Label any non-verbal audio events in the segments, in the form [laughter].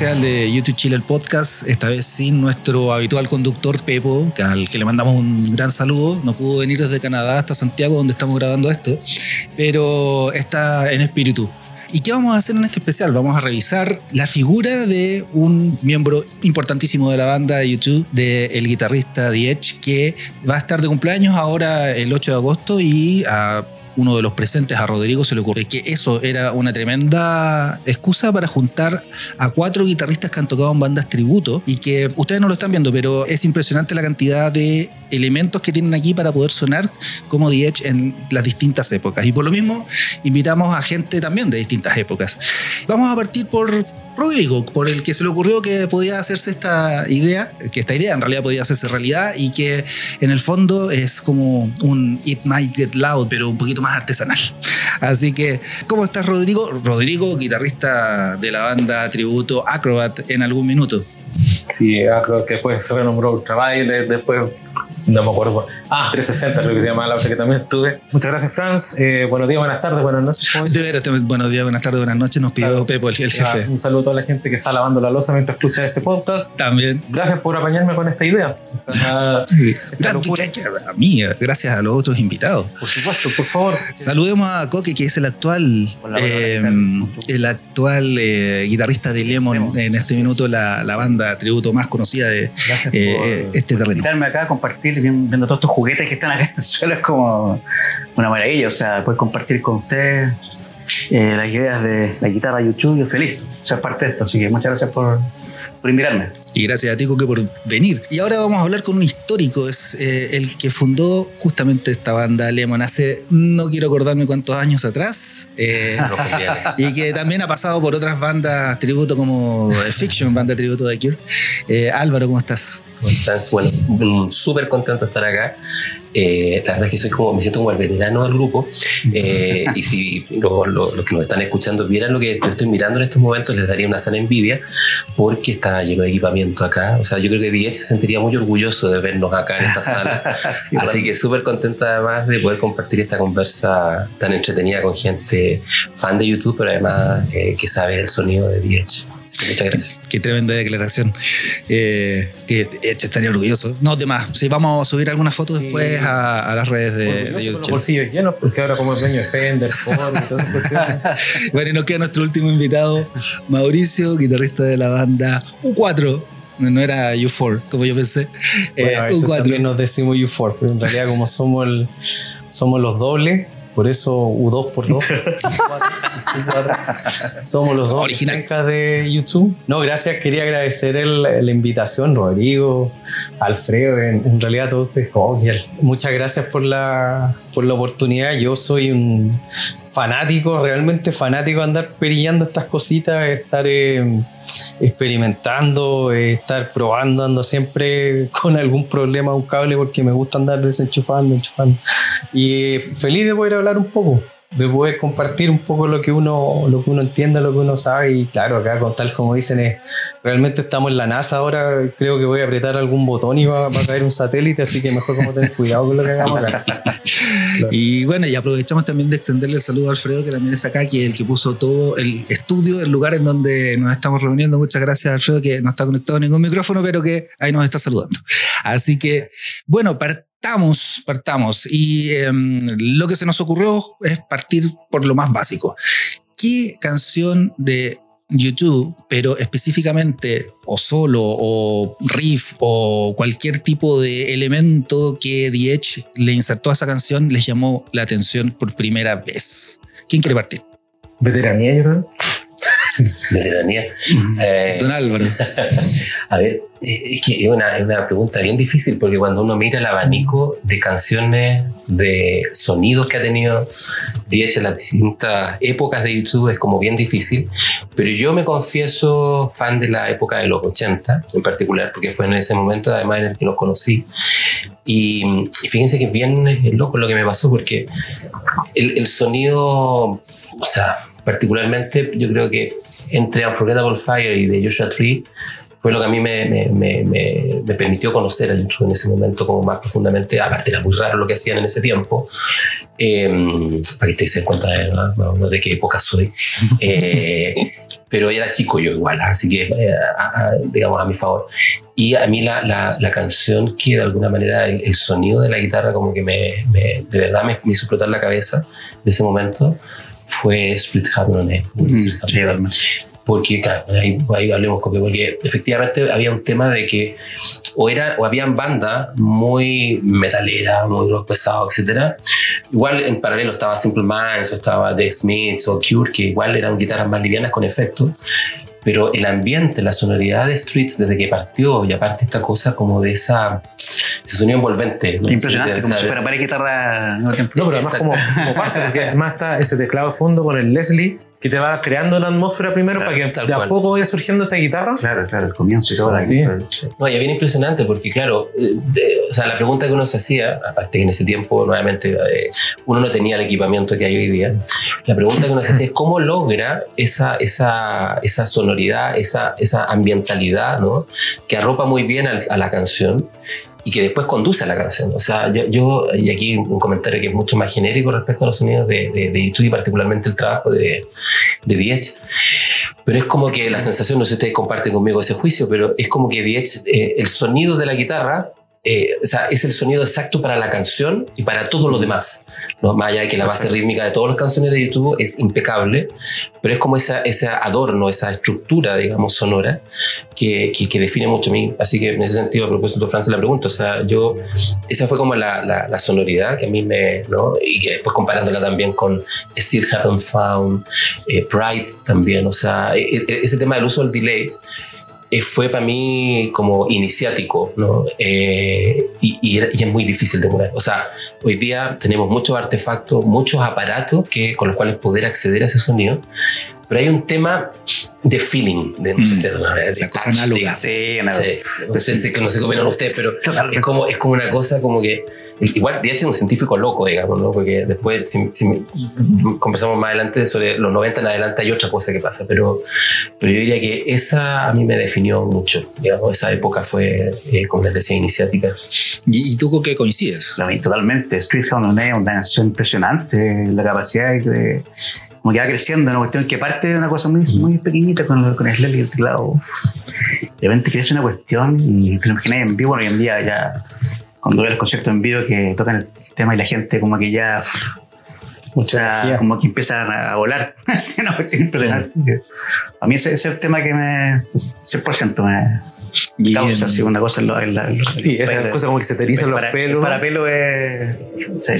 de YouTube Chile el podcast, esta vez sin nuestro habitual conductor Pepo, al que le mandamos un gran saludo. No pudo venir desde Canadá hasta Santiago, donde estamos grabando esto, pero está en espíritu. ¿Y qué vamos a hacer en este especial? Vamos a revisar la figura de un miembro importantísimo de la banda de YouTube, del guitarrista The Edge, que va a estar de cumpleaños ahora el 8 de agosto y a uno de los presentes, a Rodrigo, se le ocurrió que eso era una tremenda excusa para juntar a cuatro guitarristas que han tocado en bandas tributo y que ustedes no lo están viendo, pero es impresionante la cantidad de elementos que tienen aquí para poder sonar como The Edge en las distintas épocas. Y por lo mismo, invitamos a gente también de distintas épocas. Vamos a partir por Rodrigo, por el que se le ocurrió que podía hacerse esta idea, que esta idea en realidad podía hacerse realidad y que en el fondo es como un It Might Get Loud, pero un poquito más artesanal. Así que, ¿cómo estás Rodrigo? Rodrigo, guitarrista de la banda tributo Acrobat en algún minuto. Sí, Acrobat que después se renombró Ultraviolet, después no me acuerdo. Ah, 360 creo que se llama la que también estuve. Muchas gracias, Franz. Eh, buenos días, buenas tardes, buenas noches. De veras, buenos días, buenas tardes, buenas noches. Nos pidió Pepo, el, jefe. Un saludo a toda la gente que está lavando la losa mientras escucha este podcast. También. Gracias por apañarme con esta idea. [laughs] gracias a mí, gracias a los otros invitados. Por supuesto, por favor. Saludemos a Coque, que es el actual, eh, el actual eh, guitarrista de Lemon, en este minuto, la, la, banda tributo más conocida de este terreno. invitarme acá a compartir viendo todos estos juguetes que están acá en el suelo es como una maravilla. O sea, poder compartir con ustedes eh, las ideas de la guitarra YouTube. Yo feliz de ser parte de esto. Así que muchas gracias por, por invitarme. Y gracias a ti, Coque, por venir. Y ahora vamos a hablar con un histórico, es eh, el que fundó justamente esta banda Lemon hace, no quiero acordarme cuántos años atrás, eh, [laughs] y que también ha pasado por otras bandas tributo como Fiction, banda tributo de Cure. Álvaro, ¿cómo estás? Bueno, mm, súper contento de estar acá. Eh, la verdad es que soy como, me siento como el veterano del grupo. Eh, y si los que nos están escuchando vieran lo que estoy mirando en estos momentos, les daría una sana envidia porque está lleno de equipamiento acá. O sea, yo creo que Diech se sentiría muy orgulloso de vernos acá en esta sala. [laughs] Así que súper contento además de poder compartir esta conversa tan entretenida con gente fan de YouTube, pero además eh, que sabe el sonido de Diech. Muchas gracias. Qué, tremenda declaración. Eh, que estaría orgulloso. No, de más. Sí, vamos a subir algunas fotos después a, las redes de, de YouTube. Los bolsillos llenos, porque ahora como el dueño de Fender, Ford y todas esas [laughs] bueno, y nos queda nuestro último invitado, Mauricio, guitarrista de la banda U4 no era U4, como yo pensé. Bueno, eh, U4. también nos decimos U4, pero en realidad como somos, el, somos los dobles, por eso U2 por 2. [laughs] Somos los dos originales de YouTube. No, gracias. Quería agradecer la invitación, Rodrigo, Alfredo, en, realidad todos ustedes. muchas gracias por la, por la oportunidad. Yo soy un fanático, realmente fanático de andar perillando estas cositas, estar eh, experimentando, eh, estar probando, ando siempre [laughs] con algún problema un cable porque me gusta andar desenchufando, enchufando. Y eh, feliz de poder hablar un poco de poder compartir un poco lo que uno lo que uno entiende, lo que uno sabe y claro, acá con tal como dicen es, realmente estamos en la NASA ahora, creo que voy a apretar algún botón y va, a caer un satélite, así que mejor como tener cuidado con lo que hagamos acá. [laughs] Y bueno, y aprovechamos también de extenderle el saludo a Alfredo que también está acá, que es el que puso todo el estudio, el lugar en donde nos estamos reuniendo. Muchas gracias Alfredo que no está conectado a ningún micrófono, pero que ahí nos está saludando. Así que, bueno, para partamos, partamos. Y em, lo que se nos ocurrió es partir por lo más básico. ¿Qué canción de YouTube, pero específicamente o solo o riff o cualquier tipo de elemento que The Edge le insertó a esa canción les llamó la atención por primera vez? ¿Quién quiere partir? Veteranía, yo creo. [laughs] Veteranía. Eh, Don Álvaro. [laughs] a ver, eh, es que es una, es una, pregunta bien difícil porque cuando uno mira el abanico de canciones, de sonidos que ha tenido de hecho en las distintas épocas de YouTube es como bien difícil, pero yo me confieso fan de la época de los 80 en particular porque fue en ese momento además en el que los conocí y, fíjense que es bien loco lo que me pasó porque el, el sonido, o sea, particularmente yo creo que entre Unforgettable Fire y de Joshua Tree fue lo que a mí me, me, me, me, permitió conocer a YouTube en ese momento como más profundamente. Aparte era muy raro lo que hacían en ese tiempo. Eh, para que te des cuenta de, de, qué época soy. [laughs] Eh, pero era chico yo igual, así que, eh, a- a- digamos, a mi favor. Y a mí la, la, la canción que de alguna manera el, el sonido de la guitarra como que me, me- de verdad me, me hizo explotar la cabeza de ese momento fue Street Harmony. Mm, sí, porque ahí, ahí hablemos copia, porque efectivamente había un tema de que o era o habían bandas muy metaleras, muy rock pesado, etcétera. Igual en paralelo estaba Simple Minds o estaba The Smiths o Cure, que igual eran guitarras más livianas con efectos. Pero el ambiente, la sonoridad de Streets desde que partió y aparte esta cosa como de esa ese sonido envolvente. ¿no? Impresionante, Sí, como si fuera al mismo tiempo. No, pero además como, como parte, porque además está ese teclado de fondo con el Leslie que te va creando la atmósfera primero Claro, para que de a cual. poco vaya surgiendo esa guitarra. Claro, claro, el comienzo y todo. la- Sí. No, y es bien impresionante porque, claro, eh, de- o sea, la pregunta que uno se hacía, aparte que en ese tiempo, nuevamente, eh, uno no tenía el equipamiento que hay hoy día, la pregunta que uno se hacía es cómo logra esa, esa, esa sonoridad, esa, esa ambientalidad, ¿no? Que arropa muy bien al- a la canción y que después conduce a la canción. O sea, yo, yo- y aquí un comentario que es mucho más genérico respecto a los sonidos de, de, de YouTube y particularmente el trabajo de, de Diech, pero es como que la sensación, no sé si ustedes comparten conmigo ese juicio, pero es como que Diech, eh, el sonido de la guitarra, eh, o sea, es el sonido exacto para la canción y para todo lo demás. ¿no? Más allá de que la base rítmica de todas las canciones de YouTube es impecable, pero es como esa, ese adorno, esa estructura, digamos, sonora que, que, que define mucho a mí. Así que en ese sentido, a propósito Francia, la pregunta, o sea, yo, esa fue como la, la, la sonoridad que a mí me, ¿no? Y que después comparándola también con Still Haven't Found, eh, Pride también, o sea, e- e- ese tema del uso del delay fue para mí como iniciático, ¿no? Eh, y, y y es muy difícil de emular. O sea, hoy día tenemos muchos artefactos, muchos aparatos que, con los cuales poder acceder a ese sonido, pero hay un tema de feeling, de no sé Mm. si de alguna manera, de La cosa análoga. Sí, una- Sí, no sé si no sé qué opinan ustedes, pero [laughs] es como, es como una cosa como que. Igual, de hecho, es un científico loco, digamos, ¿no? Porque después, si, si me- conversamos más adelante sobre los 90 en adelante, hay otra cosa que pasa, pero, pero yo diría que esa a mí me definió mucho, digamos, esa época fue, eh, como les decía, iniciática. ¿Y, y tú con qué coincides? La vi totalmente. Street Hound es una canción impresionante. La capacidad de. Como que va creciendo, una cuestión que parte de una cosa muy, muy pequeñita con, con el Leslie y el teclado. Uf. De repente crece una cuestión y te lo imaginas en vivo. Hoy en día ya, cuando ves los conciertos en vivo que tocan el tema y la gente como que ya. O Mucha sea, energía. como que empiezan a volar. [laughs] Impresionante. A mí ese, ese es el tema que me. 100% me Y causa así, una cosa en la- en lo- Sí, esa la- cosa como que se te erizan los para- pelos. El parapelo es. Sí.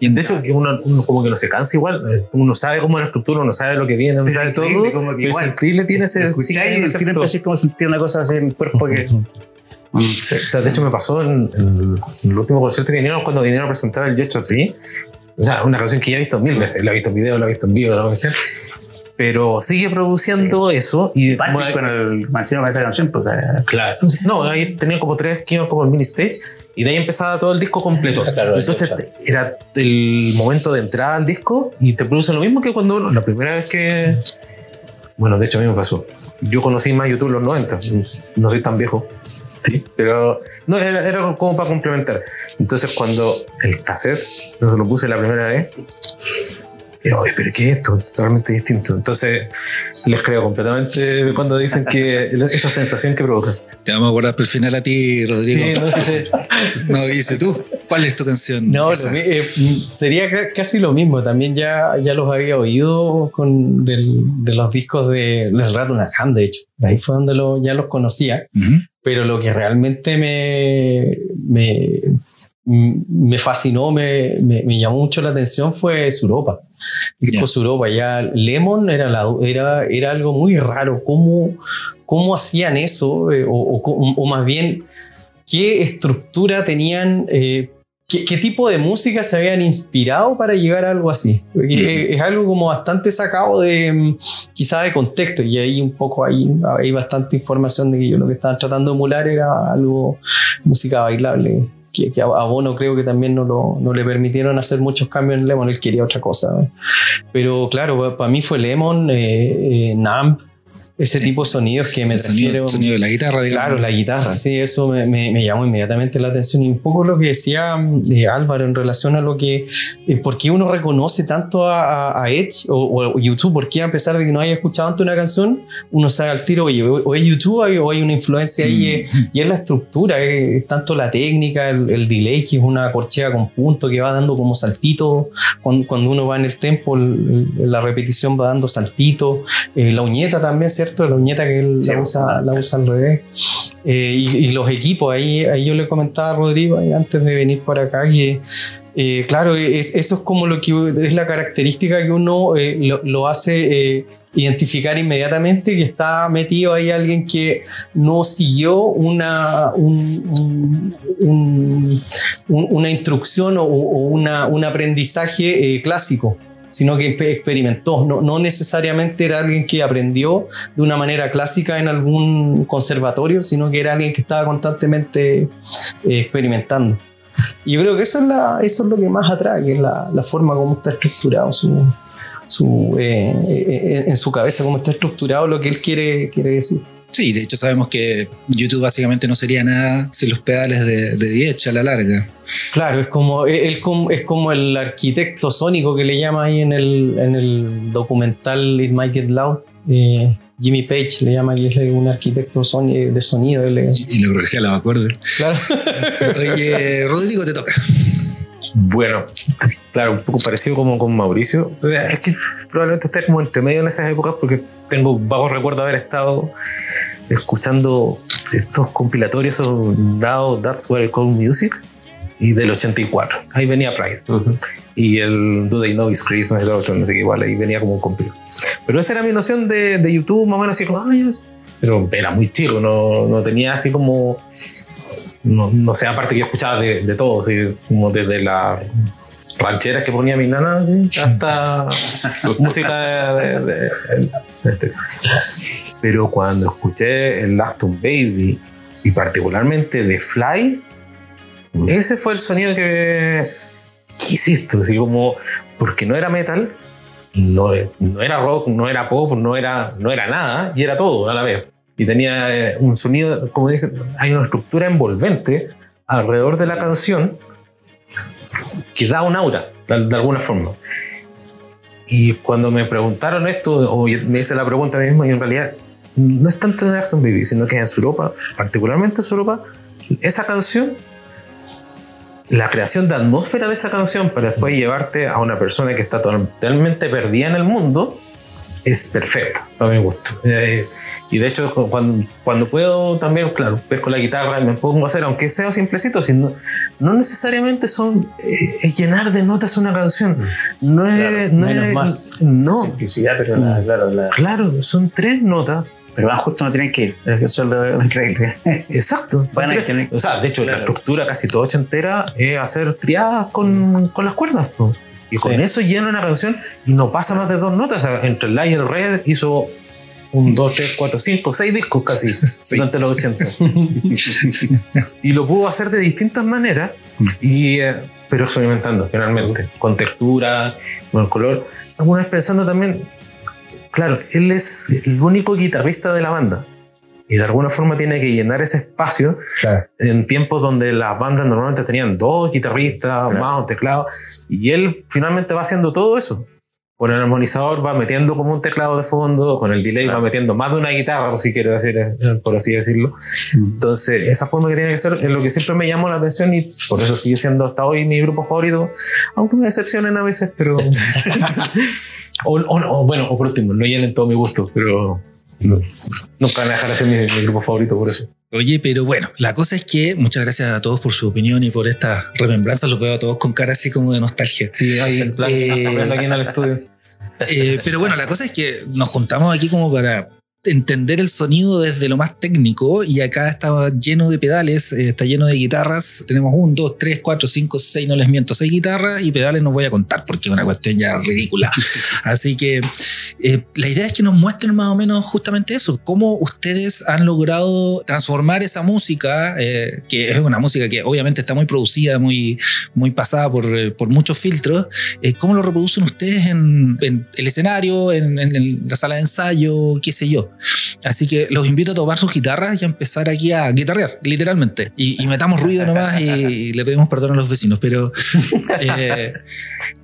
Y de hecho, que uno, uno como que no se cansa igual. eh, Uno sabe cómo es la estructura, uno sabe lo que viene, uno sabe todo. como que pero es igual. increíble, tiene ese. Escucháis y ese tiene como sentir una cosa así en el cuerpo que. Mm. Sí, o sea, de hecho me pasó en, en el último concierto que vinieron cuando vinieron a presentar el Jet Tree. O sea, una canción que ya he visto mil veces. La he visto en video, la he visto en vivo, la he visto. Pero sigue produciendo eso y bueno, con el encima con esa canción, pues. Claro. No, ahí tenían como tres que como el mini stage y de ahí empezaba todo el disco completo. Ah, claro, Entonces claro. era el momento de entrada al disco y te produce lo mismo que cuando la primera vez que. Bueno, de hecho a mí me pasó. Yo conocí más YouTube en los 90, no soy tan viejo. Sí, pero no, era, era como para complementar. Entonces, cuando el cassette no se lo puse la primera vez, y, "Oye, pero ¿qué es esto? Es totalmente distinto. Entonces, les creo completamente cuando dicen que [laughs] esa sensación que provoca. Te vamos a guardar por el final a ti, Rodrigo. Sí, no, sí, sí. [laughs] No, dice tú, ¿cuál es tu canción? No, lo eh, sería ca- casi lo mismo. También ya, ya los había oído con del- de los discos de, del Rat Hand, de hecho. De ahí fue donde lo- ya los conocía. Pero lo que realmente me, me, me fascinó, me, me, me llamó mucho la atención fue Suropa. El disco Ya. Suropa, ya Lemon era, la, era, era algo muy raro. ¿Cómo, cómo hacían eso? Eh, o, o- o más bien, ¿qué estructura tenían? eh, ¿Qué, qué tipo de música se habían inspirado para llegar a algo así? Porque Ujú. es, es algo como bastante sacado de mm, quizá de contexto y ahí un poco hay, hay bastante información de que yo lo que estaban tratando de emular era algo música bailable que, que a Bono creo que también no, lo, no le permitieron hacer muchos cambios en Lemon, él quería otra cosa. Pero claro, para mí fue Lemon, eh, eh, Numb, ese tipo de sonidos que me el sonido, sonido de la guitarra, digamos. Claro, la guitarra, sí, eso me, me- me llamó inmediatamente la atención. Y un poco lo que decía eh, Álvaro en relación a lo que. eh, ¿Por qué uno reconoce tanto a, a- a Edge o, o YouTube? ¿Por qué, a pesar de que no haya escuchado antes una canción, uno sabe al tiro, oye, o o es YouTube o hay una influencia ahí? eh, y es la estructura, eh, es tanto la técnica, el, el delay, que es una corchea con punto que va dando como saltitos. Cuando, cuando uno va en el tempo, el- la repetición va dando saltitos. Eh, la uñeta también, ¿cierto? La uñeta que él Sí, la, usa, la usa al revés. Eh, y, y los equipos, ahí, ahí yo le comentaba a Rodrigo eh, antes de venir para acá que, eh, claro, es, eso es como lo que es la característica que uno eh, lo, lo hace eh, identificar inmediatamente que está metido ahí alguien que no siguió una, un- un- un- un- una instrucción o, o una, un aprendizaje eh, clásico sino que expe- experimentó. No, no necesariamente era alguien que aprendió de una manera clásica en algún conservatorio, sino que era alguien que estaba constantemente eh, experimentando. Y yo creo que eso es, la, eso es lo que más atrae, que es la, la forma como está estructurado su, su, eh, eh, en su cabeza, cómo está estructurado lo que él quiere, quiere decir. Sí, de hecho sabemos que YouTube básicamente no sería nada sin los pedales de, de Diech a la larga. Claro, es como, él es como el arquitecto sónico que le llama ahí en el, en el documental It Might Get Loud. eh, Jimmy Page le llama que es un arquitecto de sonido. es- Y lo creo los acordes. claro. [laughs] Oye, Rodrigo, te toca. Bueno, claro, un poco parecido como con Mauricio. Es que probablemente esté como entre medio en esas épocas porque tengo vagos recuerdos de haber estado escuchando estos compilatorios esos Now That's What I Call Music y del 84. Ahí venía Pride. Y el Do They Know It's Christmas, el otro, no sé qué, igual, ahí venía como un compilado. Pero esa era mi noción de, de YouTube, más o menos así como, pero era muy chico, no, no tenía así como no, no sé, aparte que yo escuchaba de, de todo, así, como desde las rancheras que ponía mi nana así, hasta [laughs] música de, de- de- este. Pero cuando escuché el Last One Baby y particularmente de Fly, ese fue el sonido que ¿qué es esto? Así como, porque no era metal, no, no era rock, no era pop, no era, no era nada, y era todo a la vez. Y tenía eh, un sonido, como dicen, hay una estructura envolvente alrededor de la canción que da un aura, de, de alguna forma. Y cuando me preguntaron esto, o me hice la pregunta a mí mismo, y en realidad no es tanto en Aston Baby, sino que en Europa, particularmente en Europa, esa canción la creación de atmósfera de esa canción para después llevarte a una persona que está totalmente perdida en el mundo es perfecta, a mi gusto. Eh, y de hecho, cu- cuando, cuando puedo también, claro, ver con la guitarra me pongo a hacer, aunque sea simplecito, sino, no necesariamente son eh, es llenar de notas una canción. No es. Claro, no menos es- más. No, Simplicidad, pero la- claro, la- claro, son tres notas. pero van justo no tienen que ir. Es que Eso es lo [laughs] increíble. Exacto. Van a tener- O sea, de hecho, la Claro. estructura casi toda ochentera es hacer triadas con, con las cuerdas. po. Y con Sí. eso llena una canción y no pasa más de dos notas. O sea, entre el La y el Red hizo un, dos, tres, cuatro, cinco, seis discos casi [laughs] durante los 80. [laughs] y lo pudo hacer de distintas maneras, y, eh, pero experimentando finalmente, con textura, con el color. Alguna vez pensando también, claro, él es el único guitarrista de la banda. Y de alguna forma tiene que llenar ese espacio Claro. en tiempos donde las bandas normalmente tenían dos guitarristas, más un teclado, y él finalmente va haciendo todo eso. Con el armonizador va metiendo como un teclado de fondo, con el delay va metiendo más de una guitarra, por si quiere decir, eh, por así decirlo. Entonces, esa forma que tiene que ser es lo que siempre me llamó la atención y por eso sigue siendo hasta hoy mi grupo favorito, aunque me decepcionen a veces, pero... [laughs] [laughs] o, o- o, bueno, o por último, no llenen todo mi gusto, pero no, nunca van a dejar de ser mi, mi grupo favorito por eso. Oye, pero bueno, la cosa es que muchas gracias a todos por su opinión y por estas remembranzas. Los veo a todos con cara así como de nostalgia. Sí, ahí el plan Eh, [laughs] aquí en el estudio. Eh, pero bueno, la cosa es que nos juntamos aquí como para entender el sonido desde lo más técnico y acá está lleno de pedales, eh, está lleno de guitarras. Tenemos un, dos, tres, cuatro, cinco, seis, no les miento, seis guitarras y pedales no voy a contar porque es una cuestión ya ridícula. [laughs] Así que eh, la idea es que nos muestren más o menos justamente eso, cómo ustedes han logrado transformar esa música, eh, que es una música que obviamente está muy producida, muy, muy pasada por, por muchos filtros, eh, cómo lo reproducen ustedes en, en el escenario, en, la sala de ensayo, qué sé yo. Así que los invito a tomar sus guitarras y a empezar aquí a guitarrear, literalmente. Y, y metamos ruido nomás y, le pedimos perdón a los vecinos. Pero [laughs] eh,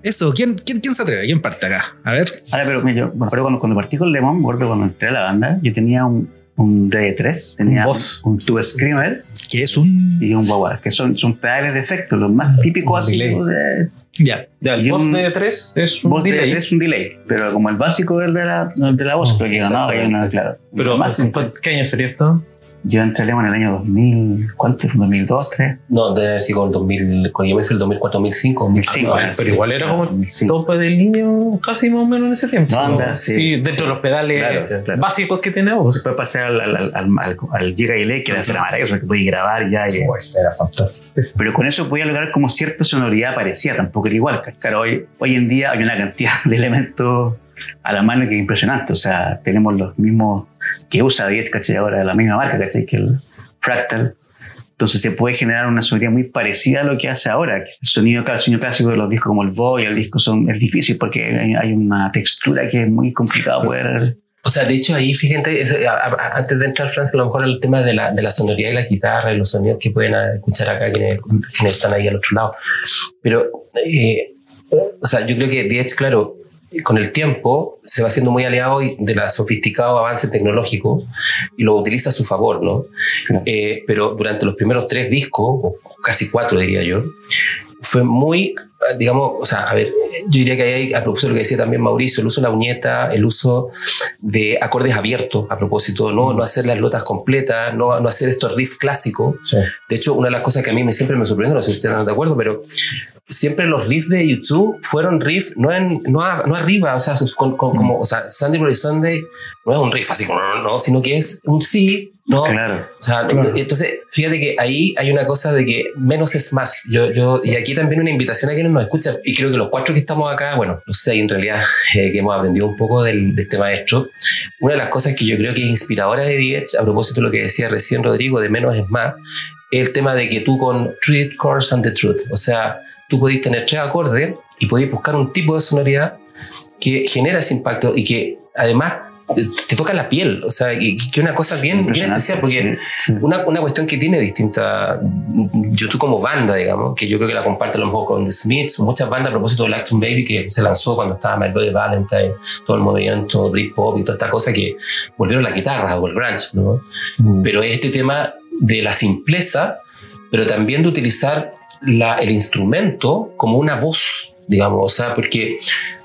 eso, ¿quién, quién, quién se atreve? ¿Quién parte acá? A ver. Ahora, pero mira, yo, bueno, pero cuando, cuando partí con Lemon, acuerdo cuando entré a la banda, yo tenía un, un DD3, tenía Un un, Tube Screamer Que es un. y un Wah que son, son pedales de efecto, los más típicos así de Ya. Ya, el un- de 3 es un voz delay. de es un delay, pero como el básico es el de la, el de la voz, Oh, porque no, hay una, claro. Pero, más, ¿qué año sería esto? yo entré en el año 2000, ¿cuánto? 2002, 3. No, debe haber sido con 2000, con yo me fui el 2004, 2005, 2005, Ah, bueno, Pero igual era como el 2005. tope del niño casi más o menos en ese tiempo. No, anda, sí. dentro Sí. de los pedales Claro, claro. básicos que tiene vos. Después pasé al, al, al, al, al, Giga Delay, que era hacer maravilloso, que podía grabar ya. y- Pues era fantástico. pero con eso podía lograr como cierta sonoridad parecida, tampoco era igual. Claro, hoy, hoy en día hay una cantidad de elementos a la mano que es impresionante. O sea, tenemos los mismos que usa 10, ¿cachai? Ahora la misma marca, ¿cachai? Que el Fractal. Entonces se puede generar una sonoridad muy parecida a lo que hace ahora. El sonido, el sonido clásico de los discos como el Boy, el disco son, es difícil porque hay, hay una textura que es muy complicado poder... O sea, de hecho, ahí fíjate, es- a- a- antes de entrar, Franz, a lo mejor el tema de la, de la sonoridad y la guitarra y los sonidos que pueden ah, escuchar acá quienes, quienes están ahí al otro lado. Pero, eh, o sea, yo creo que Diez, claro, con el tiempo se va haciendo muy aliado y- de la sofisticado avance tecnológico y lo utiliza a su favor, ¿no? Claro. Eh, pero durante los primeros tres discos, o casi cuatro diría yo, fue muy, eh, digamos, o sea, a ver, yo diría que hay, a propósito de lo que decía también Mauricio, el uso de la uñeta, el uso de acordes abiertos, a propósito, no, no hacer las notas completas, no, no hacer estos riffs clásicos. Sí. De hecho, una de las cosas que a mí me, siempre me sorprendió, no sé si ustedes están de acuerdo, pero siempre los riffs de YouTube fueron riffs no, en, no, a- no arriba, o sea, sus- con- con- como, o sea, Sunday Bloody Sunday no es un riff así como, no, no, sino que es un sí, ¿no? Claro. O sea, Claro. entonces, fíjate que ahí hay una cosa de que menos es más. Yo, yo, y aquí también una invitación a quienes nos escuchan, y creo que los cuatro que estamos acá, bueno, los seis en realidad, [laughs] eh, que hemos aprendido un poco del, de este maestro, una de las cosas que yo creo que es inspiradora de Diez, a propósito de lo que decía recién Rodrigo, de menos es más, el tema de que tú con Truth, Chords and the Truth, o sea, tú podés tener tres acordes y podés buscar un tipo de sonoridad que genera ese impacto y que además te, toca la piel, o sea, que una cosa bien, bien especial, porque sí, sí. una, una cuestión que tiene distinta YouTube como banda, digamos, que yo creo que la comparte a lo mejor con The Smiths, muchas bandas a propósito de Acton Baby que se lanzó cuando estaba My Bloody Valentine, todo el movimiento Britpop y toda esta cosa que volvieron la guitarra o el grunge, ¿no? Pero es este tema de la simpleza, pero también de utilizar la, el instrumento como una voz, digamos, o sea, porque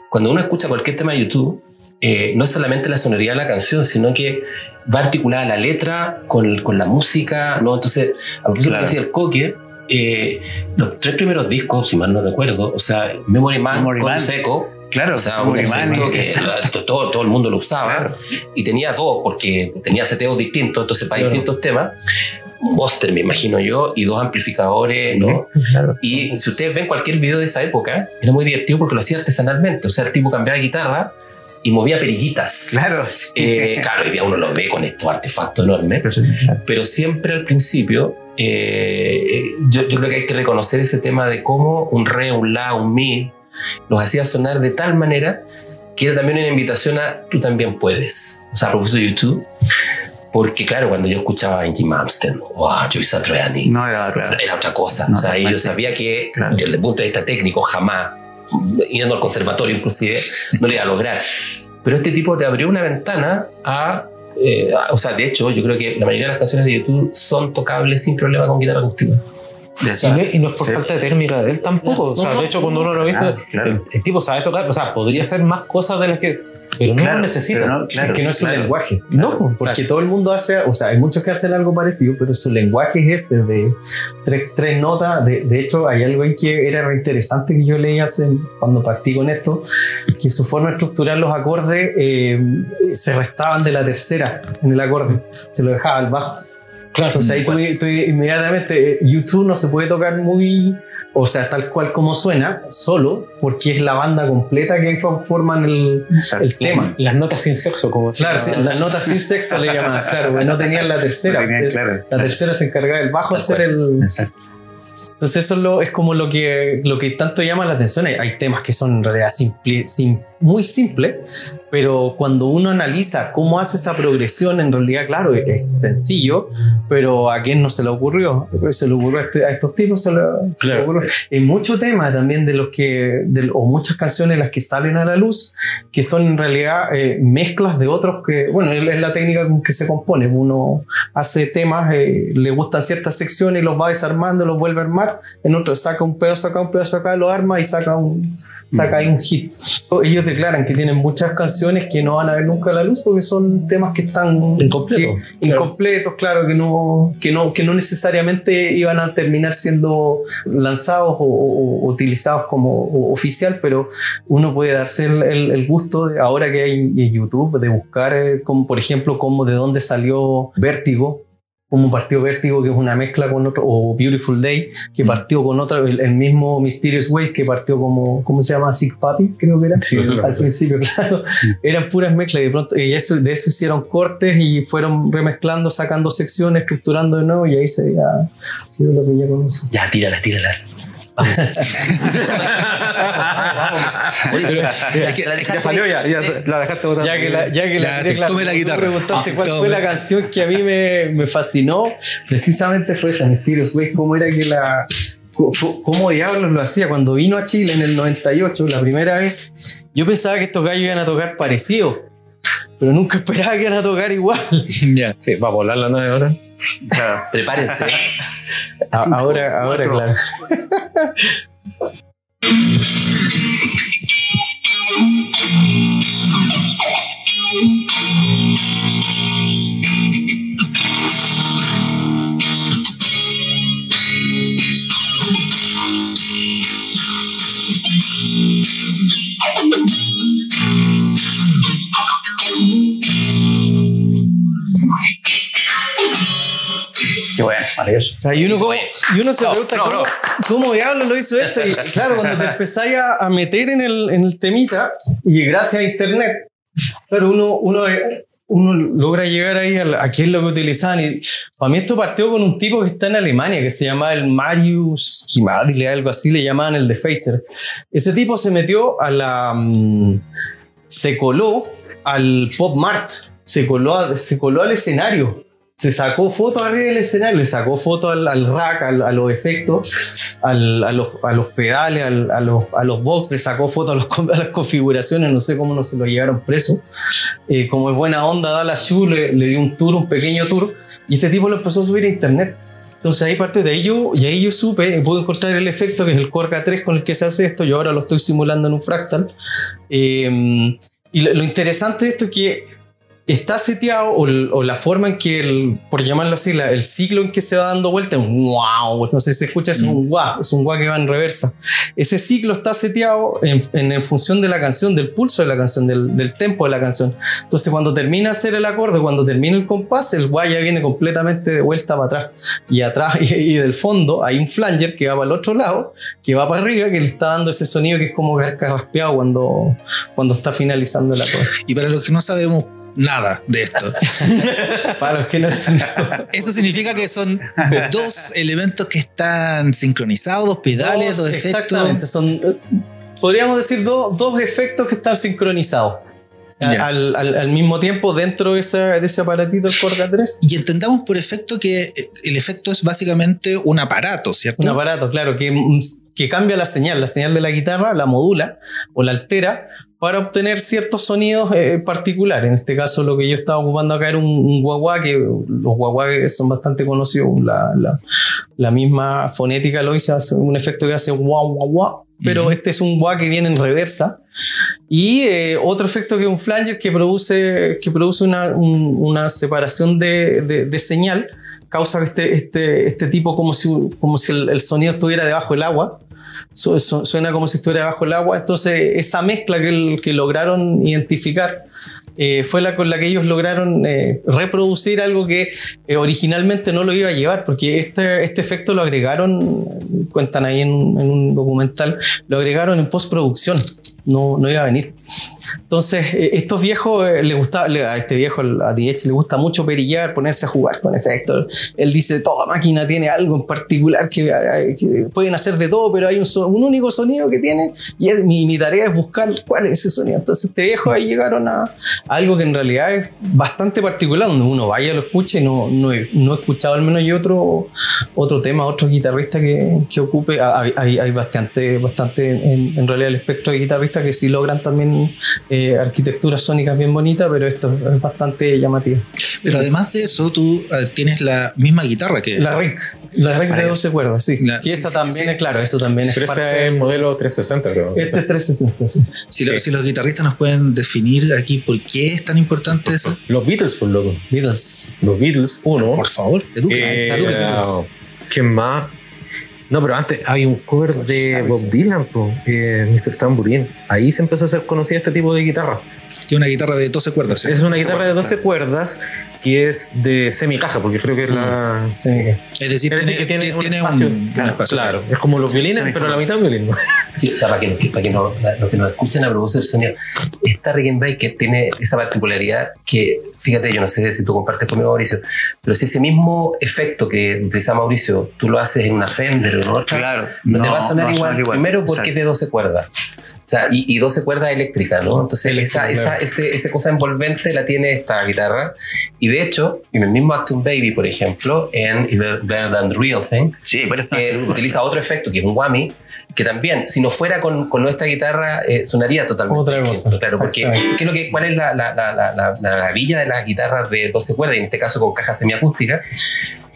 cuando uno escucha cualquier tema de YouTube, eh, no es solamente la sonoridad de la canción, sino que va articulada la letra con, con la música, ¿no? Entonces, a propósito Claro. decía el Coque, eh, los tres primeros discos, si mal no recuerdo, o sea, Memory Man, Memory Man. seco, Claro, o sea, un que todo, todo el mundo lo usaba Claro. y tenía dos porque tenía seteos distintos, entonces para Claro. distintos temas, un Monster me imagino yo y dos amplificadores, ¿no? Claro. Y si ustedes ven cualquier video de esa época, era muy divertido porque lo hacía artesanalmente, o sea, el tipo cambiaba guitarra y movía perillitas. Claro, sí. Eh, [laughs] claro, hoy día uno lo ve con estos artefactos enormes, Claro. pero siempre al principio eh, yo, yo creo que hay que reconocer ese tema de cómo un re, un la, un mi los hacía sonar de tal manera que era también una invitación a tú también puedes. O sea, a propósito de YouTube, porque claro, cuando yo escuchaba a Angie Mamsten o a Joyce Satriani, No era claro. era otra cosa. No, o sea, yo sabía que Claro. desde el punto de vista técnico jamás, yendo al conservatorio inclusive, no lo iba a lograr. Pero este tipo te abrió una ventana a... eh, a- o sea, de hecho, yo creo que la mayoría de las canciones de YouTube son tocables sin problema con guitarra acústica. Y no, y no es por Sí. falta de técnica de él tampoco. o sea, No, no. de hecho, cuando uno lo ha visto, Ah, claro. el, el tipo sabe tocar. O sea, podría hacer más cosas de las que. Pero no Claro, lo necesita. no, claro, es que no es su lenguaje. No, Porque todo el mundo hace, o sea, hay muchos que hacen algo parecido, pero su lenguaje es ese de tres, tres notas. De, de hecho, hay algo ahí que era re interesante que yo leí hace, cuando partí con esto, que su forma de estructurar los acordes eh, se restaban de la tercera en el acorde, se lo dejaba al bajo. Claro, entonces ahí tú, tú inmediatamente, eh, YouTube no se puede tocar muy, o sea, tal cual como suena, solo, porque es la banda completa que conforman el, el tema. Las notas sin sexo, como Claro, sí, las notas sin sexo le llamaban, claro, porque no tenían la tercera. No tenían, claro. La tercera se encargaba del bajo hacer cual. el. Exacto. Entonces, eso es, lo, es como lo que, lo que tanto llama la atención. Hay, hay temas que son en realidad simple- muy simple, pero cuando uno analiza cómo hace esa progresión, en realidad, claro, es sencillo, pero a quién no se le ocurrió, se le ocurrió a, este- a estos tipos, se le, se le Claro. ocurrió. Hay mucho tema también de los que, de- o muchas canciones las que salen a la luz, que son en realidad eh, mezclas de otros que, bueno, es la técnica con que se compone. Uno hace temas, eh, le gustan ciertas secciones y los va desarmando, los vuelve a armar, en otro saca un pedazo acá, un pedazo acá, lo arma y saca un saca ahí un hit. Ellos declaran que tienen muchas canciones que no van a ver nunca a la luz porque son temas que están Incompletos. que- incompletos, claro, que no, que no, que no necesariamente iban a terminar siendo lanzados o, o- o utilizados como oficial, pero uno puede darse el, el- el gusto de, ahora que hay en YouTube de buscar, eh, como por ejemplo, como de dónde salió Vértigo. Como partió Vértigo, que es una mezcla con otro, o Beautiful Day, que partió con otro, el, el mismo Mysterious Ways, que partió como, ¿cómo se llama? Sick Papi, creo que era. Al principio, [laughs] claro. Eran puras mezclas y de pronto, y eso, de eso hicieron cortes y fueron remezclando, sacando secciones, estructurando de nuevo y ahí se veía, se ve lo que ya conoce. Ya, tírala, tírala. [laughs] Oye, que dejaste- Ya salió, ya, ya la dejaste botar. Ya que la, ya que la, tome guitarra. preguntaste Ah, cuál tome. fue la canción que a mí me, me fascinó, precisamente fue esa Mysterious Ways, cómo era que la. ¿Cómo diablos lo hacía? Cuando vino a Chile en el 98, la primera vez, yo pensaba que estos gallos iban a tocar parecido, pero nunca esperaba que iban a tocar igual. [laughs] ya. Sí, va a volar la nave ahora. Prepárense. [laughs] A- ahora, ahora, claro. [laughs] Qué bueno, maravilloso. O sea, y, uno, como- y uno se pregunta no, cómo, no. cómo diablos lo hizo esto. Y claro, cuando te empezáis a, a meter en el, en el temita, y gracias a internet, claro, uno, uno, uno logra llegar ahí a, a qué es lo que utilizaban. Y para mí esto partió con un tipo que está en Alemania, que se llamaba el Marius Kimadile, algo así le llamaban el de Phaser. Ese tipo se metió a la... mm, se coló al Pop Mart, se coló, a- se coló al escenario se sacó fotos arriba del escenario, le sacó fotos al, al rack, al- a los efectos, al- a, los, a los pedales, al- a, los, a los box, le sacó fotos a, [laughs] a las configuraciones, no sé cómo no se lo llevaron preso. Eh, como es buena onda, Dallas Yu le, le dio un tour, un pequeño tour, y este tipo lo empezó a subir a internet. Entonces ahí parte de yo, y ahí yo supe, pude encontrar el efecto que es el Corga 3 con el que se hace esto, yo ahora lo estoy simulando en un fractal. Eh, y lo, lo interesante de esto es que está seteado o, o la forma en que, el, por llamarlo así, la- el ciclo en que se va dando vuelta es un wow, no sé si se escucha, es un wow, es un wow que va en reversa. Ese ciclo está seteado en, en- en función de la canción, del pulso de la canción, del, del tempo de la canción. Entonces cuando termina hacer el acorde, cuando termina el compás, el wow ya viene completamente de vuelta para atrás. Y atrás [laughs] y, y del fondo hay un flanger que va para el otro lado, que va para arriba, que le está dando ese sonido que es como carraspeado cuando, cuando está finalizando el acorde. Y para los que no sabemos nada de esto, [laughs] Para los que no están... eso significa que son dos elementos que están sincronizados, dos pedales, dos, Exactamente, efectos. son, eh, podríamos decir, dos- dos efectos que están sincronizados. Al, al- al mismo tiempo, dentro de, esa- de ese aparatito, el Corga 3, Y entendamos por efecto que eh, el efecto es básicamente un aparato, ¿cierto? un aparato, claro, que, mm, que cambia la señal, la señal de la guitarra, la modula o la altera para obtener ciertos sonidos eh, particulares. En este caso, lo que yo estaba ocupando acá era un, un guagua, que los guaguá son bastante conocidos. La, la- la misma fonética lo hizo, hace un efecto que hace guau, guau, guau, pero este es un guau que viene en reversa. Y eh, otro efecto que es un flanger que produce, que produce una, un- una separación de, de- de señal, causa este, este, este tipo como si, como si el, el sonido estuviera debajo del agua. Su- su- suena como si estuviera debajo del agua. Entonces, esa mezcla que, el- que lograron identificar eh, fue la con la que ellos lograron eh, reproducir algo que eh, originalmente no lo iba a llevar, porque este, este efecto lo agregaron, cuentan ahí en, en un documental, lo agregaron en postproducción. No, no iba a venir. Entonces, eh, estos viejos, eh, le gusta, le- a este viejo, a DH, le gusta mucho perillar, ponerse a jugar con efectos. Él dice, toda máquina tiene algo en particular que, eh, que pueden hacer de todo, pero hay un, un único sonido que tiene y es, mi, mi tarea es buscar cuál es ese sonido. Entonces, este viejo ahí llegaron a, a algo que en realidad es bastante particular, donde uno vaya, lo escuche, no, no, he, no he escuchado al menos yo otro, otro tema, otro guitarrista que, que ocupe. Hay, hay, hay bastante, bastante en, en realidad el espectro de que sí logran también eh, arquitecturas sónicas bien bonitas, pero esto es bastante llamativo. Pero además de eso, tú eh, tienes la misma guitarra que. La RIC, la RIC de 12 cuerdas, sí. La- y sí, esa sí, también sí. es, claro, eso también es Pero ese parte. es el modelo 360, creo. Este es 360, sí. Si, lo- si los guitarristas nos pueden definir aquí por qué es tan importante eso. Los Beatles, por loco. Beatles. Los Beatles, uno. Por favor, educa. Eh, educa. ¿Quién más? No, pero antes hay un cover de Bob Dylan, po, eh, Mr. Tambourine. Ahí se empezó a hacer conocida este tipo de guitarra. Tiene una guitarra de 12 cuerdas. ¿sí? Es una guitarra de 12 cuerdas que es de semicaja, porque creo que es la. Sí. Es decir, Es decir, tiene, que tiene, un tiene espacio. un, un claro, espacio. claro. es como los violines, pero la mitad violín. ¿no? Sí, o sea, para que, para que no- los que nos escuchan a propósito del sonido, esta Rickenbacker tiene esa particularidad que, fíjate, yo no sé si tú compartes conmigo, Mauricio, pero si ese mismo efecto que utiliza Mauricio, tú lo haces en una Fender o en otra, Claro. no, te va a sonar no igual, suena igual. primero porque Exacto. es de 12 cuerdas. O sea, y, y 12 cuerdas eléctricas, ¿no? Entonces, esa, esa, ese- esa cosa envolvente la tiene esta guitarra. Y de hecho, en el mismo Acton Baby, por ejemplo, en Better Than the Real Thing, Sí, pero eh, utiliza otro efecto que es un whammy, que también, si no fuera con, con nuestra guitarra, eh, sonaría totalmente Otra cosa, Claro, porque. ¿qué es lo que, ¿cuál es la, la, la, la, la- la maravilla de las guitarras de 12 cuerdas, y en este caso con caja semiacústica?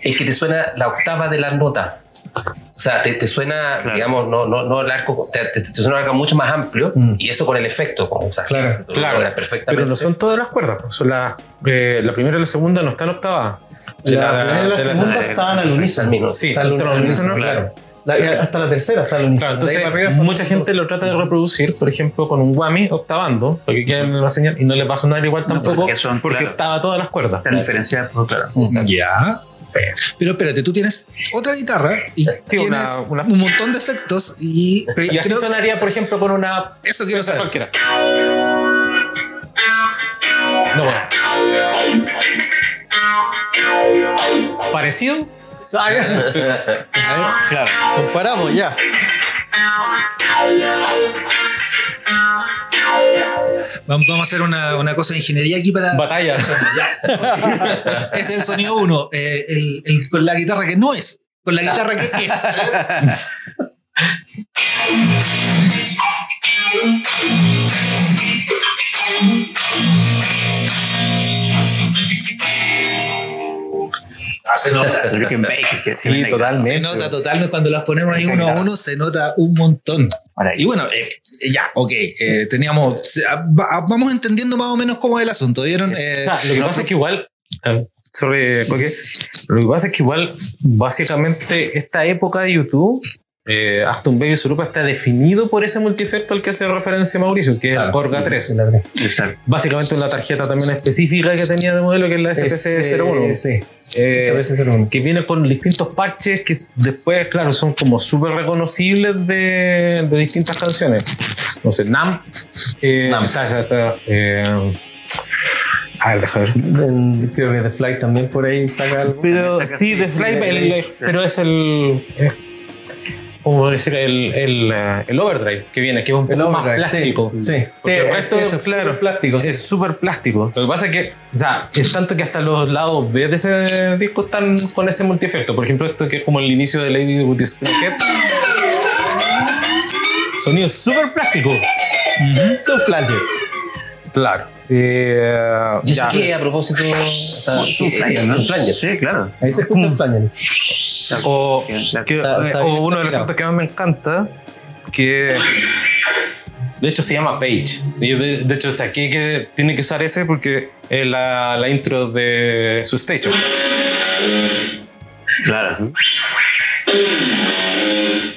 Es que te suena la octava de la nota. O sea, te, te suena, Claro. digamos, no, no, no el arco, te, te- te suena un arco mucho más amplio, Mm. y eso con el efecto, o sea, Claro, lo claro. logras perfectamente. Pero no son todas las cuerdas. pues, Son la, eh, la primera y la segunda no están octavadas. De La, primera y la segunda estaban al unísono. Sí, son al unísono, claro. La- hasta la tercera está al unísono. Claro, entonces arriba mucha gente dos. lo trata de reproducir, por ejemplo, con un whammy octavando, porque queda en la señal y no le va a sonar igual tampoco, porque son, porque claro. octava todas las cuerdas. Están diferenciadas, pues, claro. Ya. Pero espérate, tú tienes otra guitarra y tienes una- una- un montón de efectos y, Y así creo- sonaría, por ejemplo, con una. eso quiero saber. cualquiera. No, bueno. ¿Parecido? Ah, [laughs] ya. A ver, Claro. Comparamos ya. Vamos, vamos a hacer una, una cosa de ingeniería aquí para. Batalla. [laughs] Ese es el sonido uno. eh, el- el- con la guitarra que no es. Con la guitarra que es. [laughs] se nota. [laughs] Que Sí, totalmente. Se nota totalmente cuando las ponemos ahí uno a uno, se nota un montón. Y bueno, eh, ya, ok. eh, teníamos. ah, va- vamos entendiendo más o menos cómo es el asunto, ¿vieron? Eh, O sea, lo que pasa es que igual. eh, sorry, Coque. Lo que pasa es que igual, básicamente, esta época de YouTube, eh, Aston Baby Surupa está definido por ese multiefecto al que hace referencia Mauricio, que es el Claro. Corga 3. Exacto. Básicamente una tarjeta también específica que tenía de modelo, que es la SPC01. Sí. Eh, SPC01. que viene con distintos parches que después, claro, son como súper reconocibles de, de distintas canciones. No sé, Nam. Eh, Nam. está- está- está, eh, a ver, déjame ver. En- Creo que The Fly también por ahí saca algo. Pero saca sí, The Slime, sí, el- sí. pero es el. eh, ¿Cómo decir? El, el, el overdrive que viene, que es un poco más plástico. Sí, sí. El resto, Eso, claro, plástico. sí. Es súper plástico. Lo que pasa es que, o sea, es tanto que hasta los lados B de ese disco están con ese multiefecto. Por ejemplo, esto que es como el inicio de Lady with the Skinhead. Sonido súper plástico. Son flanger. Claro. Eh, Y eso ya. que a propósito. está- Un flanger, ¿no? un flanger. Sí, claro. Ahí se escucha el flanger. O, que- Está- está o bien uno de los efectos que más me encanta, que de hecho se llama Page. Yo de, de hecho saqué que tiene que usar ese porque es la, la intro de su station. Claro.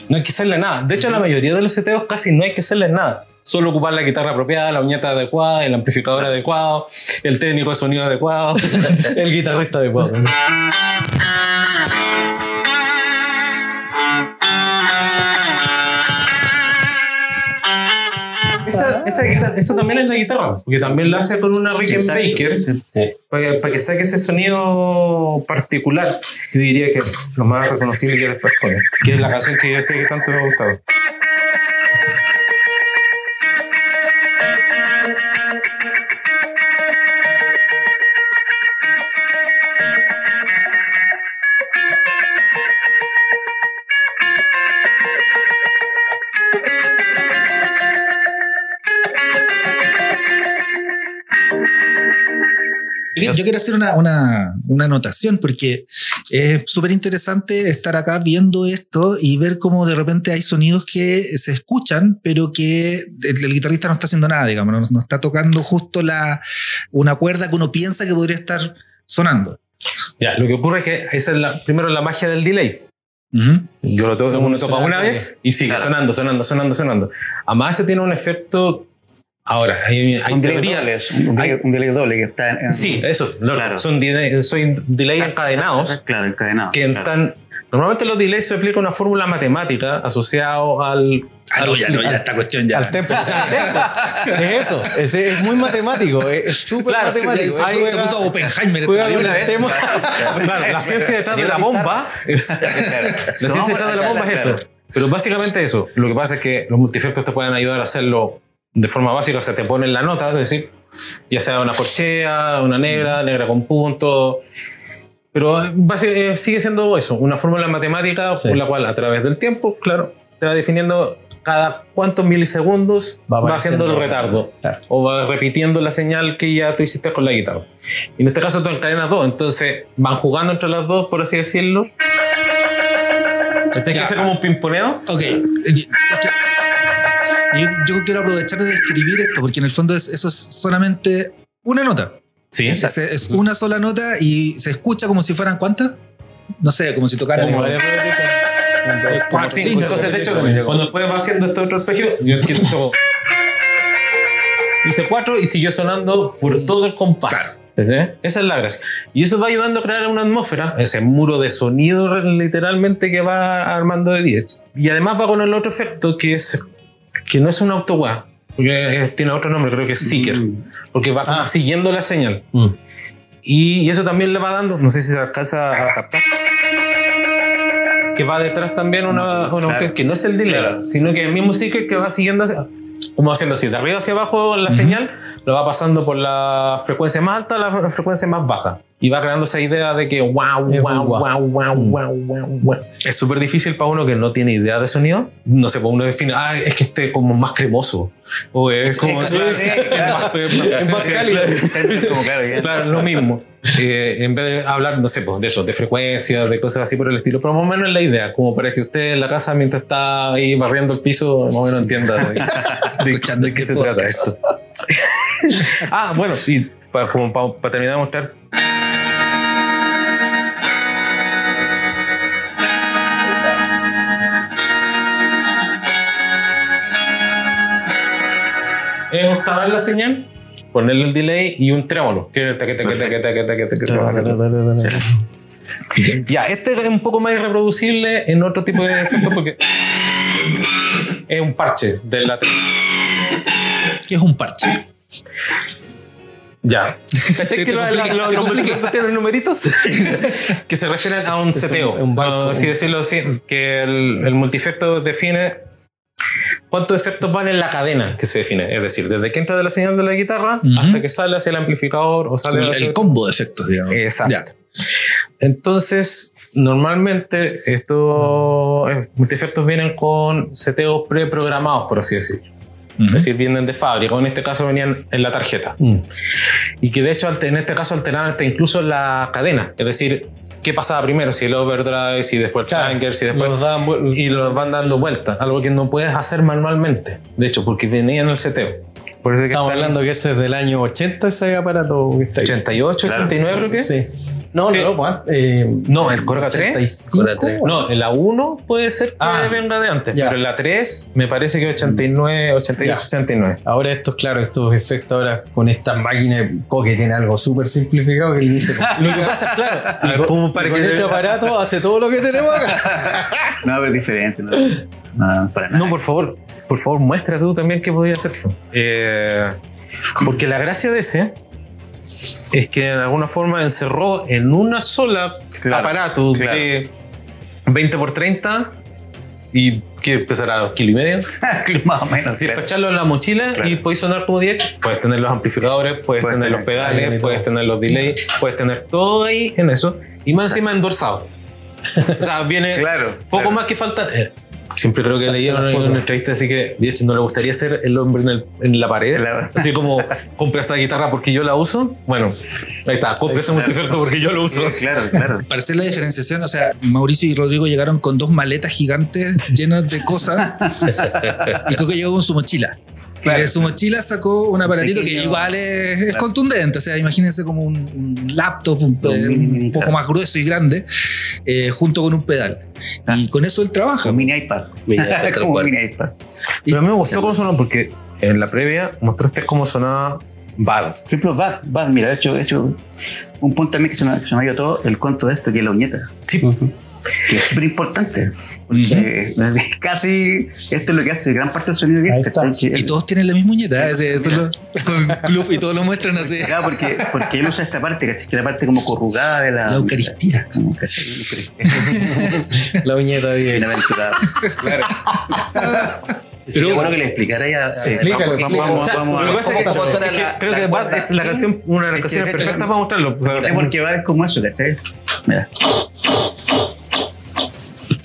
No hay que hacerle nada. De hecho, la mayoría de los seteos casi no hay que hacerle nada. Solo ocupar la guitarra apropiada, la uñeta adecuada, el amplificador adecuado, el técnico de sonido adecuado, [laughs] el guitarrista adecuado. Esa, esa, guitarra- eso también es la guitarra, porque también la hace con una Rickenbacker para, para que saque ese sonido particular. Yo diría que lo más reconocible que después con este, que es la canción que yo sé que tanto me ha gustado. Yo yo quiero hacer una, una, una anotación porque es súper interesante estar acá viendo esto y ver cómo de repente hay sonidos que se escuchan, pero que el, el guitarrista no está haciendo nada, digamos, no, no está tocando justo la, una cuerda que uno piensa que podría estar sonando. Ya, lo que ocurre es que esa es la, primero la magia del delay. Yo lo toco, uno toca una vez y sigue Claro. sonando, sonando, sonando, sonando. Además, ese tiene un efecto. Ahora, hay, hay un delay teorías. doble, un delay, un delay doble que está en, en- Sí, eso. no, Claro. Son delay, son delay encadenados [laughs] Claro, encadenado. que claro. están. Normalmente los delays se aplica una fórmula matemática asociado al. Ah, no, al- ya, no, ya esta cuestión ya. Al tempo. [laughs] es eso. Es, es muy matemático. Es súper Claro, matemático. se, Ahí se juega- puso Oppenheimer. juega película. el tema. [laughs] Claro, la ciencia detrás de la bomba es. La ciencia detrás de la bomba es eso. Pero básicamente eso. Lo que pasa es que los multiefectos te pueden ayudar a hacerlo de forma básica. O sea, te ponen la nota, es decir, ya sea una corchea, una negra, negra con punto. Pero eh, eh, sigue siendo eso, una fórmula matemática Sí. por la cual a través del tiempo, claro, te va definiendo cada cuántos milisegundos Va va, haciendo el retardo Claro. o va repitiendo la señal que ya tú hiciste con la guitarra. Y en este caso tú encadenas dos, entonces van jugando entre las dos, por así decirlo. Tienes que hacer como un pimponeo. Ok. eh, que- Yo, yo quiero aprovechar de describir esto, porque en el fondo es- eso es solamente una nota. Sí, Es, es una sola nota y se escucha como si fueran cuántas? No sé, como si tocaran. Como- repeticiones. cuatro, Como cinco. Entonces, de hecho, cuando después va haciendo este otro arpegio, yo toco- Hice cuatro y siguió sonando por todo el compás. ¿Entendés? Esa es la gracia. Y eso va ayudando a crear una atmósfera, ese muro de sonido literalmente que va armando de 10. Y además va con el otro efecto que es que no es un autowah, porque eh, tiene otro nombre, creo que es Seeker, porque va Ah. siguiendo la señal. Mm. Y, y eso también le va dando, no sé si se alcanza a captar, que va detrás también una, una Claro. que no es el delay, Claro. sino que el mismo Seeker que va siguiendo, hacia- como haciendo así, de arriba hacia abajo la señal, lo va pasando por la frecuencia más alta a la frecuencia más baja. Y va creando esa idea de que wow, wow, wow, wow, wow, wow, wow. Es súper difícil para uno que no tiene idea de sonido. No sé, para uno define, ah, es que esté como más cremoso. O es como. Sí, [laughs] es más, es más [laughs] cálido. Claro. Claro, lo mismo. Eh, en vez de hablar, no sé, pues, de eso, de frecuencias, de cosas así por el estilo, pero más o menos es la idea, como para que usted en la casa, mientras está ahí barriendo el piso, más o menos entienda de, [laughs] de- Escuchando de qué este se trata esto. ah, bueno, y para, como para, para terminar de mostrar. Es octavar la señal, ponerle el delay y un trémolo. Ya, este es un poco más irreproducible en otro tipo de efectos porque es un parche de la que es un parche. Ya. ¿Cachai que los multifactores tienen numeritos? que se refieren a un Es un- seteo. un así decirlo así, que el, el multifecto define cuántos efectos van en la cadena que se define. Es decir, desde que entra de la señal de la guitarra hasta que sale hacia el amplificador o sale El, hacia el combo de efectos, digamos. Exacto. Ya. Entonces, normalmente estos eh, multifactos vienen con seteos preprogramados, por así decirlo. Es decir, vienen de fábrica, o en este caso venían en la tarjeta. Mm. Y que de hecho en este caso alteraban hasta incluso la cadena. Es decir, ¿qué pasaba primero? Si el overdrive, si después el Claro. si después... Los dan vuel- Y los van dando vueltas, algo que no puedes hacer manualmente. De hecho, porque venía en el seteo. Por eso es que Estamos en hablando que ese es del año 80 ese aparato que está ahí. 88, Claro. 89 creo que. Sí. No, Sí. no, pues, eh, No, el Corga 3. 85. Cora tres. No, en la 1 puede ser que Ah, venga de antes, ya. pero en la 3 me parece que 89, 88, Ya. 89. Ahora estos, claro, estos efectos ahora con esta máquina de que tiene algo súper simplificado que le dice. [laughs] Lo que pasa, claro, y con, para con que- ese aparato hace todo lo que tenemos acá. [laughs] No, pero es diferente. No, no para nada. No, por favor. por favor, muestra tú también qué podía hacer. Eh, porque la gracia de ese es que de alguna forma encerró en una sola Claro, aparato claro. de 20 por 30 y que pesará dos kilos y medio. [laughs] Más o menos. Claro. echarlo en la mochila Claro. y podéis sonar como 10. Puedes tener los amplificadores, puedes, Puedes tener, tener los pedales, puedes tener los delays, puedes tener todo ahí en eso. Y más encima endorsado. O sea, viene [laughs] Claro, poco claro. más que falta. eh, siempre creo que leí en una, en una entrevista así que, de hecho, no le gustaría ser el hombre en, el- en la pared. La- [laughs] Así como, compra esta guitarra porque yo la uso. Bueno, ahí está, compra ese multiferto porque yo lo uso. Claro, claro. [laughs] Para hacer la diferenciación, o sea, Mauricio y Rodrigo llegaron con dos maletas gigantes llenas de cosas y creo que llegó con su mochila. Y de su mochila sacó un aparatito que igual es, es Claro. contundente, o sea, imagínense como un, un laptop un, Un un poco claro. más grueso y grande, eh, junto con un pedal. Ah. Y con eso él trabaja. Un mini iPad. [laughs] Mini iPad, Como mini iPad. Pero a mí me gustó cómo sonó porque en la previa mostraste cómo sonaba Bad. Por ejemplo, Bad, Bad, mira, de hecho, de hecho, un punto también que se me, que se me ha ido todo, el conto de esto, que es la uñeta, Sí, que es súper importante. Porque casi esto es lo que hace gran parte del sonido Y todos tienen la misma uñeta, ese, eso es lo- con club y todos lo muestran así. Claro, porque, porque él usa esta parte, ¿cachai? Que es la parte como corrugada de la. La Eucaristía. La uñeta bien. Bienaventurado. Sería bueno que le explicara ya. Sí, explícalo, vamos, vamos, vamos, O sea, vamos lo que a- pasa es que, ¿Cómo suena es que la- creo la que Bad es la canción, una de las canciones perfectas para mostrarlo. O sea, Es porque Bad es como eso, ¿cachai? Mira.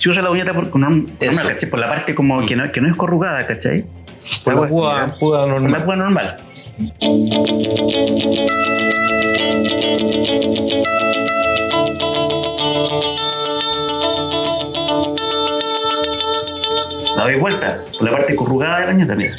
Si usa la uñeta por, con un- con Eso. una, ¿cachai? por la parte como que no, que no es corrugada, ¿cachai? por púa, púa normal. la púa normal. La doy vuelta por la parte corrugada de la uñeta, mira.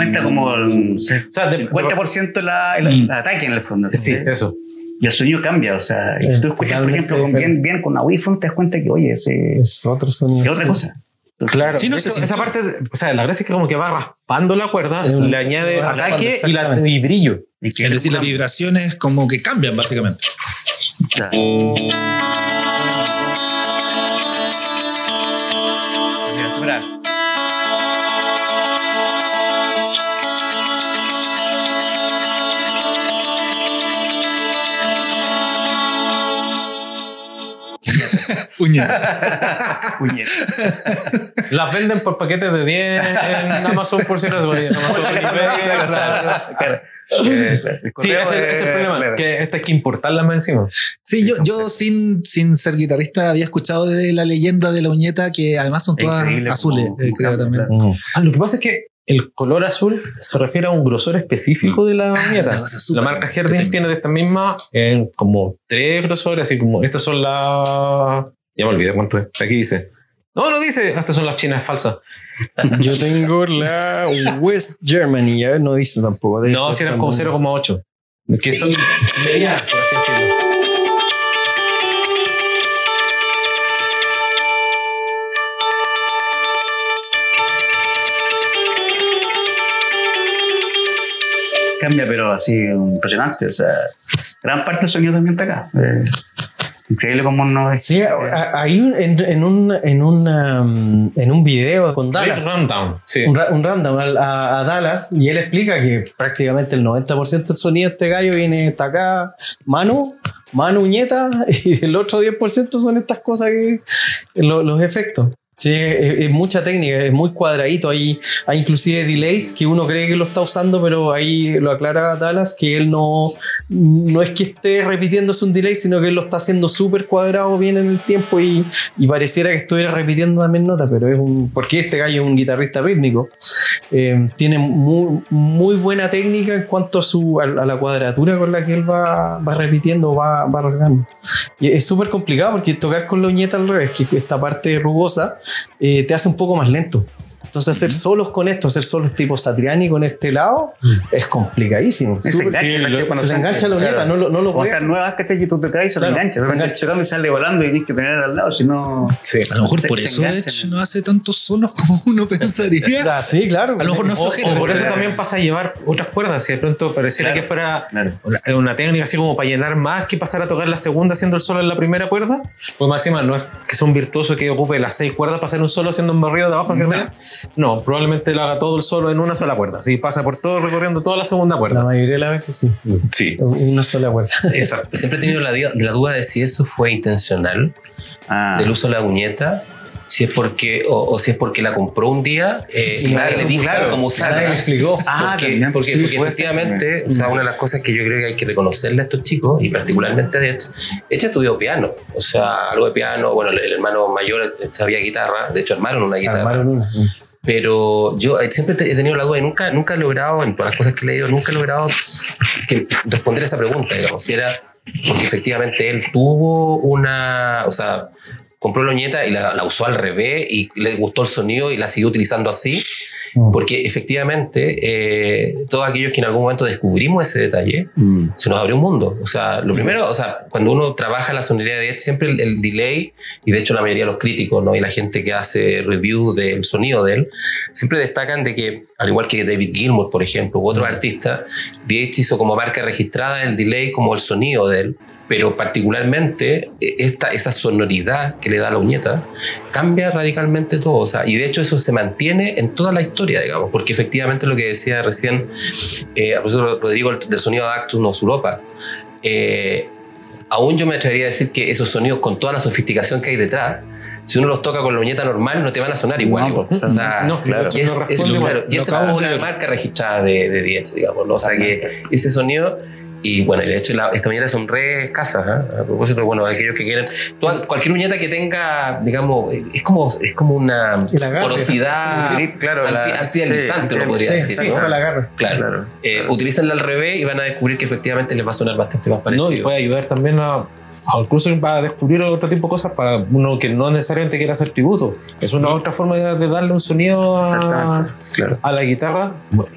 Aumenta como el O sea, de- 50% la, el, Mm. el ataque en el fondo. Sí, eso. Y el sonido cambia, o sea, Es si tú escuchas, por ejemplo, con bien, bien con audífono, te das cuenta que, oye, ese, es Es otro sonido. otra cosa. Claro, Sí, no hecho, esa parte, o sea, la gracia es que como que va raspando la cuerda, Eso. le añade ataque y, la, y brillo. y Es decir, las vibraciones como que cambian básicamente. o sea, Uñeta. Puñeta. Las venden por paquetes de 10 en Amazon por claro. Claro. Eh, el Sí, correo ese, ese es el de- problema, que esta hay que importarlas más encima. Sí, yo, yo sin, sin ser guitarrista había escuchado de la leyenda de la uñeta que además son todas Increíble azules, como- eh, creo como también. cambia, Ah, lo que pasa es que el color azul se refiere a un grosor específico de la cosa súper La marca tengo. tiene de esta misma en como tres grosores, así como estas son las. Ya me olvidé cuánto es. Aquí dice. No, no dice. Estas son las chinas falsas. [laughs] Yo tengo la West Germany, ya no dice tampoco. debe No, si eran como también- 0,8. Que son medianas, por así decirlo. Cambia, pero así impresionante. O sea, gran parte del sonido también está acá. Eh, increíble como no es. Sí, a- hay un, en, en un, en, una, mm, en un video con Dallas. Rundown. Sí. un, un a, a Dallas y él explica que prácticamente el 90% del sonido de este gallo viene hasta acá, mano, mano, uñeta, [laughs] y el otro 10% son estas cosas que lo- los efectos. Sí, es, es mucha técnica, es muy cuadradito. Hay, hay inclusive delays que uno cree que lo está usando, pero ahí lo aclara Dallas que él no, no es que esté repitiéndose un delay, sino que él lo está haciendo súper cuadrado bien en el tiempo y, y pareciera que estuviera repitiendo también nota, pero es un. Porque este gallo es un guitarrista rítmico. Eh, tiene muy, muy buena técnica en cuanto a, su, a, a la cuadratura con la que él va, va repitiendo, va, va rasgando. Y es súper complicado porque tocar con la uñeta al revés, que esta parte rugosa, eh, te hace un poco más lento. Entonces hacer solos con esto, hacer solos tipo Satriani con este lado, es complicadísimo. Se Súper- engancha, sí, Cuando se engancha la claro. no, lo- no lo puedes. nuevas, ¿cachai? Que tú te caes y se lo Claro, enganchas. Se engancha. y sale volando y tienes que tener al lado, si no. Sí. A lo mejor Se- por se eso Edge ¿no? hace tantos solos como [laughs] uno pensaría. Ah, sí, claro. A lo mejor no es O, flojera. o por eso Claro. también pasa a llevar otras cuerdas. Si de pronto pareciera Claro. que fuera Claro. una, una técnica así como para llenar más que pasar a tocar la segunda haciendo el solo en la primera cuerda. Pues más encima no es que sea un virtuoso que ocupe las seis cuerdas para hacer un solo haciendo un barrido de abajo hacia No. probablemente lo haga todo el solo en una sola cuerda. Sí, pasa por todo recorriendo toda la segunda La cuerda. mayoría de las veces sí. Sí, Una sola cuerda. [laughs] exacto. Siempre he tenido la, la duda de si eso fue intencional, Ah. del uso de la uñeta, si es porque, o, o si es porque la compró un día eh, y Claro, nadie le dijo claro. cómo Nadie me usarla. explicó. Ah, porque, también. porque, Sí, efectivamente, o sea, una de las cosas que yo creo que hay que reconocerle a estos chicos, y particularmente a Edge, Edge estudió piano, o sea, algo de piano, bueno, el, el hermano mayor sabía guitarra, de hecho armaron una guitarra, Armaron una. Pero yo eh, siempre he tenido la duda y nunca, nunca he logrado, en todas las cosas que he leído, nunca he logrado que responder esa pregunta, digamos, si era porque efectivamente él tuvo una, o sea, compró la uñeta y la, la usó al revés y le gustó el sonido y la siguió utilizando así, Mm. porque efectivamente eh, todos aquellos que en algún momento descubrimos ese detalle, Mm. se nos abrió un mundo. O sea, lo primero, o sea, cuando uno trabaja la sonoridad de Edge, siempre el, el delay, y de hecho la mayoría de los críticos ¿no? y la gente que hace review del sonido de él, siempre destacan de que, al igual que David Gilmour, por ejemplo, u otros artistas, DH hizo como marca registrada el delay como el sonido de él. Pero particularmente eh, esta, esa sonoridad que le da la uñeta cambia radicalmente todo. O sea, y de hecho eso se mantiene en toda la historia, digamos, porque efectivamente lo que decía recién eh, a profesor Rodrigo del sonido de Actus no Suropa, eh, aún yo me atrevería a decir que esos sonidos con toda la sofisticación que hay detrás, si uno los toca con la uñeta normal, no te van a sonar igual. No, igual. pues, o sea, no, claro. y es, no es- claro, y Lo esa es una marca registrada de, de 10, digamos. ¿no? O sea que ese sonido. Y bueno, y de hecho la, esta uñeta son re escasas, ¿ah? a propósito, bueno, aquellos que quieren, toda- cualquier uñeta que tenga, digamos, es como, es como una porosidad claro, la- anti, antideslizante, sí, uno podría Sí, decir. sí, ¿no? la garra. Claro. Claro. Eh, utilícenla al revés y van a descubrir que efectivamente les va a sonar bastante más parecido. No, y puede ayudar también a, a incluso a descubrir otro tipo de cosas para uno que no necesariamente quiera hacer tributo. Es una otra forma de, darle un sonido a. Claro. a la guitarra.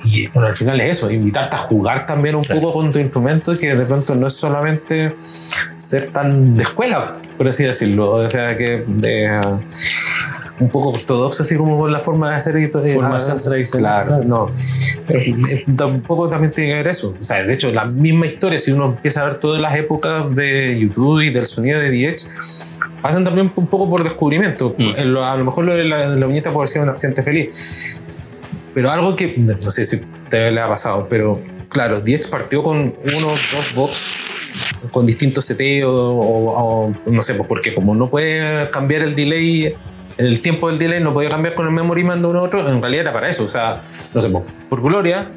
Y bueno, al final es eso, invitarte a jugar también un Claro. poco con tu instrumento, que de pronto no es solamente ser tan de escuela, por así decirlo. O sea, que de, un poco ortodoxo, así como con la forma de hacer de- Formación ah, tradicional. Claro, no. Pero eh, tampoco también tiene que ver eso. O sea, de hecho, la misma historia, si uno empieza a ver todas las épocas de YouTube y del sonido de DH, pasan también un poco por descubrimiento. Mm. A lo mejor lo de la, la uñeta puede ser un accidente feliz. Pero algo que, no sé si te le ha pasado, pero claro, DH partió con uno, dos box con distintos seteos o, o no sé, pues porque como no puede cambiar el delay, el tiempo del delay no podía cambiar con el memory man de uno a otro, en realidad era para eso. O sea, no sé, pues, por gloria,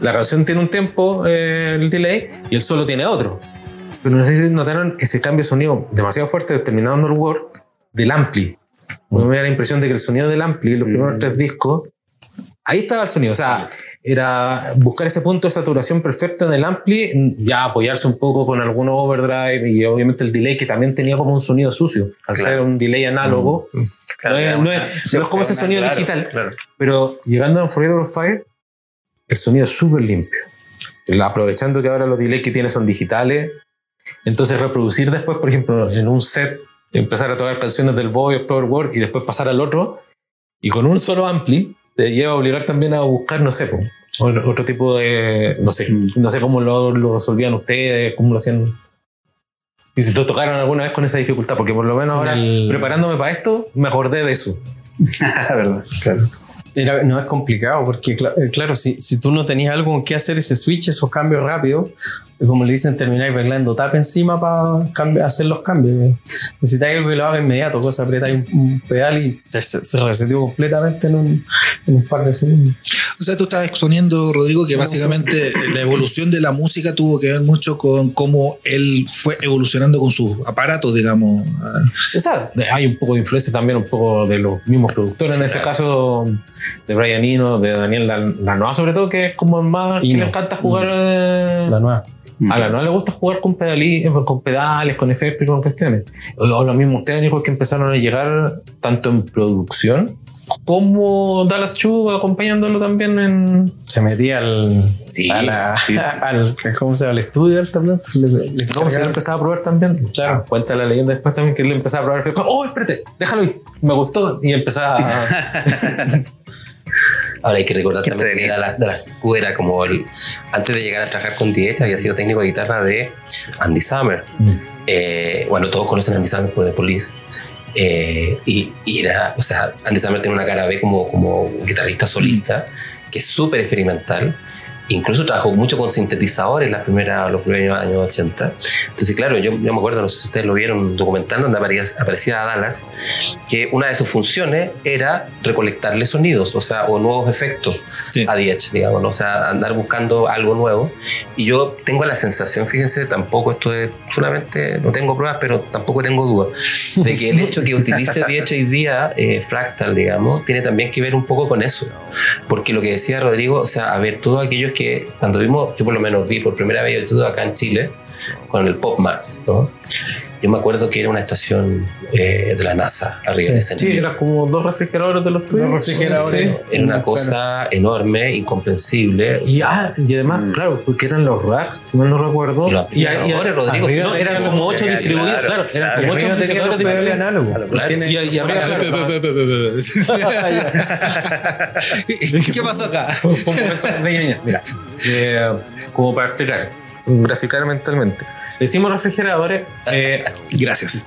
la canción tiene un tiempo, eh, el delay, y el solo tiene otro. Pero no sé si notaron ese cambio de sonido demasiado fuerte terminando el Word del ampli. Me da la impresión de que el sonido del ampli, los primeros Mm. tres discos, ahí estaba el sonido. O sea, era buscar ese punto de saturación perfecto en el ampli, ya apoyarse un poco con algunos overdrive y obviamente el delay que también tenía como un sonido sucio, al Claro. ser un delay análogo. Claro, No es- no es- no es como ese sonido claro, digital. Pero llegando a on Fire, el sonido es súper limpio. Aprovechando que ahora los delays que tiene son digitales, entonces reproducir después, por ejemplo, en un set, empezar a tocar canciones del Boy of Power Work y después pasar al otro, y con un solo ampli, te lleva a obligar también a buscar, no sé, po, otro, tipo de. No sé, Mm. no sé cómo lo, lo resolvían ustedes, cómo lo hacían. Y si te tocaron alguna vez con esa dificultad, porque por lo menos ahora, el- preparándome para esto, me acordé de eso. [laughs] verdad, claro. Era- no es complicado, porque eh, claro, si, si tú no tenías algo con qué hacer ese switch, esos cambios rápidos, como le dicen, termináis bailando tap encima para hacer los cambios. Necesitáis algo que lo haga inmediato, cosa apretáis un, un pedal y se, se, se reseteó completamente en un, en un par de segundos. O sea, tú estás exponiendo, Rodrigo, que básicamente la evolución de la música tuvo que ver mucho con cómo él fue evolucionando con sus aparatos, digamos. O sea, hay un poco de influencia también, un poco de los mismos productores, en ese caso de Brian Eno, de Daniel Lan- Lanois, sobre todo, que es como el más que Eno. le encanta jugar. eh, La nueva. A Lanois le gusta jugar con, eh, con pedales, con efectos y con cuestiones. O, los mismos técnicos que empezaron a llegar tanto en producción como Dallas Chu acompañándolo también en. Se metía al. Sí, a la- sí. [laughs] al. ¿Cómo se llama? Al estudio también. Le- le- No, si él empezaba a probar también. Claro. Cuenta la leyenda después también que él empezaba a probar. Fue, oh, espérate, déjalo ir. Me gustó. Y empezaba a. [laughs] Ahora hay que recordar Qué también que entretenido. era la, de las Q era como el, antes de llegar a trabajar con Diez había sido técnico de guitarra de Andy Summer. Eh, bueno, todos conocen a Andy Summer por The Police. Eh, y, y era, o sea, Andy Summer tiene una cara B como, como guitarrista solista, que es súper experimental. Incluso trabajó mucho con sintetizadores las primeras, los primeros años 80. Entonces, claro, yo, yo me acuerdo, no sé si ustedes lo vieron, un documental donde aparecía, aparecía Dallas, que una de sus funciones era recolectarle sonidos, o sea, o nuevos efectos Sí. a Diech, digamos, ¿no? o sea, andar buscando algo nuevo. Y yo tengo la sensación, fíjense, tampoco esto es solamente, no tengo pruebas, pero tampoco tengo dudas, de que el hecho que utilice Diech hoy día, eh, Fractal, digamos, tiene también que ver un poco con eso. Porque lo que decía Rodrigo, o sea, a ver, todos aquellos que cuando vimos, yo por lo menos vi por primera vez YouTube acá en Chile, con el PopMart, ¿no? Yo me acuerdo que era una estación eh, de la NASA arriba Sí. de ese Sí, eran como dos refrigeradores de los tuyos. Dos refrigeradores. Sí. Era una cosa enorme, incomprensible. Y, ah, y además, claro, porque eran los racks, si mal no recuerdo. Y los y, y- Rodrigo, sí, no, eran como ocho claro, distribuidos, claro, eran claro. como ocho. Claro. Y, arriba, claro, pe- pe- pe- pe- ¿Qué pasó acá? Mira, eh, como para explicar, graficar mentalmente. Le Decimos refrigeradores, eh, Gracias.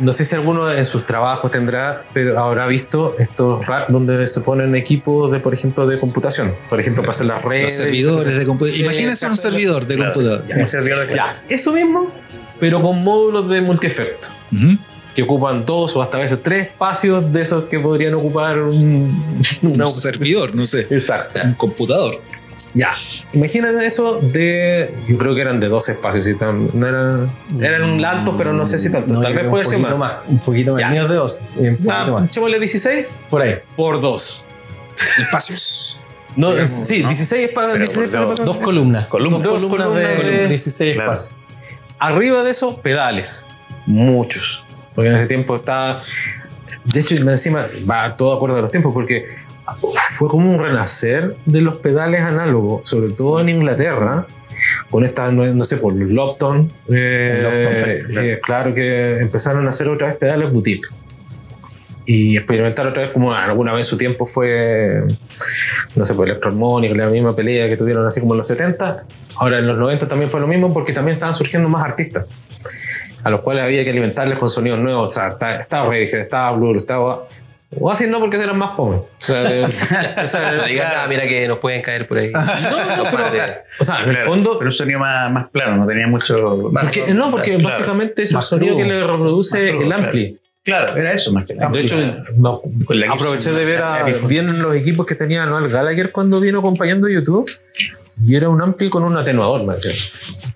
no sé si alguno en sus trabajos tendrá, pero habrá visto estos racks donde se ponen equipos de, por ejemplo, de computación. Por ejemplo, para hacer las redes. Los servidores de computador. Eh, Imagínense un servidor de Claro, computador. ya, un servidor de- Ya, eso mismo, pero con módulos de multiefecto. Ujú. que ocupan dos o hasta a veces tres espacios de esos que podrían ocupar un, Un servidor, no sé. Exacto. Un computador. Ya. Imagínate eso de. Yo creo que eran de dos espacios. Y tan, no eran, eran altos, pero no sé si tanto. No, Tal vez puede un ser poquito más. Un poquito más. Ya. De dos. un más. echémosle 16 Por ahí. por 2. Espacios. [laughs] No, sí, ¿no? 16 para Pero 16 por para- Dos columnas. Columnas. Dos columnas, Dos de, columnas de- 16 Claro. espacios. Arriba de eso, pedales. Muchos. Porque en ese tiempo estaba. De hecho, encima va todo de acuerdo a los tiempos, porque fue como un renacer de los pedales análogos, sobre todo en Inglaterra, con estas, no, no sé, por los Lopton. eh, claro. eh, claro que empezaron a hacer otra vez pedales boutique. Y experimentar otra vez, como alguna vez su tiempo fue, no sé, pues Electroharmonic, la misma pelea que tuvieron así como en los 70. Ahora en los 90 también fue lo mismo porque también estaban surgiendo más artistas a los cuales había que alimentarles con sonidos nuevos. O sea, estaba Radiohead, estaba Blur, estaba. O así no, porque eran más jóvenes. O sea, de- [laughs] o sea, No digan nada, mira que nos pueden caer por ahí. Los fans de- o sea, en el fondo. Pero un sonido más, más plano, no tenía mucho. porque- no, porque Claro. básicamente es el sonido crudo. que le reproduce crudo, el ampli. Claro, era eso más que nada. De hecho, no, aproveché de ver a, bien los equipos que tenía Noel Gallagher cuando vino acompañando YouTube. Y era un ampli con un atenuador, me decía.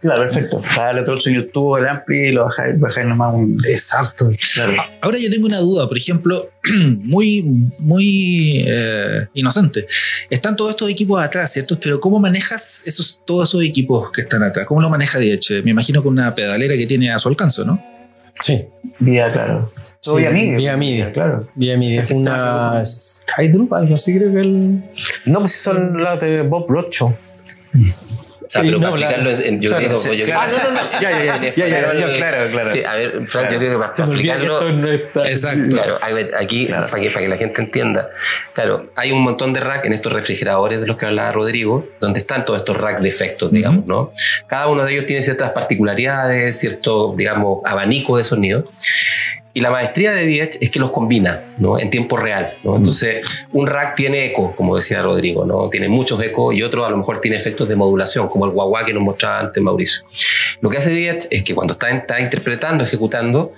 Claro, perfecto. Dale todo el sonido tubo, el ampli y lo bajáis, bajáis nomás un. Exacto. Claro. Ahora yo tengo una duda, por ejemplo, [clears throat] muy, muy eh, inocente. Están todos estos equipos atrás, ¿cierto? Pero ¿cómo manejas esos, todos esos equipos que están atrás? ¿Cómo lo maneja Diech? Me imagino con una pedalera que tiene a su alcance, ¿no? Sí. Vía, claro. Todo Sí, vía MIDI. vía MIDI. Claro. Bien, mire, es una Skydrop, algo así creo que el. No, pues son las de Bob Rothschild. O sea, pero No, para la- explicarlo, en- yo claro, sí, yo claro. Ah, no, no, no. Ya, ya, ya, ya, ya, ya, claro, claro. Sí, a ver, Frank, yo creo que para, que explicarlo. esto no está. Exacto. Claro, a ver, aquí, Claro. Para, que, para que la gente entienda, claro, hay un montón de racks en estos refrigeradores de los que hablaba Rodrigo, donde están todos estos racks de efectos, digamos, ¿no? Cada uno de ellos tiene ciertas particularidades, cierto, digamos, abanico de sonido. Y la maestría de Diech es que los combina, ¿no? En tiempo real, ¿no? Entonces, un rack tiene eco, como decía Rodrigo, ¿no? Tiene muchos ecos y otro a lo mejor tiene efectos de modulación, como el guagua que nos mostraba antes Mauricio. Lo que hace Diech es que cuando está interpretando, ejecutando,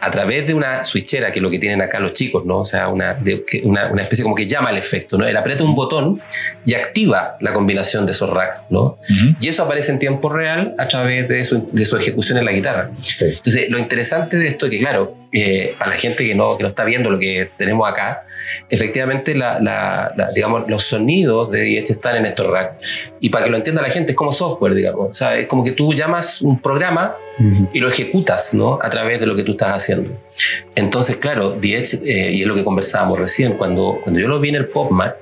a través de una switchera, que es lo que tienen acá los chicos, ¿no? O sea, una, de- una, una especie como que llama el efecto, ¿no? Él aprieta un botón y activa la combinación de esos racks, ¿no? Y eso aparece en tiempo real a través de su, de su ejecución en la guitarra. Sí. Entonces, lo interesante de esto es que, claro, eh, para la gente que no, que no está viendo lo que tenemos acá, efectivamente la, la- la- digamos, los sonidos de DH están en estos racks. Y para que lo entienda la gente, es como software, digamos. O sea, es como que tú llamas un programa y lo ejecutas ¿no? a través de lo que tú estás haciendo. Entonces, claro, DH, eh, y es lo que conversábamos recién, cuando, cuando yo lo vi en el PopMart,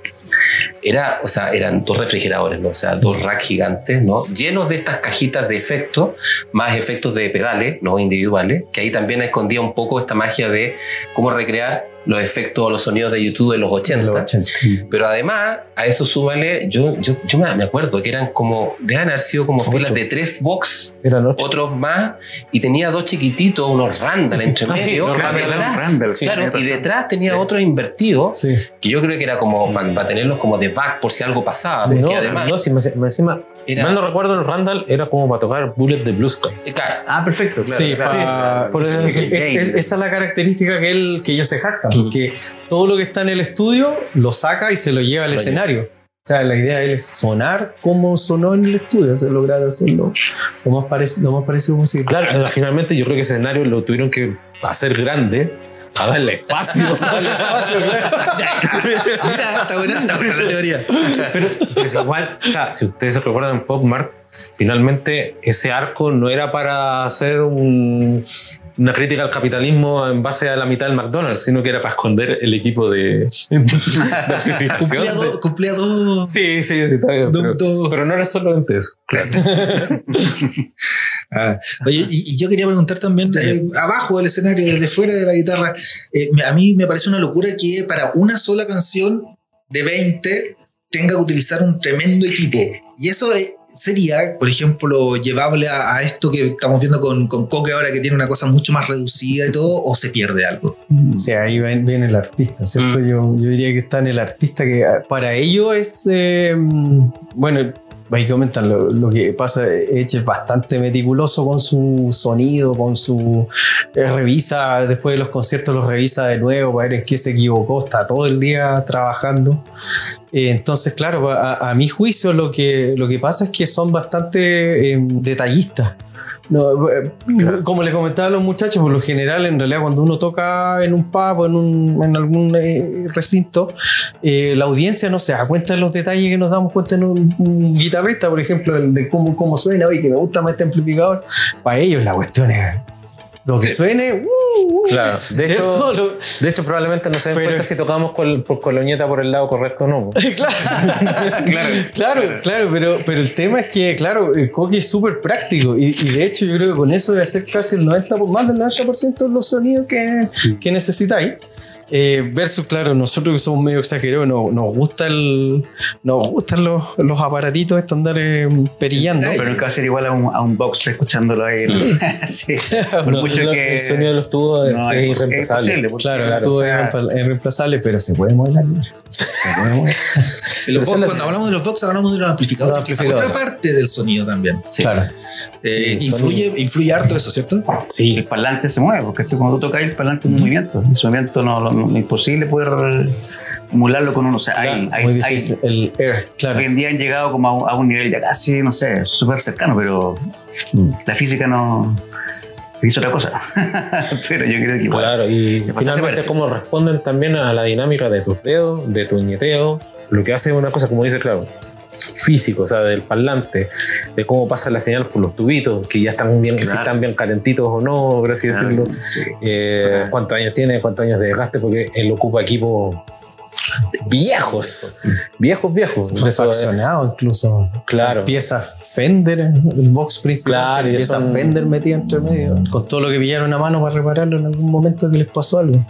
era, o sea, eran dos refrigeradores, ¿no? o sea, dos racks gigantes, ¿no? llenos de estas cajitas de efectos, más efectos de pedales, ¿no? individuales, que ahí también escondía un poco esta magia de cómo recrear los efectos o los sonidos de YouTube de los 80. En los 80. Pero además, a eso súmale, yo, yo, yo me acuerdo que eran como, deben haber sido como filas de tres box, Eran ocho. otros más, y tenía dos chiquititos, unos Randall entre [laughs] Ah, sí, medio. y Randall, detrás- Randall, sí, claro, y detrás tenía Sí. otros invertidos, Sí. que yo creo que era como para tenerlos como de back por si algo pasaba, Sí, porque no, además no, si me, me encima, era... mal no recuerdo, el Randall era como para tocar Bullet de Blue Sky. eh, claro, Ah, perfecto. Claro, Sí, claro. pa- por eso es- es es- es- esa es la característica que, él, que ellos se jactan, porque todo lo que está en el estudio lo saca y se lo lleva al Lo escenario. O sea, la idea de él es sonar como sonó en el estudio, o sea, lograr hacerlo lo más, parec- lo más parecido posible. Claro, finalmente yo creo que ese escenario lo tuvieron que hacer grande a darle espacio. [laughs] [laughs] Mira, está buena, está buena la teoría. pero, pero es igual, o sea, si ustedes se recuerdan en Pop Mart, finalmente ese arco no era para hacer un- una crítica al capitalismo en base a la mitad del McDonald's, sino que era para esconder el equipo de, de Cumplía dos. Sí, sí, sí, está bien, pero, pero no era solamente eso. [laughs] Ah, oye, y, y yo quería preguntar también, eh, abajo del escenario, desde fuera de la guitarra, eh, a mí me parece una locura que para una sola canción de 20 tenga que utilizar un tremendo equipo. Y eso eh, sería, por ejemplo, llevable a, a esto que estamos viendo con, con Coque ahora, que tiene una cosa mucho más reducida y todo, o se pierde algo. O sea, ahí viene el artista, ¿cierto? Mm. Yo, yo diría que está en el artista que ah, para ello es, eh, bueno, ahí comentan lo, lo que pasa, Eche es bastante meticuloso con su sonido, con su... eh, revisa, después de los conciertos los revisa de nuevo para ver en qué se equivocó, está todo el día trabajando. Eh, entonces, claro, a, a mi juicio lo que, lo que pasa es que son bastante eh, detallistas. No, eh, como le comentaba a los muchachos, por lo general, en realidad, cuando uno toca en un pub o en, un- en algún eh, recinto, eh, la audiencia no se da cuenta de los detalles que nos damos cuenta en un, guitarrista, por ejemplo, el de cómo, cómo suena, oye, que me gusta más este amplificador. Para ellos, la cuestión es lo que suene. uh, uh, Claro, de hecho. Lo- de hecho probablemente no se den Pero- cuenta si tocamos con, la uñeta por el lado correcto o no. [laughs] [laughs] claro, claro, claro, pero, pero el tema es que, claro, el coque es súper práctico y, y de hecho yo creo que con eso debe ser casi el 90, por- más del 90% de los sonidos que, que necesitáis. Eh, versus, claro, nosotros que somos medio exagerados, nos, nos gusta el, nos gustan los, los aparatitos estos andar eh, perillando. Pero nunca va a ser igual a un, a un box escuchándolo ahí. [laughs] [laughs] sí. Por No, mucho el, que. el sonido de los tubos No, es, es irreemplazable. imposible, porque- Claro, Claro, tú o sea- es reempla- es reemplazable, pero se puede modelar. Box, cuando hablamos de los box, hablamos de los amplificadores, Los que es amplificadores. otra parte del sonido también. Claro. Eh, Sí, influye, influye harto eso, ¿cierto? Sí, el parlante se mueve, porque esto, cuando tú tocas el parlante es un movimiento. Ese movimiento no, no, no- es imposible poder emularlo con uno. O sea, hay, hay, Muy hay- difícil. El air, claro. hoy en día han llegado como a un, a un nivel ya casi, no sé, súper cercano, pero Mm. la física no hizo otra cosa. [laughs] pero yo creo que igual. claro. Y finalmente cómo responden también a la dinámica de tus dedos, de tu ñeteo. Lo que hace es una cosa, como dice claro, físico, o sea, del parlante, de cómo pasa la señal por los tubitos, que ya están bien, si Claro. están bien calentitos o no, por así decirlo. Sí. Eh, cuántos años tiene, cuántos años de desgaste, porque él ocupa equipos viejos, viejos, viejos. Refaccionado incluso. claro. Piezas Fender, el box principal. Claro, piezas son- Fender metidas entre medio. Con todo lo que pillaron a mano para repararlo en algún momento que les pasó algo.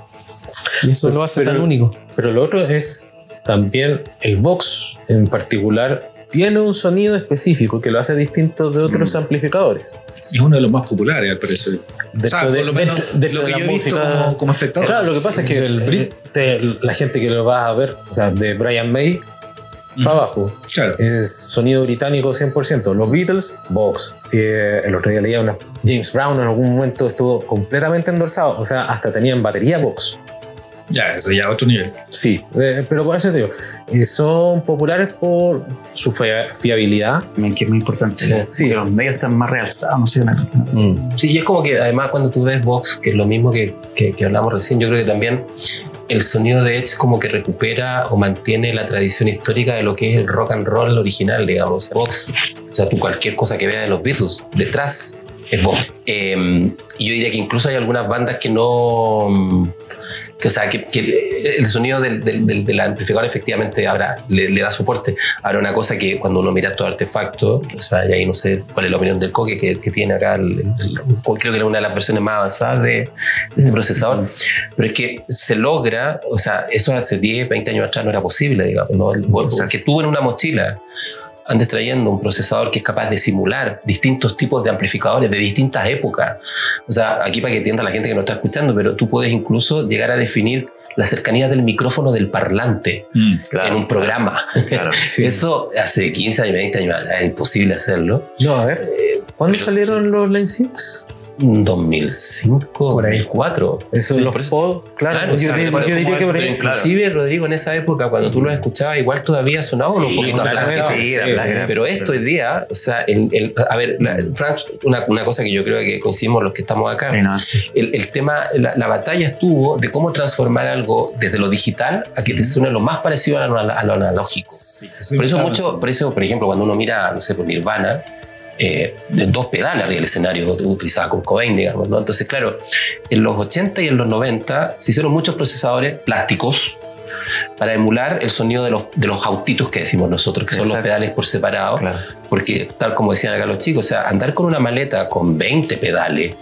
Y eso lo hace Pero- tan único. Pero lo otro es también el Vox en particular tiene un sonido específico que lo hace distinto de otros amplificadores. Es uno de los más populares, al parecer. Dentro o sea, de- por lo menos dentro- dentro lo que de yo he visto música- como, como espectador. Claro, lo que pasa es que El el, Brit- la gente que lo va a ver, o sea, de Brian May para abajo, Claro. es sonido británico 100%. Los Beatles, Vox. Eh, el otro día leía una. James Brown en algún momento estuvo completamente endorsado, o sea, hasta tenían batería Vox. Ya, eso ya otro nivel. Sí, eh, pero por eso te digo, eh, son populares por su fia- fiabilidad. También que es muy importante. Sí. Sí, los medios están más realzados, no sé. Mm. Sí, y es como que además cuando tú ves Vox, que es lo mismo que, que, que hablamos recién, yo creo que también el sonido de Edge como que recupera o mantiene la tradición histórica de lo que es el rock and roll original, digamos. Vox, o sea, tú cualquier cosa que veas de los Beatles, detrás es Vox. Eh, y yo diría que incluso hay algunas bandas que no... Que, o sea, que, que el sonido del, del, del- del amplificador efectivamente ahora le, le da soporte. Ahora, una cosa que cuando uno mira estos artefactos, o sea, y ahí no sé cuál es la opinión del Coque que, que tiene acá, el- el- creo que es una de las versiones más avanzadas de, de este procesador, pero es que se logra, o sea, eso hace 10, 20 años atrás no era posible, digamos, ¿no? Porque tú en una mochila andes trayendo un procesador que es capaz de simular distintos tipos de amplificadores de distintas épocas. O sea, aquí para que entienda la gente que nos está escuchando, pero tú puedes incluso llegar a definir la cercanía del micrófono del parlante Mm. en un programa. Claro. Sí. [laughs] Eso hace 15 años, 20 años es imposible hacerlo. No, a ver, ¿cuándo salieron los Line 6? 2005, Por ahí. 2004. Eso, Sí, los eso- pod, claro, Claro, yo, o sea, diría- pero yo diría que por ahí. inclusive, Rodrigo, en esa época, cuando tú los escuchabas, igual todavía sonaban un poquito a claro, sí, Sí. Pero esto hoy día, o sea, el, el- a ver, la- Frank, una, una cosa que yo creo que coincidimos los que estamos acá, Sí, no, sí. el, el tema, la, la batalla estuvo de cómo transformar algo desde lo digital a que te suene lo más parecido a lo, a lo analógico. Por eso, mucho, por eso, por ejemplo, cuando uno mira, no sé, por Nirvana, eh, dos pedales arriba del escenario utilizaba con Cobain, digamos, ¿no? Entonces, claro, en los 80 y en los 90 se hicieron muchos procesadores plásticos para emular el sonido de los, de los autitos que decimos nosotros, que son los pedales por separado. Claro. Porque, tal como decían acá los chicos, o sea, andar con una maleta con 20 pedales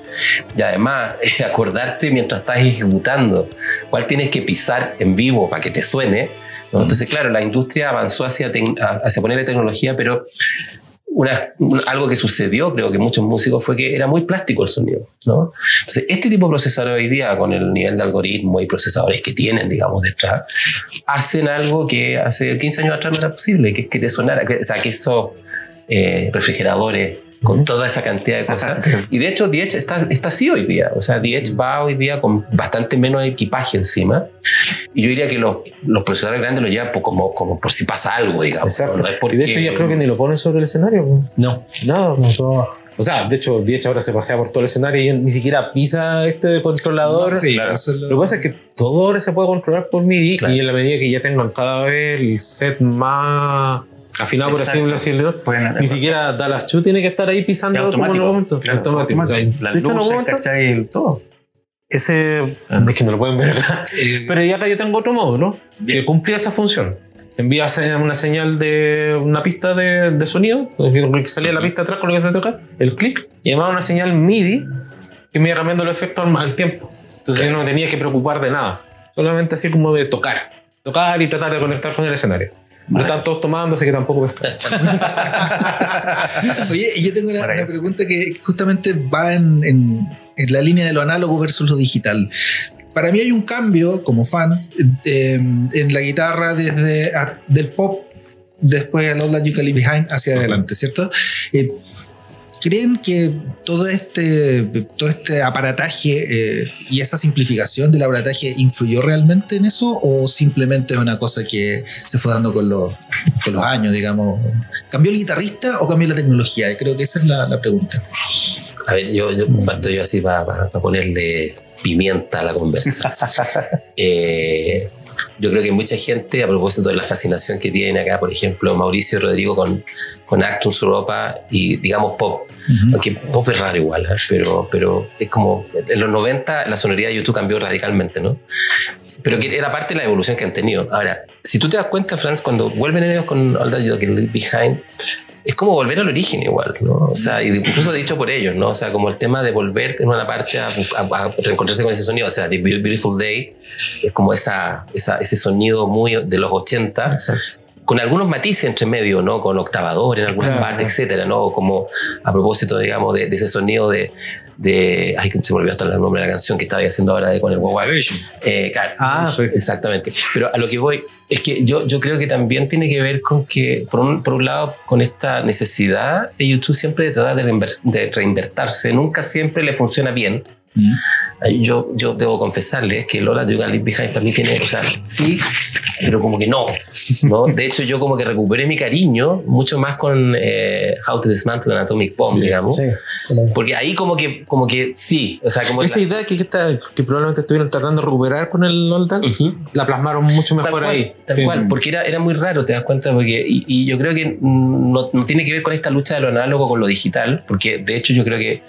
y además [laughs] acordarte mientras estás ejecutando cuál tienes que pisar en vivo para que te suene. Entonces, claro, la industria avanzó hacia, hacia ponerle tecnología, pero una, un- algo que sucedió, creo que muchos músicos, fue que era muy plástico el sonido. ¿no? Entonces, este tipo de procesadores hoy día, con el nivel de algoritmo y procesadores que tienen, digamos, detrás, hacen algo que hace 15 años atrás no era posible, que es que te sonara, o sea, que esos eh, refrigeradores con toda esa cantidad de cosas. Y de hecho, Edge está, está así hoy día. O sea, The Edge va hoy día con bastante menos equipaje encima. Y yo diría que los, los procesadores grandes lo llevan por- como, como por si pasa algo, digamos. Exacto. No es Y porque- de hecho, yo creo que ni lo ponen sobre el escenario. No. No, no, todo. O sea, de hecho, Diech ahora se pasea por todo el escenario y ni siquiera pisa este controlador. Sí, Claro. eso es lo- Lo que pasa es que todo ahora se puede controlar por MIDI Claro. y en la medida que ya tengan cada vez el set más afinado, por así decirlo, Pueden- ni siquiera Dallas Chu tiene que estar ahí pisando como en automático. un momento. Claro, automático. automático. Las de hecho, luces, ¿cachai? Todo. ese. Es que no lo pueden ver [laughs] Pero ya acá yo tengo otro módulo que cumplía esa función. Envía una señal de una pista de, de sonido, que salía la pista atrás con lo que se tocar, el clic, y además una señal MIDI que me iba cambiando los efectos al, al tiempo. Entonces yo no me tenía que preocupar de nada. Solamente así como de tocar. Tocar y tratar de conectar con el escenario. No están todos tomando, así que tampoco. [laughs] Oye, y yo tengo una, una pregunta que justamente va en, en- en la línea de lo análogo versus lo digital. Para mí hay un cambio, como fan, eh, en la guitarra desde a- del pop, después al All That You Can Leave Behind, hacia adelante, ¿cierto? Eh, ¿Creen que todo este, todo este aparataje eh, y esa simplificación del aparataje influyó realmente en eso o simplemente es una cosa que se fue dando con los, con los años, digamos? ¿Cambió el guitarrista o cambió la tecnología? Creo que esa es la, la pregunta. A ver, yo, yo parto yo así para ponerle pimienta a la conversa. [laughs] Eh, yo creo que mucha gente, a propósito de la fascinación que tiene acá, por ejemplo, Mauricio y Rodrigo con, con Actus Europa y, digamos, pop. Aunque pop es raro igual, ¿eh? pero, pero es como en los 90 la sonoridad de YouTube cambió radicalmente, ¿no? Pero que era parte de la evolución que han tenido. Ahora, si tú te das cuenta, Franz, cuando vuelven ellos con All That You Leave Behind, es como volver al origen igual, ¿no? O sea, incluso dicho por ellos, ¿no? O sea, como el tema de volver en una parte a, a- a reencontrarse con ese sonido. O sea, The Beautiful Day es como esa, esa- ese sonido muy de los 80, con algunos matices entre medio, ¿no? Con octavador en algunas Claro. partes, etcétera, ¿no? Como a propósito, digamos, de, de ese sonido de, de. Ay, se me olvidó hasta el nombre de la canción que estaba haciendo ahora de, con el Huawei. Eh, claro. Ah. Exactamente. Pero a lo que voy es que yo, yo creo que también tiene que ver con que, por un, por un lado, con esta necesidad de YouTube siempre de tratar de, reinver- de reinvertirse. Nunca siempre le funciona bien. Mm. Yo, yo debo confesarles que Lola de Leave Behind para mí tiene, o sea, sí, pero como que no, ¿no? De hecho, yo como que recuperé mi cariño mucho más con eh, How to Dismantle an Atomic Bomb, digamos. Sí. Porque ahí como que, como que sí, o sea, como Esa la- idea que, está- que probablemente estuvieron tratando de recuperar con el Noldan, Ujú. la plasmaron mucho mejor cual, ahí. Tal Sí. cual, porque era, era muy raro, te das cuenta, porque, y, y yo creo que no, no tiene que ver con esta lucha de lo análogo con lo digital, porque de hecho yo creo que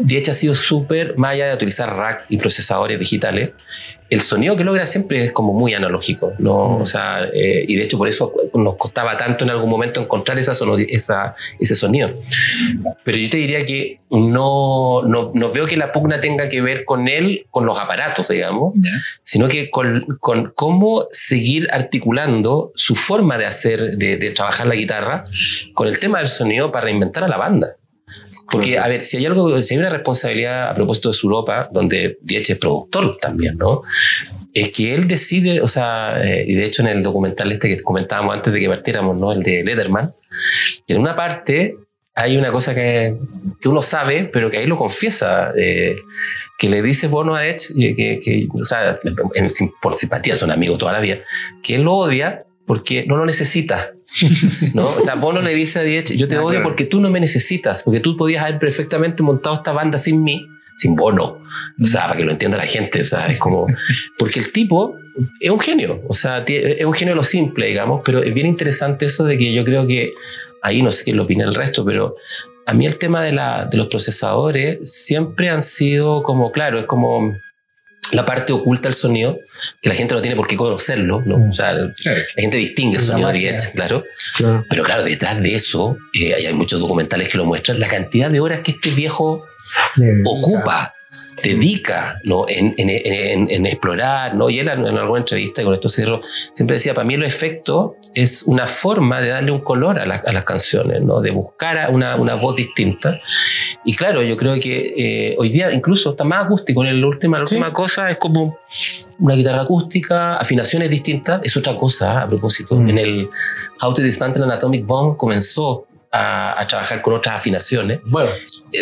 DH ha sido súper, más allá de utilizar rack y procesadores digitales, el sonido que logra siempre es como muy analógico, ¿no? O sea, eh, y de hecho por eso nos costaba tanto en algún momento encontrar esa esa, ese sonido. Pero yo te diría que no, no, no veo que la pugna tenga que ver con él, con los aparatos, digamos, Ya. sino que con, con cómo seguir articulando su forma de hacer, de, de trabajar la guitarra con el tema del sonido para reinventar a la banda. Porque, a ver, si hay algo, si hay una responsabilidad a propósito de su Europa, donde Diech es productor también, ¿no? Es que él decide, o sea, eh, y de hecho en el documental este que comentábamos antes de que partiéramos, ¿no? El de Letterman, que en una parte hay una cosa que, que uno sabe, pero que ahí lo confiesa, eh, que le dice Bono a Edge, eh, que, que, o sea, en- por simpatía, son amigos toda la vida, que él lo odia porque no lo necesita. [laughs] ¿no? O sea, Bono le dice a Edge, yo te Ah, odio claro. porque tú no me necesitas, porque tú podías haber perfectamente montado esta banda sin mí, sin Bono. O sea, para que lo entienda la gente, o sea, es como... [laughs] Porque el tipo es un genio, o sea, es un genio de lo simple, digamos, pero es bien interesante eso de que yo creo que ahí no sé qué lo opina el resto, pero a mí el tema de, la, de los procesadores siempre han sido como, claro, es como la parte oculta del sonido, que la gente no tiene por qué conocerlo, ¿no? O sea, la gente distingue el sonido de. Edge, claro. Claro. Pero claro, detrás de eso, eh, hay hay muchos documentales que lo muestran, la cantidad de horas que este viejo ocupa, dedica ¿no? en, en- en- en explorar, ¿no? y él en, alguna entrevista, y con esto cierro, siempre decía, para mí los efectos es una forma de darle un color a, la- a las canciones, ¿no? de buscar una, una voz distinta. Y claro, yo creo que eh, hoy día incluso está más acústico, en la última, la Sí. última cosa es como una guitarra acústica, afinaciones distintas, es otra cosa a propósito. Mm. En el How to Dismantle an Atomic Bomb comenzó a, a trabajar con otras afinaciones. Bueno,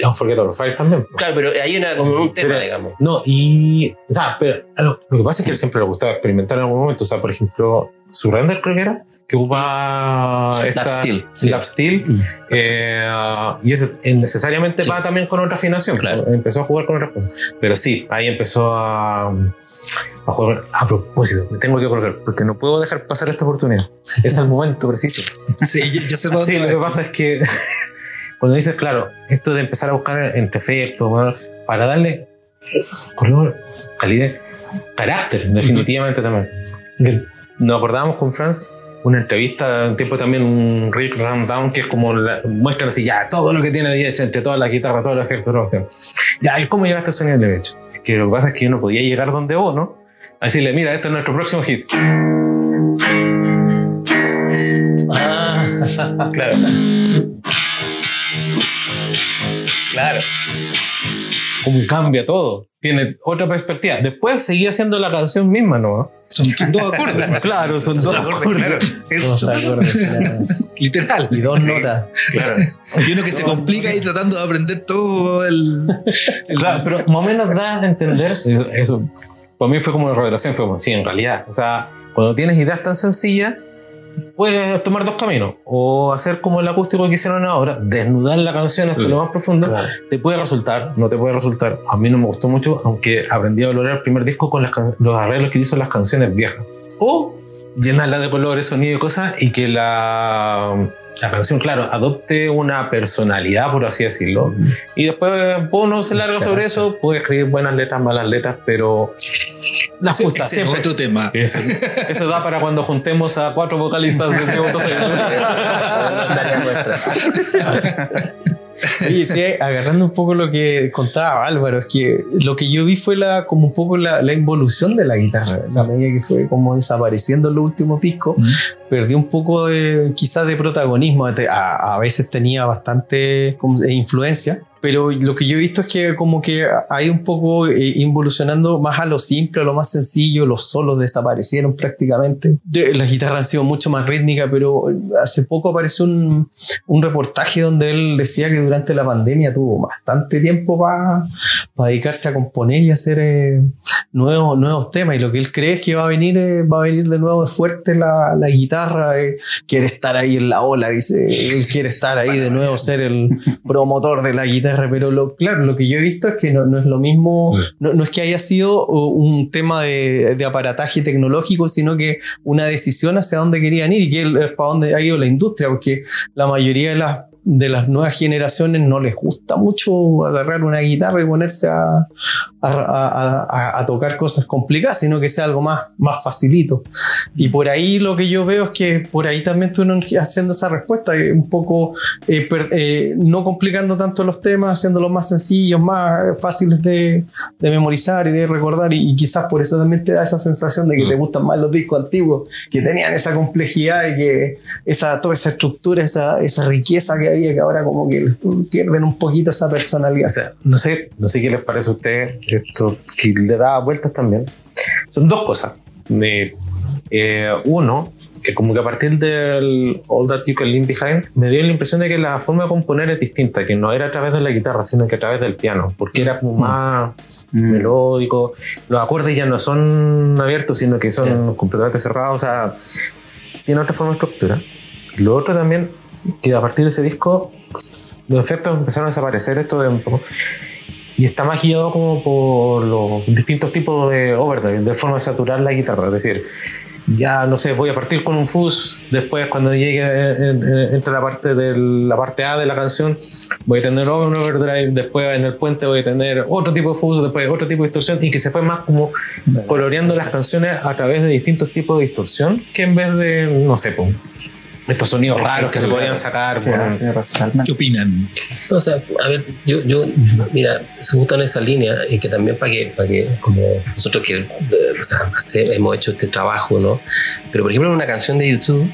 Don't Forget Our Fire también. Claro, pero hay una, como un tema, Pero- digamos. No, y. O sea, pero lo, lo que pasa es que a él siempre le gustaba experimentar en algún momento. O sea, por ejemplo, Surrender creo que era, que ocupa. esta- steel, sí. Steel, Mm. eh, y ese eh, necesariamente Sí. va también con otra afinación. Claro. Empezó a jugar con otras cosas. Pero sí, ahí empezó a. A jugar. A propósito, me tengo que colgar porque no puedo dejar pasar esta oportunidad. Es el momento preciso. Sí, yo, yo sé por Sí, dónde lo que pasa es que [laughs] cuando dices, claro, esto de empezar a buscar entre efectos para darle color, calidad, carácter, definitivamente también. Que Nos acordábamos con Franz una entrevista, un tiempo también un Rick Rundown, que es como la- muestran así ya todo lo que tiene hecho entre todas las guitarras, todos los efectos. Ya, ¿y cómo llegaste a sonido de hecho? Es que lo que pasa es que yo no podía llegar donde vos, ¿no? A decirle, mira, este es nuestro próximo hit. [laughs] Claro. Claro. Como cambia todo. Tiene otra perspectiva. Después seguía haciendo la canción misma, ¿no? Son, son dos acordes. Claro, son dos Claro. acordes. Dos acordes, Literal. y dos notas. Claro. Y uno que se complica ahí tratando de aprender todo el. el- Claro, pero más o menos da a entender. Eso, eso para mí fue como una revelación. Fue como, sí, en realidad. O sea, cuando tienes ideas tan sencillas, puedes tomar dos caminos. O hacer como el acústico que hicieron ahora, desnudar la canción hasta Mm. lo más profundo. Te puede resultar, no te puede resultar. A mí no me gustó mucho, aunque aprendí a valorar el primer disco con las los arreglos que hizo las canciones viejas. O llenarla de colores, sonido y cosas y que la, la canción, claro, adopte una personalidad, por así decirlo. Y después uno se larga sobre eso, puede escribir buenas letras, malas letras, pero las justas ese es otro tema. Eso, eso da para cuando juntemos a cuatro vocalistas de Oye, sí, agarrando un poco lo que contaba Álvaro, es que lo que yo vi fue la, como un poco la, la involución de la guitarra, la medida que fue como desapareciendo en los últimos discos, Mm. perdió un poco de, quizás de protagonismo, a, a veces tenía bastante eh, influencia, pero lo que yo he visto es que como que hay un poco eh, involucionando más a lo simple, a lo más sencillo, los solos desaparecieron prácticamente. De- la guitarra ha sido mucho más rítmica, pero hace poco apareció un, un reportaje donde él decía que durante la pandemia tuvo bastante tiempo para dedicarse a componer y hacer eh, nuevos, nuevos temas y lo que él cree es que va a venir, eh, va a venir de nuevo fuerte la, la guitarra, eh, quiere estar ahí en la ola, dice, él quiere estar ahí de nuevo, ser el promotor de la guitarra, pero lo, claro, lo que yo he visto es que no, no es lo mismo, no, no es que haya sido uh, un tema de, de aparataje tecnológico, sino que una decisión hacia dónde querían ir y que es para dónde ha ido la industria, porque la mayoría de las de las nuevas generaciones no les gusta mucho agarrar una guitarra y ponerse a, a, a- a- a tocar cosas complicadas, sino que sea algo más, más facilito. Y por ahí lo que yo veo es que por ahí también estuvieron haciendo esa respuesta, eh, un poco eh, per- eh, no complicando tanto los temas, haciéndolos más sencillos, más fáciles de, de memorizar y de recordar. Y, y quizás por eso también te da esa sensación de que te gustan más los discos antiguos, que tenían esa complejidad y que esa, toda esa estructura, esa, esa riqueza que había, que ahora como que pierden un poquito esa personalidad. O sea, no sé, no sé qué les parece a ustedes esto que le da vueltas también. Son dos cosas. Me- eh, uno, que como que a partir del All That You Can Leave Behind, me dio la impresión de que la forma de componer es distinta, que no era a través de la guitarra, sino que a través del piano, porque era como más melódico. Los acordes ya no son abiertos, sino que son completamente cerrados, o sea, tiene otra forma de estructura. Y lo otro también, que a partir de ese disco, los efectos empezaron a desaparecer, esto de un poco. Y está más guiado como por los distintos tipos de overdrive, de forma de saturar la guitarra. Es decir, ya no sé, voy a partir con un fuzz, después cuando llegue en- en- entre la parte de la parte A de la canción, voy a tener un overdrive, después en el puente voy a tener otro tipo de fuzz, después otro tipo de distorsión, y que se fue más como coloreando las canciones a través de distintos tipos de distorsión, que en vez de, no sé, pum, estos sonidos raros que se podían sacar. por- ¿Qué opinan? O sea, a ver, yo, yo mira, se gusta en esa línea y que también para que, para que como nosotros que o sea, hace- hemos hecho este trabajo, ¿no? Pero por ejemplo en una canción de YouTube,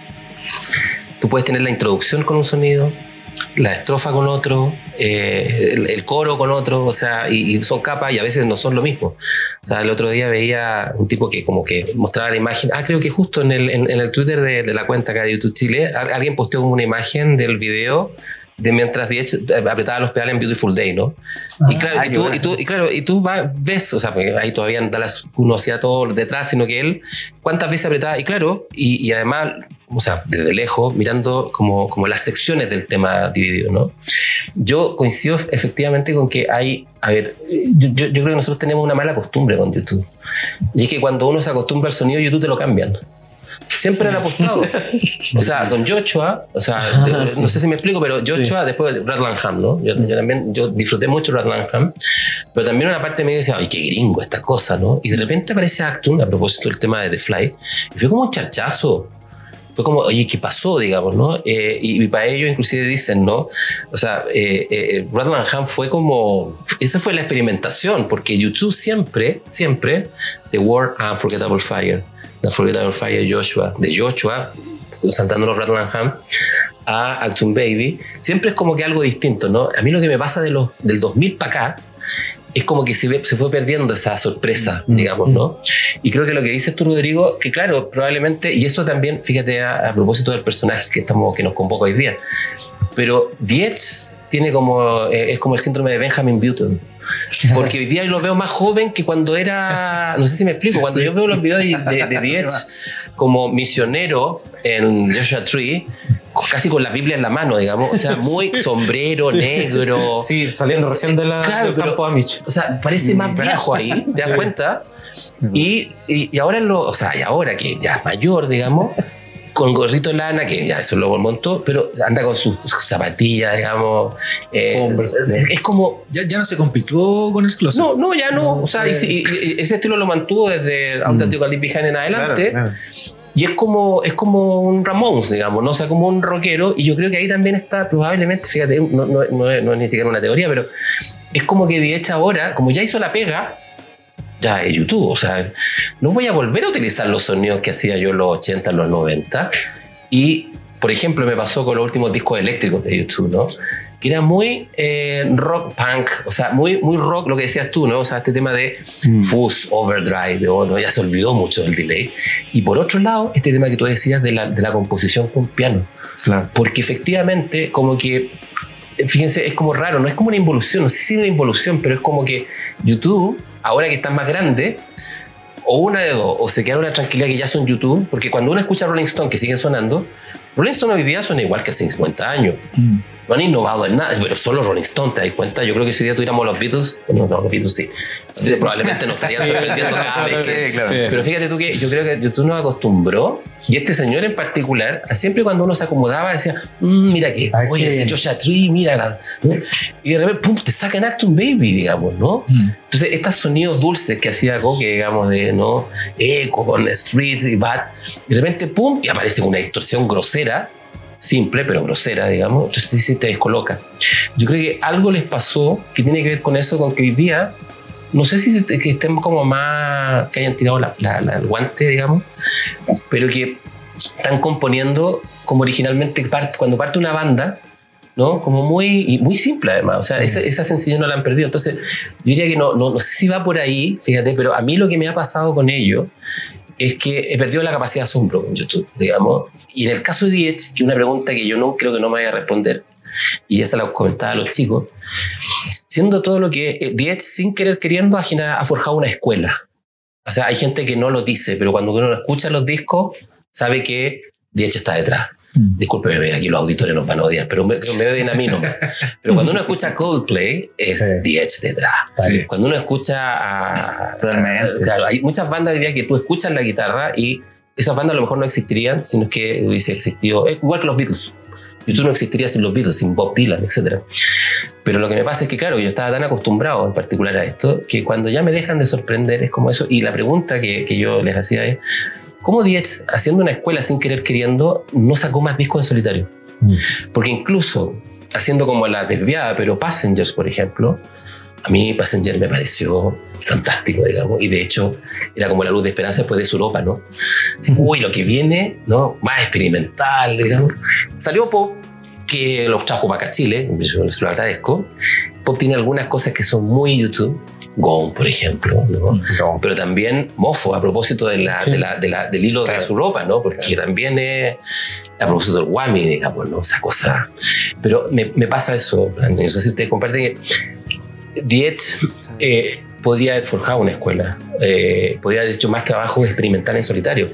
tú puedes tener la introducción con un sonido, la estrofa con otro, eh, el, coro con otro, o sea, y, y son capas y a veces no son lo mismo. O sea, el otro día veía un tipo que como que mostraba la imagen, ah, creo que justo en el, en, en el Twitter de, de la cuenta acá de YouTube Chile, al- alguien posteó una imagen del video de mientras Diech apretaba los pedales en Beautiful Day, ¿no? y claro, ah, y tú, y tú, y claro, y tú vas- ves, o sea, porque ahí todavía en Dallas uno hacía todo detrás, sino que él, cuántas veces apretaba, y claro, y, y además, o sea, desde lejos, mirando como, como las secciones del tema dividido, ¿no? Yo coincido efectivamente con que hay, a ver, yo, yo- yo creo que nosotros tenemos una mala costumbre con YouTube. Y es que cuando uno se acostumbra al sonido, YouTube te lo cambian. Siempre han apostado. O sea, con Joshua, o sea, Ah, de- sí. no sé si me explico, pero Joshua después de Ratlanham, ¿no? Yo, yo también, yo disfruté mucho Ratlanham, pero también una parte me decía, ay, qué gringo esta cosa, ¿no? Y de repente aparece Actun a propósito del tema de The Fly, y fue como un charchazo. Fue como, oye, ¿qué pasó? Digamos, ¿no? Eh, y, y para ello inclusive dicen, ¿no? O sea, eh, eh, Ratlanham fue como, esa fue la experimentación, porque YouTube siempre, siempre, The War Unforgettable Fire, The Unforgettable Fire Joshua, de Joshua, los Ratlanham, a Action Baby, siempre es como que algo distinto, ¿no? A mí lo que me pasa de los, del 2000 para acá es como que se, se fue perdiendo esa sorpresa, digamos, ¿no? Y creo que lo que dices tú, Rodrigo, que claro, probablemente, y eso también, fíjate, a, a propósito del personaje que, estamos, que nos convoca hoy día, pero Diez tiene como, eh, es como el síndrome de Benjamin Button. Porque hoy día yo lo veo más joven que cuando era, no sé si me explico, cuando yo veo los videos de, de, [laughs] como misionero en Joshua Tree, casi con la Biblia en la mano, digamos, o sea, [laughs] muy sombrero, negro, Sí, saliendo recién de la, Claro, del pero- campo Amish. o sea, parece más viejo ahí, ¿te das cuenta? Y, y, y ahora, lo, o sea, y ahora que ya es mayor, digamos, con gorrito lana, que ya eso lo montó, pero anda con sus, sus zapatillas, digamos. eh, Converse, es, es como. Ya, ya no se complicó con el closet. No, no, ya no. O sea, y, y- y ese estilo lo mantuvo desde Auténtico mm. En adelante. Claro, claro. Y es como, es como un Ramones, digamos, ¿no? O sea, como un rockero. Y yo creo que ahí también está, probablemente, fíjate, no, no, no es, no es ni siquiera una teoría, pero es como que de hecho ahora, como ya hizo la pega, ya es YouTube. O sea, no voy a volver a utilizar los sonidos que hacía yo en los 80, en los 90. Y, por ejemplo, me pasó con los últimos discos eléctricos de YouTube, ¿no? que era muy eh, rock punk, o sea, muy, muy rock, lo que decías tú, ¿no? O sea, este tema de Mm. fuzz, overdrive, o, ¿no? ya se olvidó mucho del delay. Y por otro lado, este tema que tú decías de la, de la composición con piano. Claro. Porque efectivamente, como que, fíjense, es como raro, no es como una involución, no sé si es una involución, pero es como que YouTube, ahora que está más grande, o una de dos, o se queda una tranquilidad que ya son YouTube, porque cuando uno escucha Rolling Stone que siguen sonando, Rolling Stone hoy día suena igual que hace 50 años. Mm. No han innovado en nada, pero solo Rolling Stone, ¿te das cuenta? Yo creo que si día tuviéramos los Beatles, no, no, los Beatles sí. Entonces, probablemente nos estarían sorprendiendo cada vez. Sí, claro. pero fíjate tú que yo creo que YouTube nos acostumbró, y este señor en particular, siempre cuando uno se acomodaba decía, "Mm, mira que, Ay, oye, este. Joshua Tree, mira, ¿no? y de repente, pum, te sacan Acton Baby, digamos, ¿no? Mm. Entonces, estos sonidos dulces que hacía Coque, digamos, de, ¿no? Eco con Streets y Bad, y de repente, pum, y aparece con una distorsión grosera, simple, pero grosera, digamos, entonces te, dice, te descoloca. Yo creo que algo les pasó que tiene que ver con eso, con que hoy día, no sé si que estén como más, que hayan tirado la- la- el guante, digamos, pero que están componiendo como originalmente part- cuando parte una banda, ¿no? Como muy, muy simple además, o sea, esa, esa sencillez no la han perdido. Entonces, yo diría que no, no, no sé si va por ahí, fíjate, pero a mí lo que me ha pasado con ello es que he perdido la capacidad de asombro con YouTube, digamos. Y en el caso de Diech, que una pregunta que yo no creo que no me vaya a responder, y esa la comentaba a los chicos, siendo todo lo que eh, Diech, sin querer queriendo, ha, forjado una escuela. O sea, hay gente que no lo dice, pero cuando uno escucha los discos, sabe que Diech está detrás. Mm. Discúlpeme, aquí los auditores nos van a odiar, pero me, me odian a mí no. [laughs] Pero cuando uno escucha Coldplay, es Sí. Diech detrás. Sí. Cuando uno escucha a... Totalmente. Claro, hay muchas bandas diría que tú escuchas la guitarra y esas bandas a lo mejor no existirían, sino que hubiese existido, eh, igual que los Beatles. YouTube no existiría sin los Beatles, sin Bob Dylan, etc. Pero lo que me pasa es que, claro, yo estaba tan acostumbrado en particular a esto, que cuando ya me dejan de sorprender es como eso. Y la pregunta que, que yo les hacía es, ¿cómo Diez, haciendo una escuela sin querer queriendo, no sacó más discos en solitario? Mm. Porque incluso haciendo como la desviada, pero Passengers, por ejemplo, a mí Passenger me pareció fantástico, digamos, y de hecho era como la luz de esperanza después de su Europa, ¿no? Uy, lo que viene, ¿no? Más experimental, digamos. Salió Pop, que los trajo para acá a Chile, yo les lo agradezco. Pop tiene algunas cosas que son muy YouTube, Gone, por ejemplo, ¿no? No. pero también Mofo, a propósito de la, Sí. de la- de la- del hilo de su ropa, ¿no? Porque también es a propósito del Wami, digamos, ¿no? Esa cosa. Pero me, me pasa eso, Fernando. No sé si ustedes comparten que Diet eh, podría haber forjado una escuela, eh, podría haber hecho más trabajo experimental en solitario.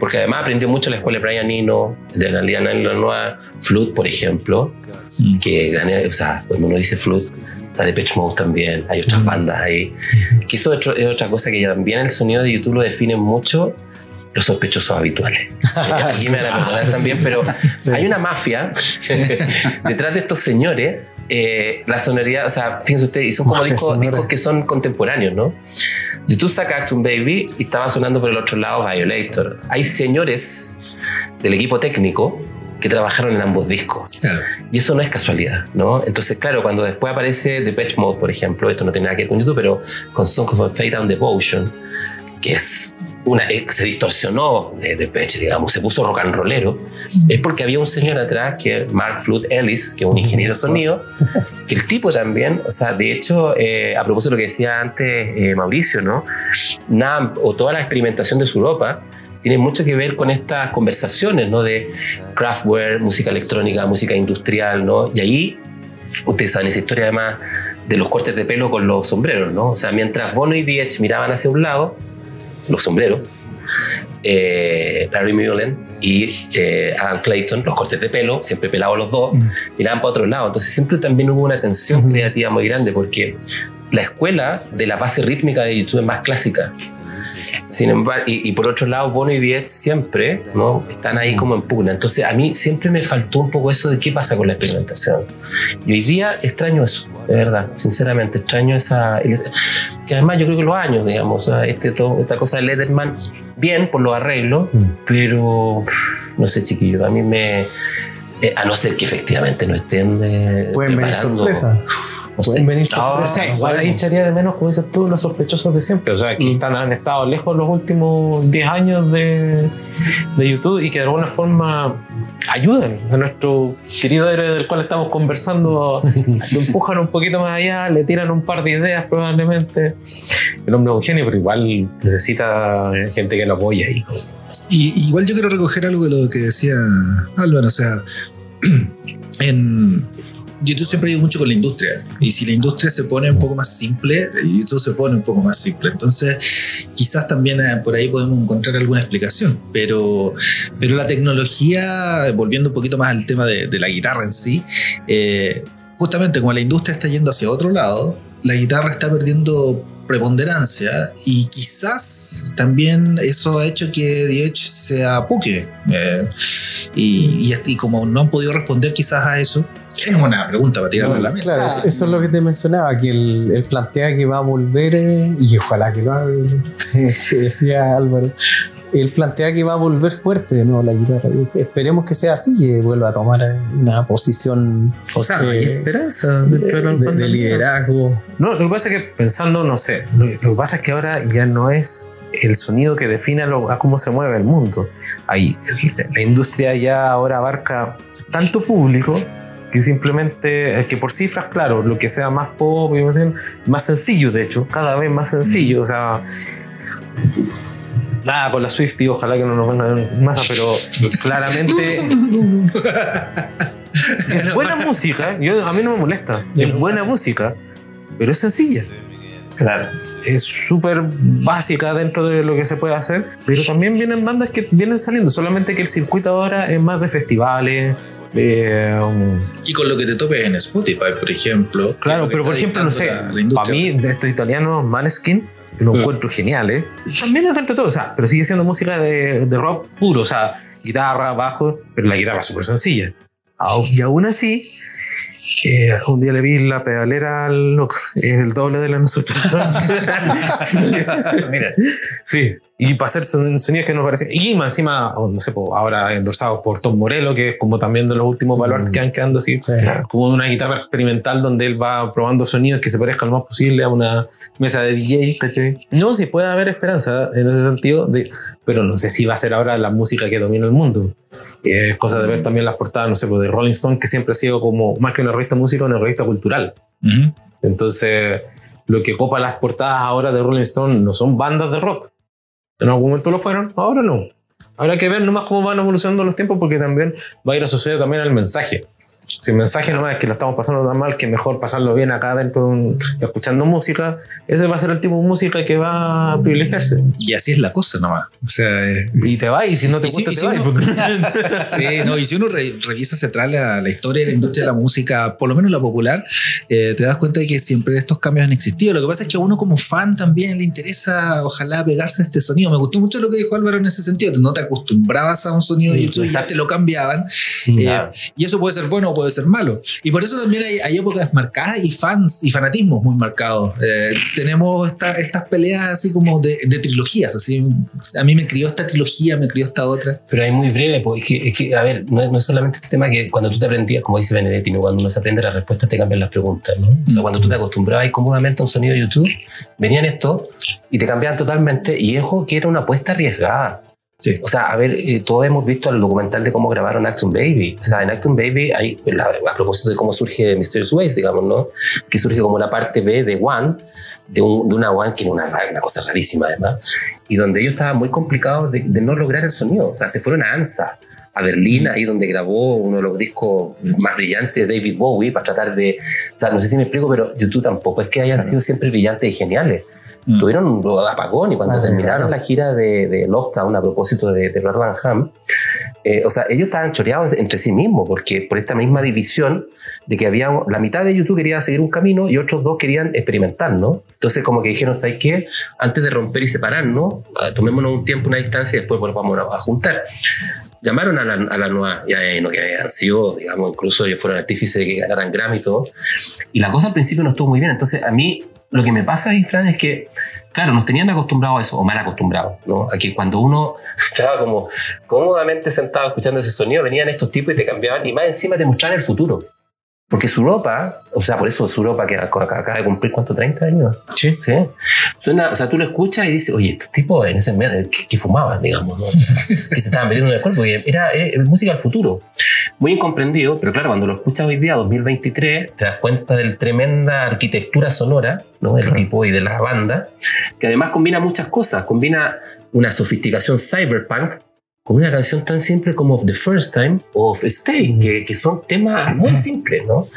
Porque además aprendió mucho la escuela de Brian Eno, de la Liana Lanois, Flute, por ejemplo, Mm. que gané, o sea, cuando uno dice Flute, está Depeche Mode también, hay otras bandas ahí. Que eso es, es otra cosa que también el sonido de YouTube lo define mucho los sospechosos habituales. [laughs] Aquí me van a perdonar también, pero hay una mafia [laughs] [laughs] detrás de estos señores. Eh, la sonoridad, o sea, fíjense ustedes, y son como discos, que son contemporáneos, ¿no? YouTube saca Acton Baby y estaba sonando por el otro lado Violator. Hay señores del equipo técnico que trabajaron en ambos discos. Claro. Y eso no es casualidad, ¿no? Entonces, claro, cuando después aparece Depeche Mode, por ejemplo, esto no tiene nada que ver con YouTube, pero con Song of Fate and Devotion, que es una, se distorsionó de Depeche, digamos, se puso rock and rollero, es porque había un señor atrás, que Mark Flood Ellis, que es un ingeniero de sonido, que el tipo también, o sea, de hecho, eh, a propósito de lo que decía antes eh, Mauricio, ¿no? NAMP o toda la experimentación de su ropa tiene mucho que ver con estas conversaciones, ¿no? De craftware, música electrónica, música industrial, ¿no? Y ahí, ustedes saben esa historia además de los cortes de pelo con los sombreros, ¿no? O sea, mientras Bono y Diech miraban hacia un lado, los sombreros, eh, Larry Mullen y eh, Adam Clayton, los cortes de pelo, siempre pelados los dos, miraban para otro lado. Entonces siempre también hubo una tensión creativa muy grande porque la escuela de la base rítmica de YouTube es más clásica. Sin embargo, y, y por otro lado, Bono y Diez siempre ¿no? están ahí como en pugna. Entonces, a mí siempre me faltó un poco eso de qué pasa con la experimentación. Y hoy día extraño eso, de verdad, sinceramente, extraño esa. que además yo creo que los años, digamos, este, todo, esta cosa de Letterman, bien por los arreglos, Mm. pero no sé, chiquillo, a mí me. eh, a no ser que efectivamente no estén. eh, Pueden venir preparando- sorpresas. pueden venir No, sorpresas, o sea, no igual ahí echaría de menos, como dices tú, los sospechosos de siempre. O sea, que Mm. están, han estado lejos los últimos 10 años de, de YouTube y que de alguna forma ayuden a nuestro querido héroe del cual estamos conversando. [laughs] lo empujan un poquito más allá, le tiran un par de ideas probablemente. El hombre es un genio, pero igual necesita gente que lo apoye ahí. Y igual yo quiero recoger algo de lo que decía Álvaro, o sea, [clears throat] en YouTube siempre digo mucho con la industria, y si la industria se pone un poco más simple, YouTube se pone un poco más simple, entonces quizás también eh, por ahí podemos encontrar alguna explicación, pero, pero la tecnología, volviendo un poquito más al tema de, de la guitarra en sí, eh, justamente como la industria está yendo hacia otro lado, la guitarra está perdiendo preponderancia y quizás también eso ha hecho que Edge se apuque. Eh, y, y- y como no han podido responder quizás a eso, es una pregunta para tirarla a la mesa. Claro, eso, eso es lo que te mencionaba, que él, él plantea que va a volver, eh, y ojalá que lo haga, [laughs] que decía Álvaro, él plantea que va a volver fuerte de nuevo la guitarra. Esperemos que sea así, que vuelva a tomar eh, una posición O sea, hay Eh, esperanza de, dentro de liderazgo. No, lo que pasa es que pensando, no sé, lo, lo que pasa es que ahora ya no es el sonido que define a, lo- a cómo se mueve el mundo. Ahí, la industria ya ahora abarca tanto público que simplemente, que por cifras, claro, lo que sea más pop, y más sencillo, de hecho, cada vez más sencillo, o sea... Nada, con la Swifty, ojalá que no nos vengan masa, pero claramente [laughs] es buena música. Yo, a mí no me molesta. Es buena música, pero es sencilla. Claro. Es súper básica dentro de lo que se puede hacer, pero también vienen bandas que vienen saliendo. Solamente que el circuito ahora es más de festivales. De, um, Y con lo que te topes en Spotify, por ejemplo. claro, pero por ejemplo, no sé, para mí, de estos italianos, Maneskin, lo Mm. encuentro genial, ¿eh? También es dentro de todo, o sea, pero sigue siendo música de, de rock puro, o sea, guitarra, bajo, pero la guitarra es súper sencilla. Au- Y aún así, eh, un día le vi la pedalera al loco, es el doble de la nosotros. [laughs] Mira, sí, y para hacer son- sonidos que nos parecen. Y más encima, o no sé, ahora endorsados por Tom Morello, que es como también de los últimos baluartes que van quedando así, como una guitarra experimental donde él va probando sonidos que se parezcan lo más posible a una mesa de DJ, ¿cachai? No, sí puede haber esperanza en ese sentido, de, pero no sé si va a ser ahora la música que domina el mundo. Es cosa de ver también las portadas, no sé, pues, de Rolling Stone, que siempre ha sido como más que una revista música, una revista cultural. Ujú. Entonces, lo que copa las portadas ahora de Rolling Stone no son bandas de rock. En algún momento lo fueron, ahora no. Habrá que ver nomás cómo van evolucionando los tiempos porque también va a ir asociado también al mensaje. Si el mensaje nomás es que lo estamos pasando tan mal que mejor pasarlo bien acá dentro de un- escuchando música, ese va a ser el tipo de música que va a privilegiarse. Y así es la cosa nomás. O sea, eh, Y te va y si no te Y si- gusta y te si uno- porque- [laughs] [laughs] Sí, no, y si uno re- revisa hacia atrás la, la historia de la industria de la música, por lo menos la popular, eh, te das cuenta de que siempre estos cambios han existido. Lo que pasa es que a uno como fan también le interesa, ojalá, pegarse a este sonido. Me gustó mucho lo que dijo Álvaro en ese sentido. No te acostumbrabas a un sonido Sí, YouTube y ya te lo cambiaban. Eh, y eso puede ser bueno puede ser malo. Y por eso también hay, hay épocas marcadas y fans y fanatismos muy marcados. Eh, tenemos esta- estas peleas así como de, de trilogías. Así. A mí me crió esta trilogía, me crió esta otra. Pero hay muy breve, porque es que, es que, a ver, no no es solamente este tema que cuando tú te aprendías, como dice Benedetti, ¿no? cuando uno se aprende las respuestas te cambian las preguntas, ¿no? O sea, cuando tú te acostumbrabas cómodamente a un sonido de YouTube, venían esto y te cambiaban totalmente, y ojo que era una apuesta arriesgada. Sí. O sea, a ver, eh, todos hemos visto el documental de cómo grabaron Action Baby. O sea, en Action Baby hay, pues, la- a propósito de cómo surge Mysterious Ways, digamos, ¿no? Que surge como la parte B de One, de, un- de una One que era una, una cosa rarísima además, y donde ellos estaban muy complicados de, de no lograr el sonido. O sea, se fueron a ANSA, a Berlín, ahí donde grabó uno de los discos más brillantes de David Bowie, para tratar de... O sea, no sé si me explico, pero YouTube tampoco es que hayan sido siempre brillantes y geniales. Mm. Tuvieron un apagón y cuando Ah, terminaron claro. la gira de, de Lockdown a propósito de, de Brad Van Ham, eh, o sea, ellos estaban choreados entre sí mismos porque por esta misma división de que había la mitad de YouTube quería seguir un camino y otros dos querían experimentar, ¿no? Entonces como que dijeron, ¿sabes qué? Antes de romper y separarnos, ah, tomémonos un tiempo, una distancia y después volvamos a, a juntar. Llamaron a la, a la nueva, ya eh, no que habían sido, digamos, incluso ellos fueron artífices de que ganaran Grammy y todo. Y la cosa al principio no estuvo muy bien. Entonces a mí lo que me pasa, Fran, es que claro, nos tenían acostumbrados a eso, o mal acostumbrados, ¿no? A que cuando uno [laughs] estaba como cómodamente sentado escuchando ese sonido, venían estos tipos y te cambiaban, y más encima te mostraban el futuro. Porque su ropa, o sea, por eso su ropa que ac- acaba de cumplir, ¿cuánto? ¿30 años? Sí. ¿Sí? Suena, o sea, tú lo escuchas y dices, oye, este tipo en ese mes, que, que fumaban, digamos, ¿no? [laughs] que se estaban metiendo en el cuerpo, y era, eh, música del futuro. Muy incomprendido, pero claro, cuando lo escuchas hoy día, 2023, te das cuenta de la tremenda arquitectura sonora, ¿no? Del tipo y de la banda, que además combina muchas cosas, combina una sofisticación cyberpunk con una canción tan simple como The First Time of Stay, que, que son temas muy simples, ¿no?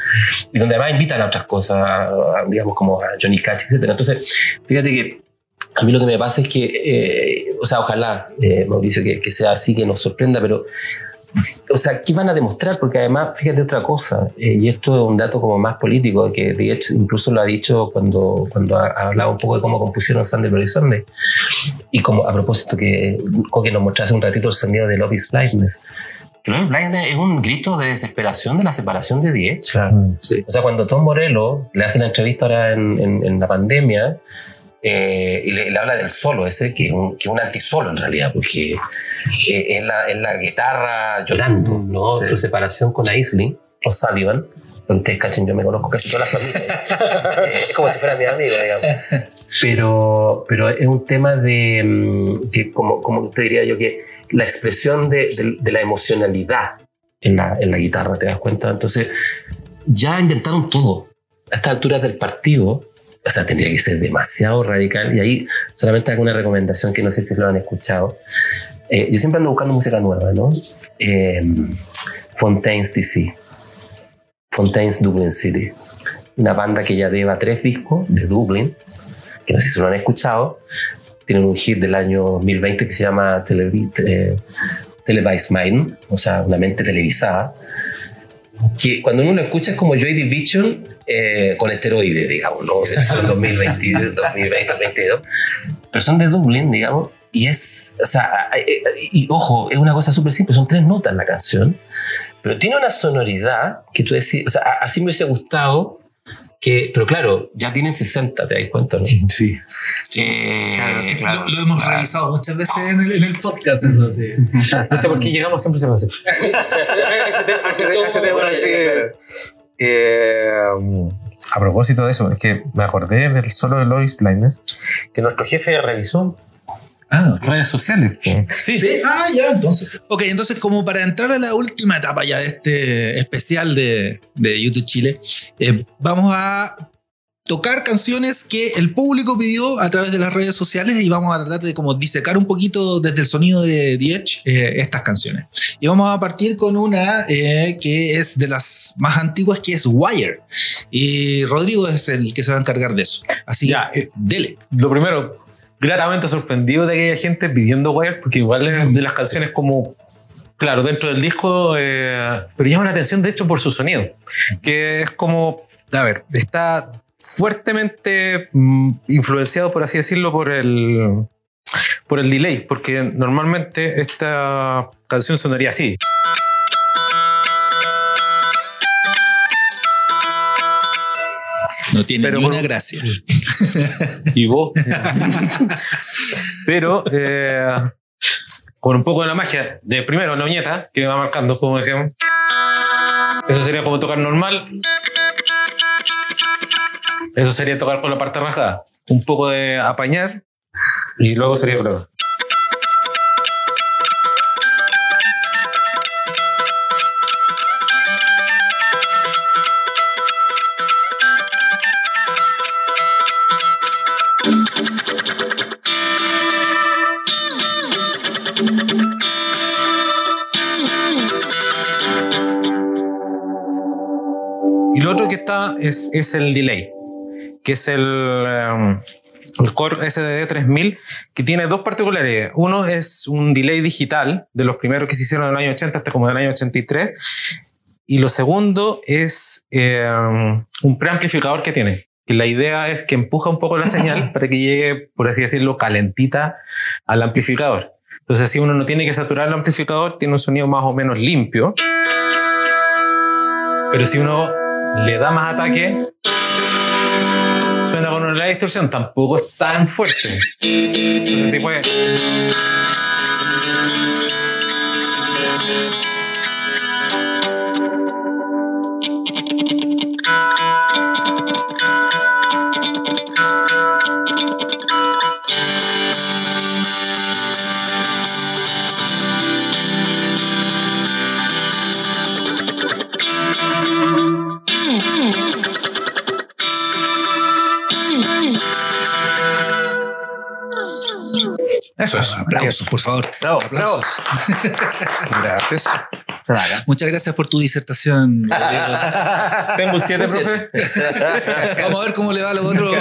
Y donde además invitan a otras cosas, digamos como a Johnny Cash, etc. Entonces, fíjate que a mí lo que me pasa es que, eh, o sea, ojalá, eh, Mauricio, que, que sea así, que nos sorprenda, pero, o sea, ¿qué van a demostrar? Porque además, fíjate otra cosa, eh, y esto es un dato como más político, que de hecho incluso lo ha dicho cuando, cuando ha, ha hablado un poco de cómo compusieron Sunday Bloody Sunday, y como a propósito que, que nos mostrase un ratito el sonido de Love is Blindness. Is Blindness es un grito de desesperación de la separación de The Edge. Sí. O sea, cuando Tom Morello le hace la entrevista ahora en, en- en la pandemia eh, y le, le habla del solo ese, que es un, que es un antisolo en realidad, porque eh, es, la, es la guitarra llorando, ¿no? Sí. Su separación con Aisley o Sullivan. Ustedes cachen, yo me conozco casi todas las familias. [laughs] Eh, es como si fuera mi amigo, digamos. Pero, pero es un tema de, mm, que como, como te diría yo, que la expresión de, de- de la emocionalidad en la, en la guitarra, ¿te das cuenta? Entonces, ya inventaron todo. A estas alturas del partido, o sea, tendría que ser demasiado radical. Y ahí solamente hago una recomendación que no sé si lo han escuchado. Eh, yo siempre ando buscando música nueva, ¿no? Eh, Fontaine's DC. Fontaine's Dublin City. Una banda que ya lleva tres discos de Dublin, que no sé si lo han escuchado. Tienen un hit del año 2020 que se llama eh, Televised Mind, o sea, una mente televisada que cuando uno lo escucha es como Joy Division eh, con esteroides, digamos, ¿no? Son 2022, 2020, 2022. Pero son de Dublin, digamos, y es, o sea, eh, eh, y ojo, es una cosa súper simple, son tres notas la canción, pero tiene una sonoridad que tú decís, o sea, a- así me hubiese gustado que, pero claro, ya tienen 60, te das cuenta, ¿no? Sí. Eh, Lo, lo hemos revisado muchas veces en el, en el podcast, eso sí. No sé por qué llegamos siempre se hace. [laughs] ese tema, ese tema- ese tema así, eh, a propósito de eso, es que me acordé del solo de Lois Blindness que nuestro jefe revisó Ah, redes sociales. Sí, Sí, ah, ya, entonces. Ok, entonces, como para entrar a la última etapa ya de este especial de, de YouTube Chile, eh, vamos a tocar canciones que el público pidió a través de las redes sociales y vamos a tratar de como disecar un poquito desde el sonido de The Edge eh, estas canciones. Y vamos a partir con una eh, que es de las más antiguas, que es Wire. Y Rodrigo es el que se va a encargar de eso. Así Ya, eh, dele. Lo primero, gratamente sorprendido de que haya gente pidiendo Wire, porque igual es de las canciones como, claro, dentro del disco, eh, pero llama la atención de hecho por su sonido, que es como, a ver, está fuertemente mm, influenciado, por así decirlo, por el, por el delay, porque normalmente esta canción sonaría así. No tiene Pero ni con- una gracia. [laughs] y vos. [laughs] Pero eh, con un poco de la magia de primero la uñeta que va marcando, como decíamos. Eso sería como tocar normal. Eso sería tocar por la parte rajada. Un poco de apañar y luego sería prueba. Y lo otro que está es, es el delay, que es el, um, el Core SDD 3000, que tiene dos particularidades. Uno es un delay digital, de los primeros que se hicieron en el año 80 hasta como en el año 83. Y lo segundo es eh, un preamplificador que tiene. Y la idea es que empuja un poco la señal [laughs] para que llegue, por así decirlo, calentita al amplificador. Entonces, así uno no tiene que saturar el amplificador, tiene un sonido más o menos limpio. Pero si uno le da más ataque, suena con una distorsión, tampoco es tan fuerte. Entonces sí puede. Eso es. Aplausos, por favor. Bravo, bravo. [laughs] Gracias. Muchas gracias por tu disertación. [laughs] Tengo un 7, profe. [laughs] Vamos a ver cómo le va a los otros,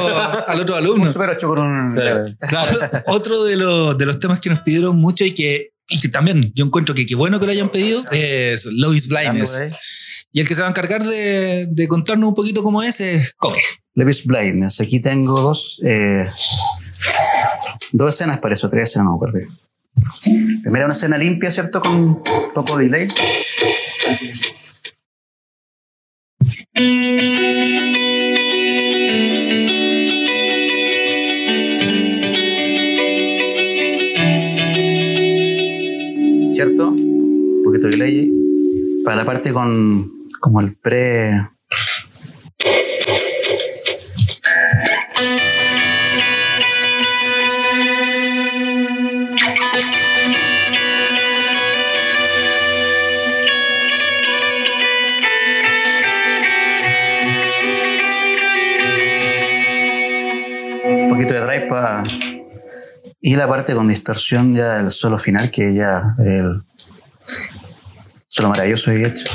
al otro alumno. Un super 8 con un. Claro, otro de los, de los temas que nos pidieron mucho y que, y que también yo encuentro que qué bueno que lo hayan pedido es Lois Blindness. Y el que se va a encargar de, de contarnos un poquito cómo es es Coque. Levis Blindness. Aquí tengo dos, eh, dos escenas para eso, tres escenas, no me acuerdo. Primera una escena limpia, ¿cierto? Con poco delay. ¿Cierto? Un poquito de delay. Para la parte con como el pre... Y la parte con distorsión ya del solo final, que ya el solo maravilloso y hecho.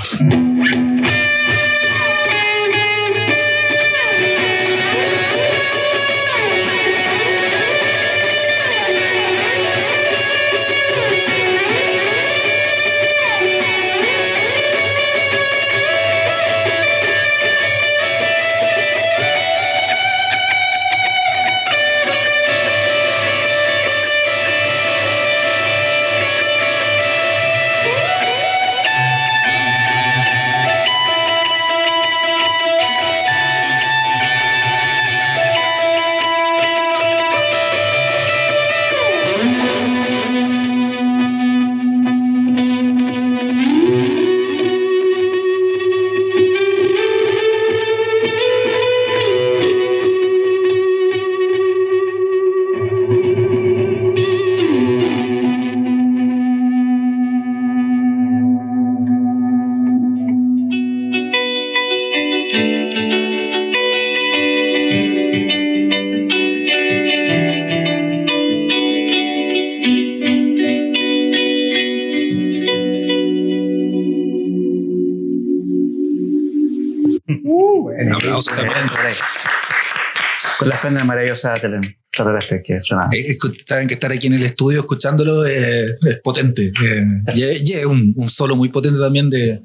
Fender maravillosa extraterrestre que suena. Eh, Saben que estar aquí en el estudio escuchándolo eh, es potente. Eh, y es- y es un, un solo muy potente también de,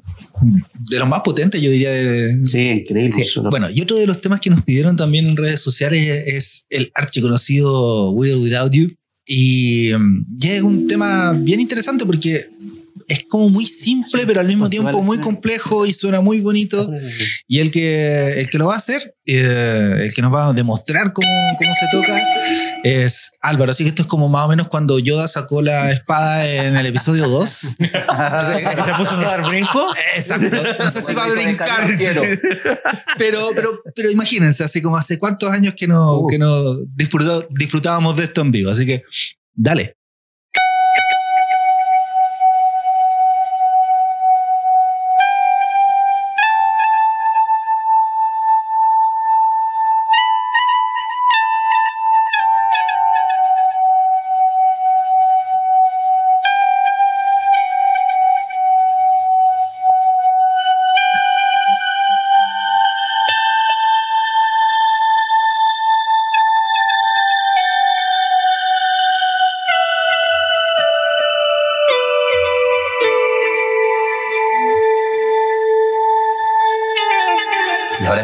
de los más potentes, yo diría. De, Sí, increíble. Sí. Bueno, y otro de los temas que nos pidieron también en redes sociales es el archiconocido or Without You. Y, mm, y es un tema bien interesante porque es como muy simple, pero al mismo tiempo muy complejo y suena muy bonito. Y el que, el que lo va a hacer, eh, el que nos va a demostrar cómo, cómo se toca, es Álvaro. Así que esto es como más o menos cuando Yoda sacó la espada en el episodio 2. [laughs] ¿Se puso a dar brinco? Exacto. No sé si va a brincar, pero, pero, pero imagínense, así como hace cuántos años que no, que no disfrutó- disfrutábamos de esto en vivo. Así que, dale.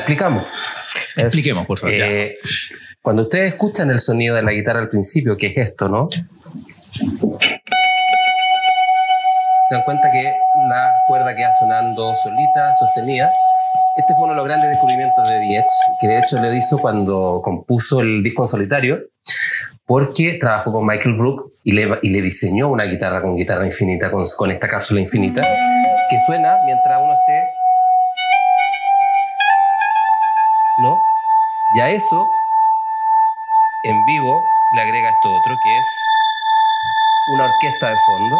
Explicamos. Expliquemos, por favor. Eh, cuando ustedes escuchan el sonido de la guitarra al principio, que es esto, ¿no? Se dan cuenta que la cuerda queda sonando solita, sostenida. Este fue uno de los grandes descubrimientos de Diez, que de hecho lo hizo cuando compuso el disco en solitario, porque trabajó con Michael Brook y le, y le diseñó una guitarra con guitarra infinita, con, con esta cápsula infinita, que suena mientras uno esté Y a eso, en vivo, le agrega esto otro, que es una orquesta de fondo,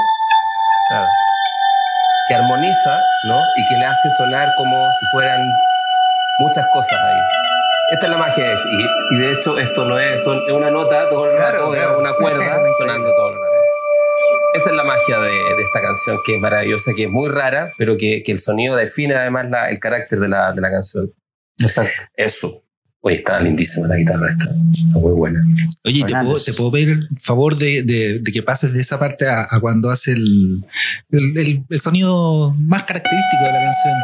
que armoniza, ¿no? Y que le hace sonar como si fueran muchas cosas ahí. Esta es la magia de hecho. Y, y de hecho, esto no es, son- es una nota todo el rato, Claro, claro. es una cuerda [laughs] sonando todo el rato. Esa es la magia de, de esta canción, que es maravillosa, que es muy rara, pero que, que el sonido define además la- el carácter de la, de la canción. Exacto. Eso. Oye, está lindísima la guitarra esta. Está muy buena. Oye, ¿te puedo, te puedo pedir el favor de, de- de que pases de esa parte a, a cuando hace el, el, el- el sonido más característico de la canción.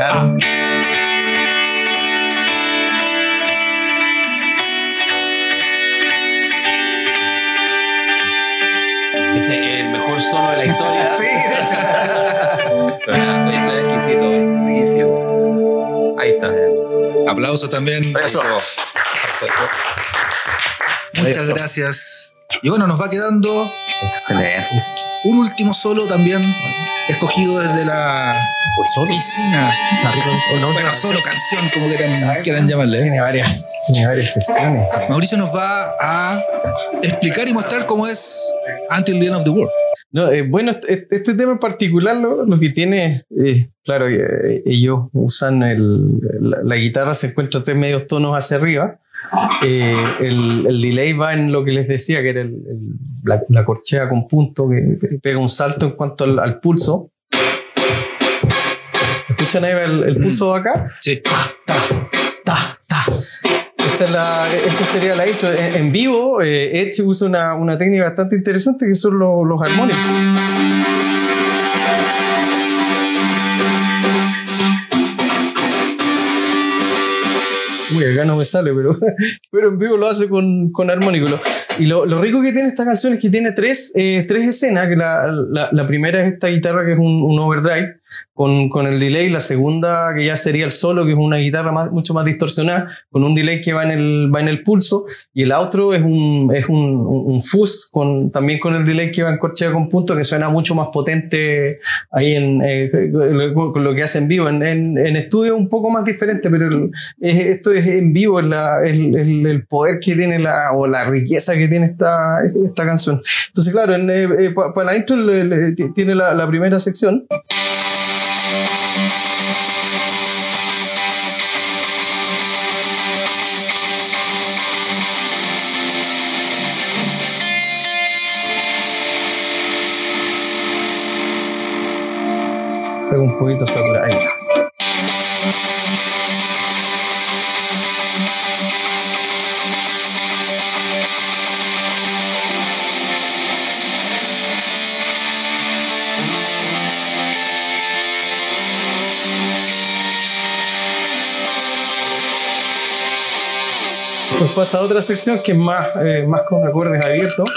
Claro. Es el mejor solo de la historia. [laughs] Sí. Pero [laughs] nada, oye, suena exquisito, riquísimo. Ahí está. Aplauso también. Estuvo. Muchas gracias. Y bueno, nos va quedando Excelente. un último solo también escogido desde la piscina. Bueno, solo canción, como quieran, quieran llamarle. ¿eh? Tiene varias, tiene varias secciones. Mauricio nos va a explicar y mostrar cómo es Until the End of the World. No, eh, bueno, este, este tema en particular lo, lo que tiene, eh, claro, eh, ellos usan el, la, la guitarra, se encuentra tres medios tonos hacia arriba. Eh, el, el delay va en lo que les decía, que era el- el- la, la corchea con punto, que, que pega un salto en cuanto al, al pulso. ¿Escuchan ahí el, el pulso de acá? Sí. ta, ta, ta. Esa, es la, esa sería la intro. En, en vivo, eh, Edge usa una, una técnica bastante interesante que son los, los armónicos. Uy, acá no me sale, pero, [laughs] pero en vivo lo hace con, con armónico. Y lo, lo rico que tiene esta canción es que tiene tres, eh, tres escenas. Que la, la, primera es esta guitarra que es un overdrive con, con el delay. La segunda que ya sería el solo, que es una guitarra más- mucho más distorsionada, con un delay que va en el, va en el pulso. Y el otro es un, es un, un, fuzz con, también con el delay que va en corchea con punto, que suena mucho más potente ahí en, eh, con lo que hace en vivo. En, en, en estudio es un poco más diferente, pero el- es- esto es en vivo, es el, el- el poder que tiene la, o la riqueza que tiene esta, esta canción. Entonces, claro, en, eh, eh, pa- para la intro tiene la, la primera sección. Un poquito saturada. Ahí está. Pues pasa otra sección que es más, eh, más con acordes abiertos.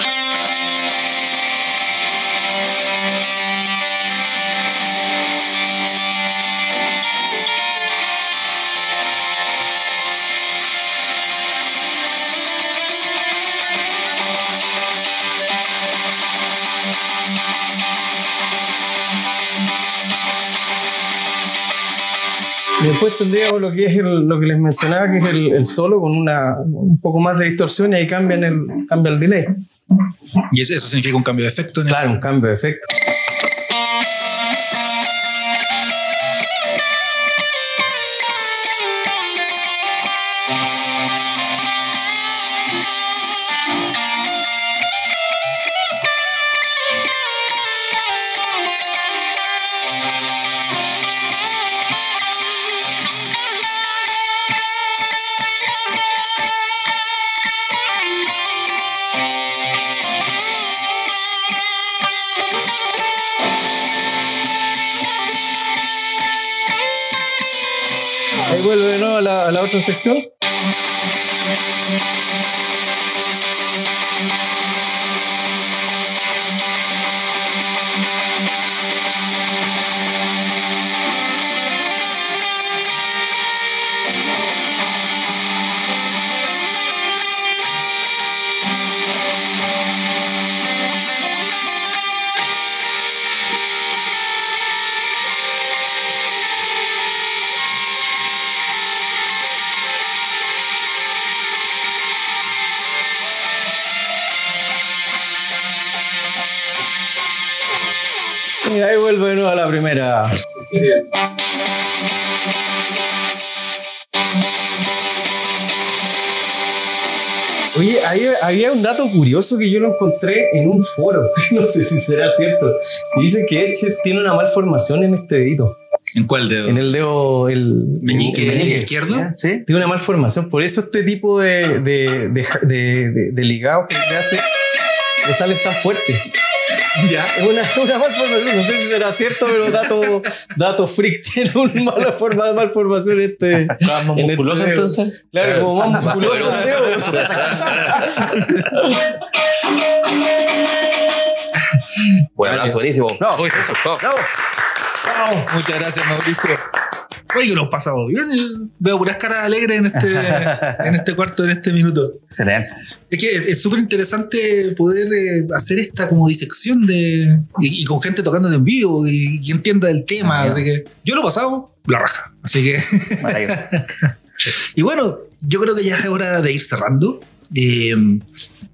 Después tendríamos lo que es el- lo que les mencionaba, que es el, el solo con una, un poco más de distorsión y ahí cambian el, cambia el delay. Y eso, significa un cambio de efecto. Claro, un cambio de efecto. Nuevo sección. Y ahí vuelve de nuevo a la primera. Oye, había, había un dato curioso que yo lo encontré en un foro. [laughs] No sé si será cierto. Y Dice que Etcher tiene una malformación en este dedito. ¿En cuál dedo? En el dedo. El, meñique, el meñique. izquierdo. ¿Sí? Tiene una malformación. Por eso este tipo de, de, de, de, de- de ligados que le hace le salen tan fuertes. [laughs] Ya. Una, una malformación. No sé si será cierto, pero dato, dato freak. [laughs] Tiene una mala forma, malformación este. ¿Estaba más en musculoso este entonces? Claro, como más musculoso el dedo. Bueno, abrazo, buenísimo. No. Muchas gracias, Mauricio. Oye, lo pasamos bien. eh. Veo puras caras alegres en este, [laughs] en este cuarto, en este minuto. Excelente. Es que es súper interesante poder eh, hacer esta como disección de y, y con gente tocando en vivo y, que entienda del tema. Ah, así que yo lo he pasado la raja. Así que [laughs] y bueno, yo creo que ya es hora de ir cerrando. eh,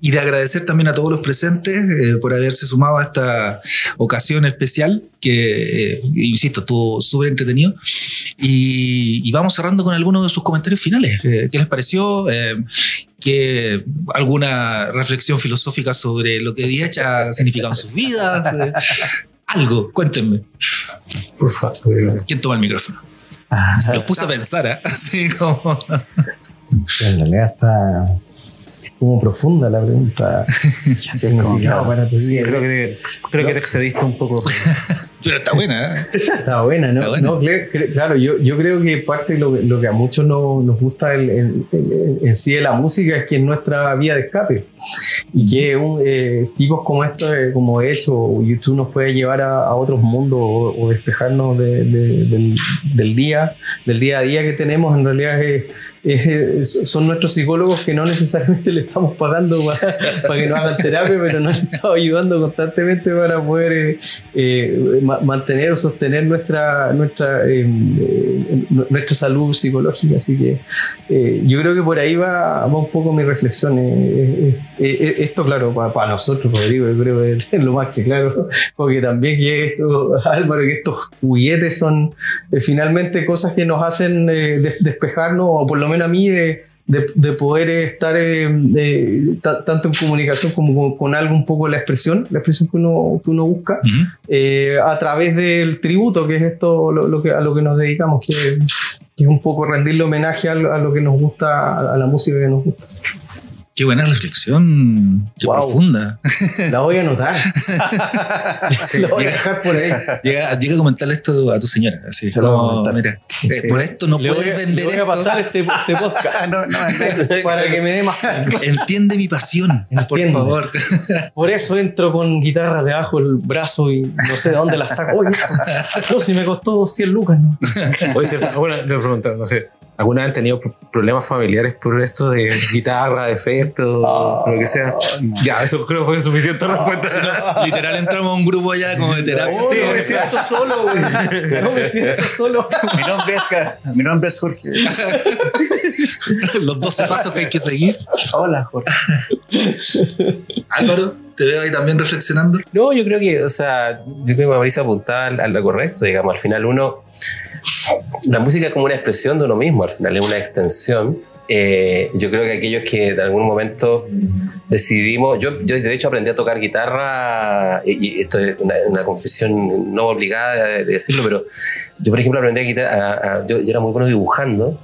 y de agradecer también a todos los presentes eh, por haberse sumado a esta ocasión especial que, eh, insisto, estuvo súper entretenido. Y, y vamos cerrando con algunos de sus comentarios finales. ¿Qué les pareció? Eh, que alguna reflexión filosófica sobre lo que Diech ha significado en sus vidas. Algo, cuéntenme. Por favor. ¿Quién toma el micrófono? Los puse a pensar, ¿eh? [laughs] Así como. En realidad está como profunda la pregunta. [laughs] Significado para tu Sí, vida. creo que, creo que te excediste un poco. [laughs] Pero está buena, ¿eh? Está buena, ¿no? Está buena. No, cre- cre- claro, yo, yo creo que parte de lo, que- lo que a muchos no- nos gusta el- el- el- en sí de la música es que es nuestra vía de escape. Y que un, eh, tipos como estos, eh, como hecho o YouTube nos puede llevar a, a otros mundos o, o despejarnos de- de- del, del día, del día a día que tenemos. En realidad es- es- son nuestros psicólogos que no necesariamente le estamos pagando para, [laughs] para que nos hagan terapia, pero nos han estado ayudando constantemente para poder eh, eh, ma- mantener o sostener nuestra, nuestra, eh, eh, nuestra salud psicológica. Así que eh, yo creo que por ahí va, va un poco mi reflexión. eh, eh, eh, eh, esto, claro, para, nosotros, Rodrigo, yo creo que es lo más que claro, porque también que esto, Álvaro, que estos juguetes son eh, finalmente cosas que nos hacen eh, des- despejarnos, o por lo menos a mí, de, de, de poder estar eh, ta- tanto en comunicación como con, con algo un poco la expresión, la expresión que uno, que uno busca, eh, a través del tributo, que es esto lo, lo que, a lo que nos dedicamos, que, que es un poco rendirle homenaje a lo que nos gusta, a la música que nos gusta. Qué buena reflexión. Qué Wow. profunda. [laughs] La voy a anotar. [laughs] la voy a dejar por ahí. Llega, llega a comentarle esto a tu señora. Así Se lo a como, comentar. mira, eh, por esto no Le voy, puedes a, vender le voy a esto. pasar este, este podcast [laughs] no, no, no. para que me dé más. Entiende mi pasión, por Entiende. favor. Por eso entro con guitarra debajo del brazo y no sé de dónde la saco. Oye, no, si me costó 100 lucas, ¿no? Oye, cierto, bueno, le pregunto, no sé, ¿alguna vez han tenido pro- problemas familiares por esto de guitarra, de efecto, o lo que sea? Ya, eso creo que fue suficiente respuesta. Si no, literal entramos a un grupo ya como de terapia. Oh, Sí, no me siento solo, güey. [laughs] No me siento solo. Mi nombre es, Ca- mi nombre es Jorge. [laughs] Los 12 pasos que hay que seguir. Hola, Jorge. Álvaro, te veo ahí también reflexionando. No, yo creo que, o sea, yo creo que Mauricio apuntaba al- a lo correcto, digamos, al final uno, la música es como una expresión de uno mismo, al final es una extensión. Eh, yo creo que aquellos que en algún momento decidimos, yo, yo de hecho aprendí a tocar guitarra, y, esto es una, confesión no obligada de, de decirlo, pero yo por ejemplo aprendí a guitarra, yo, era muy bueno dibujando,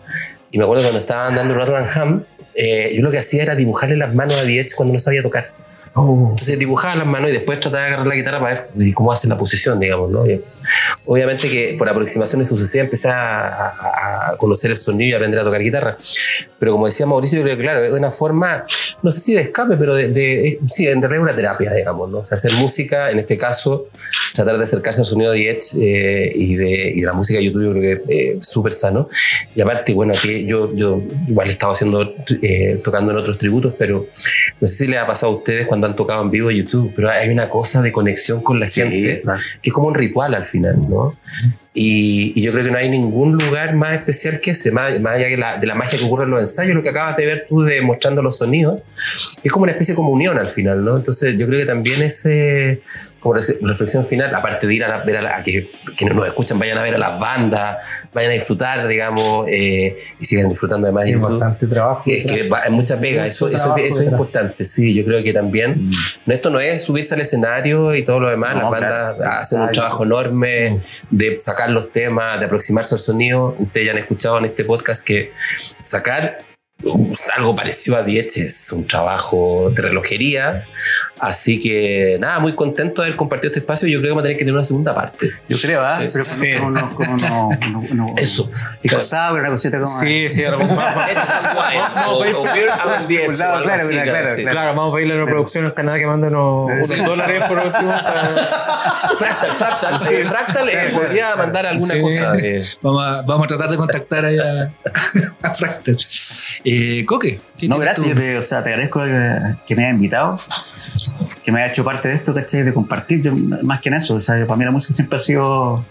y me acuerdo cuando estaba andando Rotterdam Ham, eh, yo lo que hacía era dibujarle las manos a Diez cuando no sabía tocar. Entonces dibujaba las manos y después trataba de agarrar la guitarra para ver cómo hace la posición, digamos, ¿no? Y obviamente que por aproximaciones sucesivas empecé a, a- conocer el sonido y aprender a tocar guitarra. Pero como decía Mauricio, yo creo que claro, es una forma, no sé si de escape, pero de, de- sí, en realidad una terapia, digamos, ¿no? O sea, hacer música, en este caso, tratar de acercarse al sonido de Edge eh, y, de, y de la música de YouTube, yo creo que es súper sano. Y aparte, bueno, aquí yo, yo igual he estado haciendo, eh, tocando en otros tributos, pero no sé si les ha pasado a ustedes cuando han tocado en vivo en YouTube, pero hay una cosa de conexión con la gente que es como un ritual al final, ¿no? Y, y yo creo que no hay ningún lugar más especial que ese, más, más allá que la- de la magia que ocurre en los ensayos, lo que acabas de ver tú de mostrando los sonidos, es como una especie de comunión al final, ¿no? Entonces yo creo que también ese, como reflexión final, aparte de ir a, la- ver a, la- a que quienes nos escuchan vayan a ver a las bandas, vayan a disfrutar, digamos, eh, y sigan disfrutando además de YouTube. bastante trabajo. Es que hay mucha pega, eso, eso, eso es importante, sí, yo creo que también. No, Esto no es subirse al escenario y todo lo demás, No, las bandas claro, hacen un trabajo enorme de sacar los temas, de aproximarse al sonido. Ustedes ya han escuchado en este podcast que sacar algo parecido a Diez es un trabajo de relojería, así que nada, muy contento de haber compartido este espacio. Yo creo que vamos a tener que tener una segunda parte. Yo creo, ¿ah? Sí. Pero Sí. como no, como no, no, no- Eso. Pico sour, una cosita como. Sí, sí, algo más. o, o beer and beers, Por lado, o algo claro, así, claro, claro, sí. claro. Claro, vamos a pedirle a la producción en Canadá que manden unos, dólares por último. para- Fractal, Fractal, sí, Fractal eh, Claro, claro, podría claro. mandar alguna Sí. cosa. eh. Vamos a, vamos a tratar de contactar ahí a, [laughs] a Fractal. Eh, Coque. ¿qué No, gracias, yo te, o sea, te agradezco que, me hayas invitado, que me haya hecho parte de esto, ¿cachai? De compartir, yo, más que en eso, o sea, para mí la música siempre ha sido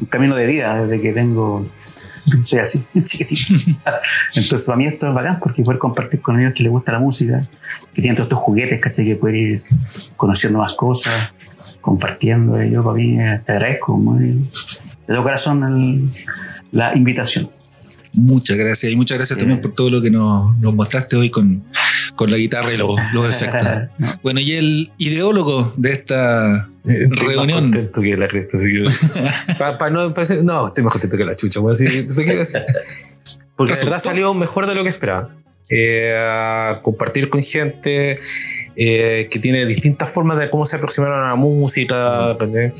un camino de vida, desde que tengo, soy así, [laughs] chiquitito. [laughs] Entonces, para mí esto es bacán, porque poder compartir con ellos que les gusta la música, que tienen todos estos juguetes, ¿cachai? Que poder ir conociendo más cosas, compartiendo, yo para mí eh, te agradezco muy, de todo corazón el- la invitación. Muchas gracias y muchas gracias Sí. también por todo lo que nos, nos mostraste hoy con, con la guitarra y los, [laughs] los efectos. Bueno, y el ideólogo de esta Estoy más reunión. contento que la cresta. así que- [laughs] pa- no, pa- no, estoy más contento que la chucha. voy a decir, ¿qué quiero [laughs] decir? Porque la verdad salió mejor de lo que esperaba. Eh, compartir con gente eh, que tiene distintas formas de cómo se aproximaron a la música, ¿cachai?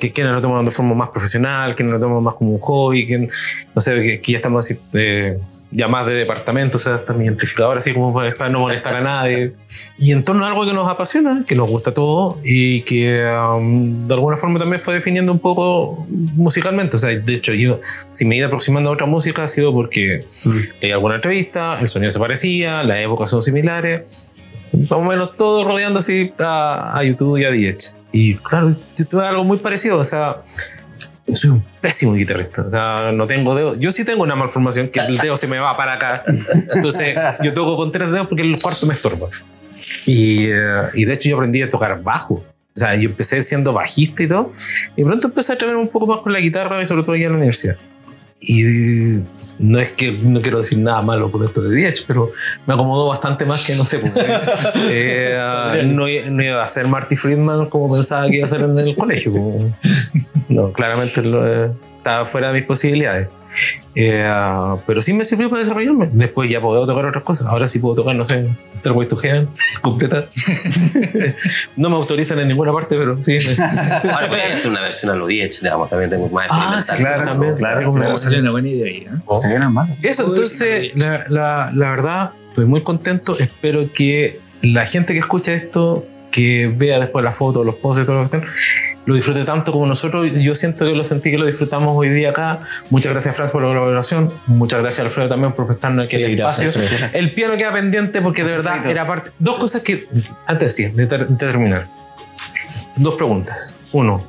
que quienes lo toman de forma más profesional, quienes lo toman más como un hobby, que, no sé, que, que ya estamos así, eh, más de departamento, o sea, hasta mi amplificador así como para no molestar a nadie. Y en torno a algo que nos apasiona, que nos gusta todo y que um, de alguna forma también fue definiendo un poco musicalmente. O sea, de hecho, yo, si me he ido aproximando a otra música, ha sido porque hay alguna entrevista, el sonido se parecía, las épocas son similares, más o menos todo rodeando así a, a YouTube y a DH. Y claro, yo tuve algo muy parecido, o sea. Yo soy un pésimo guitarrista. O sea, no tengo dedos. Yo sí tengo una malformación que el dedo se me va para acá. Entonces, yo toco con tres dedos porque el cuarto me estorba. Y, eh, y de hecho, yo aprendí a tocar bajo. O sea, yo empecé siendo bajista y todo. Y pronto empecé a atreverme un poco más con la guitarra y sobre todo ya en la universidad. Y no es que no quiero decir nada malo por esto de Diech, pero me acomodó bastante más que no sé. Porque, [laughs] eh, no, no iba a ser Marty Friedman como pensaba que iba a ser en el colegio. como- no, claramente lo, eh, estaba fuera de mis posibilidades. Eh, pero sí me sirvió para desarrollarme. Después ya puedo tocar otras cosas. Ahora sí puedo tocar, no sé, Stairway to Heaven completa. [laughs] no me autorizan en ninguna parte, pero sí. Ahora voy a hacer una versión a lo 10, digamos, también tengo más Ah, sí, claro, también. claro, Oh, salió una buena idea ahí. ¿eh? Oh. Eso, entonces, la, la, la verdad, estoy muy contento. Espero que la gente que escucha esto, que vea después las fotos, los posts y todo lo que estén, lo disfrute tanto como nosotros. Yo siento que lo sentí que lo disfrutamos hoy día acá. Muchas gracias, Franz, por la colaboración. Muchas gracias, Alfredo, también por prestarnos aquí Sí, el gracias, espacio. Alfredo. El piano queda pendiente porque de verdad era parte. Dos cosas que. Antes sí, de, ter- de terminar. Dos preguntas. Uno.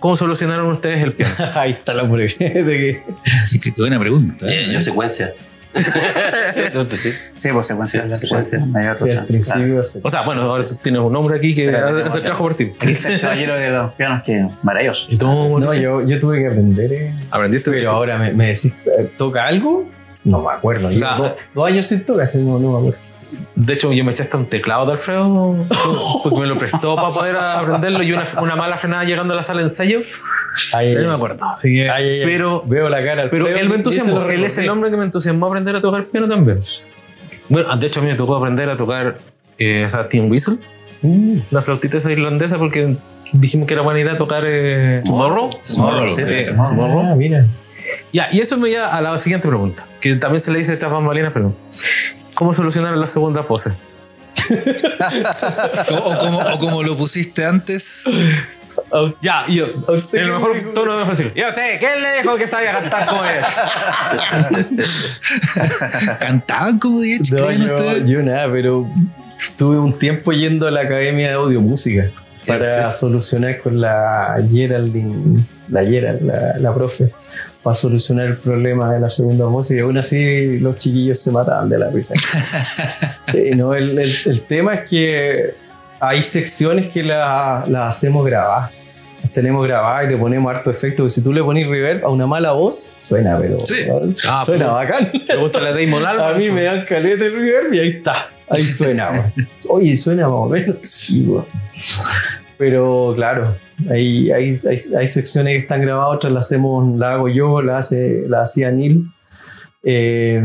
¿Cómo solucionaron ustedes el piano? [laughs] Ahí está la que [laughs] Qué, buena pregunta. ¿eh? Eh, yo secuencia. Entonces, sí. Sí, pues secuencia. Sí, la secuencia. mayor sí, al principio se- O sea, bueno, ahora tú tienes un hombre aquí que Pero, el trabajo por ti. Aquí está el caballero de los pianos, que maravilloso. ¿Y tú, No, yo, yo tuve que aprender. eh. ¿Aprendiste? Pero ahora me, me decís, eh, ¿toca algo? No me acuerdo. O sea, dos, dos años sin tocar, no, no me acuerdo. De hecho, yo me eché hasta un teclado de Alfredo [laughs] porque me lo prestó para poder aprenderlo y una, una mala frenada llegando a la sala de ensayo. Ahí, Ya no me acuerdo. Así que, Ay, ay, ay. pero, veo la cara. pero él me entusiasmó. Él es el hombre que me entusiasmó a aprender a tocar piano también. Bueno, de hecho, a mí me tocó aprender a tocar eh, esa Team Whistle, Mm. una flautita esa irlandesa, porque dijimos que era buena idea tocar eh, Tomorrow. Tomorrow, sí, sí, Tomorrow. Ah, mira. Ya, y eso me lleva a la siguiente pregunta, que también se le dice tras bambalinas, pero ¿cómo solucionaron la segunda pose? O, [laughs] o como, o como lo pusiste antes. Ya, yo, en el mejor tono de fácil. ¿Y a usted quién le dijo que sabía cantar como es? [laughs] ¿Cantaban como Diech? No, yo nada, pero tuve un tiempo yendo a la academia de audio música. para solucionar con la Geraldine, la Gerald, la, la profe, para solucionar el problema de la segunda voz y aún así los chiquillos se mataban de la risa. [laughs] Sí, no, el, el- el tema es que hay secciones que la- las hacemos grabar. Las tenemos grabadas y le ponemos harto efecto. porque Si tú le pones reverb a una mala voz, suena, pero Sí. Ah, suena bacán. Pregúntale a Damon Albarn. A mí me dan caleta de reverb y ahí está. Ahí suena. [laughs] Oye, suena más o menos. Sí. Pero claro, hay, hay, hay, hay secciones que están grabadas, otras las hacemos, la hago yo, la hace, la hacía Neil. Eh,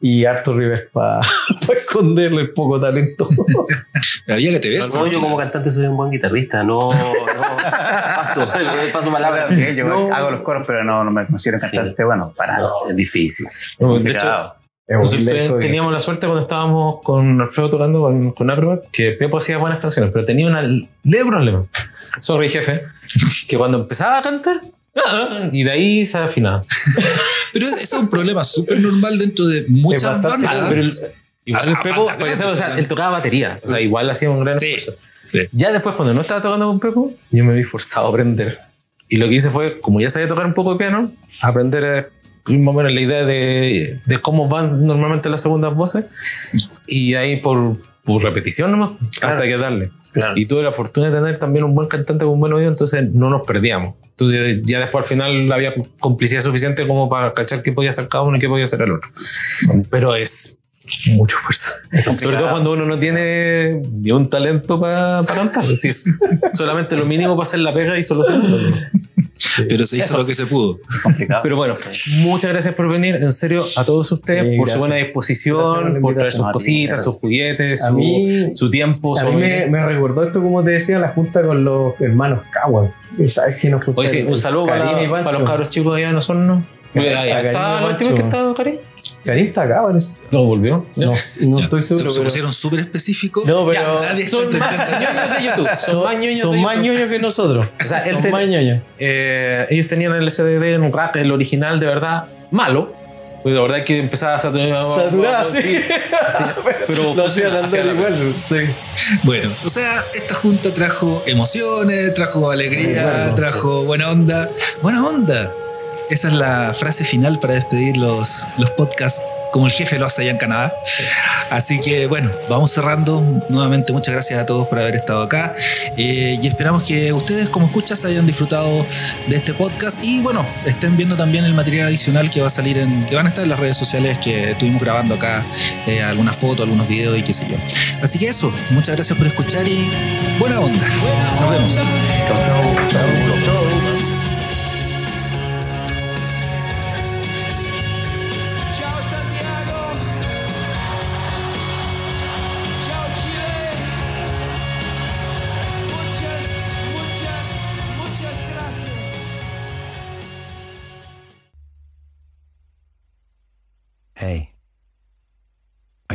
y harto reverb para [laughs] esconderle el poco talento. [laughs] Había que te ves. No, yo como cantante soy un buen guitarrista, no, no paso, [laughs] paso palabra. Ahora, bien, yo No. hago los coros, pero no, no me considero cantante. Bueno, para. No, es difícil. No, de hecho, Complicado. Nosotros teníamos la suerte cuando estábamos con Alfredo tocando con, con Acrobat que Pepo hacía buenas canciones, pero tenía una leve problema. Sorry, jefe. Que cuando empezaba a cantar, ah, [laughs] y de ahí se afinaba. [laughs] Pero eso es un problema súper normal dentro de muchas bastante- bandas. Pero el- igual O sea, el Pepo, grande, o sea, él tocaba batería. O sea, igual hacía un gran Sí, esfuerzo. sí. Ya después, cuando no estaba tocando con Pepo, yo me vi forzado a aprender. Y lo que hice fue, como ya sabía tocar un poco de piano, aprender más o menos la idea de, de cómo van normalmente las segundas voces. Y ahí por, por repetición nomás, hasta que darle. Claro. Y tuve la fortuna de tener también un buen cantante con un buen oído, entonces no nos perdíamos. Entonces ya después al final había complicidad suficiente como para cachar qué podía hacer cada uno y qué podía hacer el otro. Pero es mucho fuerza. Sobre todo cuando uno no tiene ni un talento para cantar. Es solamente lo mínimo para hacer la pega y solucionarlo. Pero se hizo lo que se pudo. Es complicado. Pero bueno, muchas gracias por venir. En serio, a todos ustedes, Sí, por su buena disposición, por traer sus cositas, sus juguetes, A su, mí- su tiempo. A su mí me, me recordó esto, como te decía, la junta con los hermanos. Y sabes que nos Oye, sí, un saludo para, los cabros chicos allá en Osorno. Ahí está última que estaba, Karim. Karim está acá, parece. No, volvió. No, no estoy Se, seguro. se pero- pusieron súper específicos. No, pero Ya, nadie son está más ñoños de YouTube. [laughs] Son, más ñoños son de más YouTube. ñoños que nosotros. O sea, son te- más ñoños. eh, ellos tenían el SDD en un rack, el original de verdad malo. Pues de verdad que empezaba a saturar. Saturada, sí. sí. [laughs] Pero Lo hacían andar la- igual. Sí. Bueno, o sea, esta junta trajo emociones, trajo alegría, Sí, claro. trajo buena onda. Buena onda. Esa es la frase final para despedir los, los podcasts como el jefe lo hace allá en Canadá. Así que bueno, vamos cerrando. Nuevamente muchas gracias a todos por haber estado acá. Eh, y esperamos que ustedes como escuchas hayan disfrutado de este podcast y bueno, estén viendo también el material adicional que va a salir en, que van a estar en las redes sociales que estuvimos grabando acá, eh, algunas fotos, algunos videos y qué sé yo. Así que eso, muchas gracias por escuchar y buena onda. Nos vemos. Chau, chau,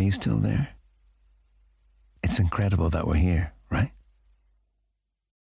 you still there? It's incredible that we're here, right?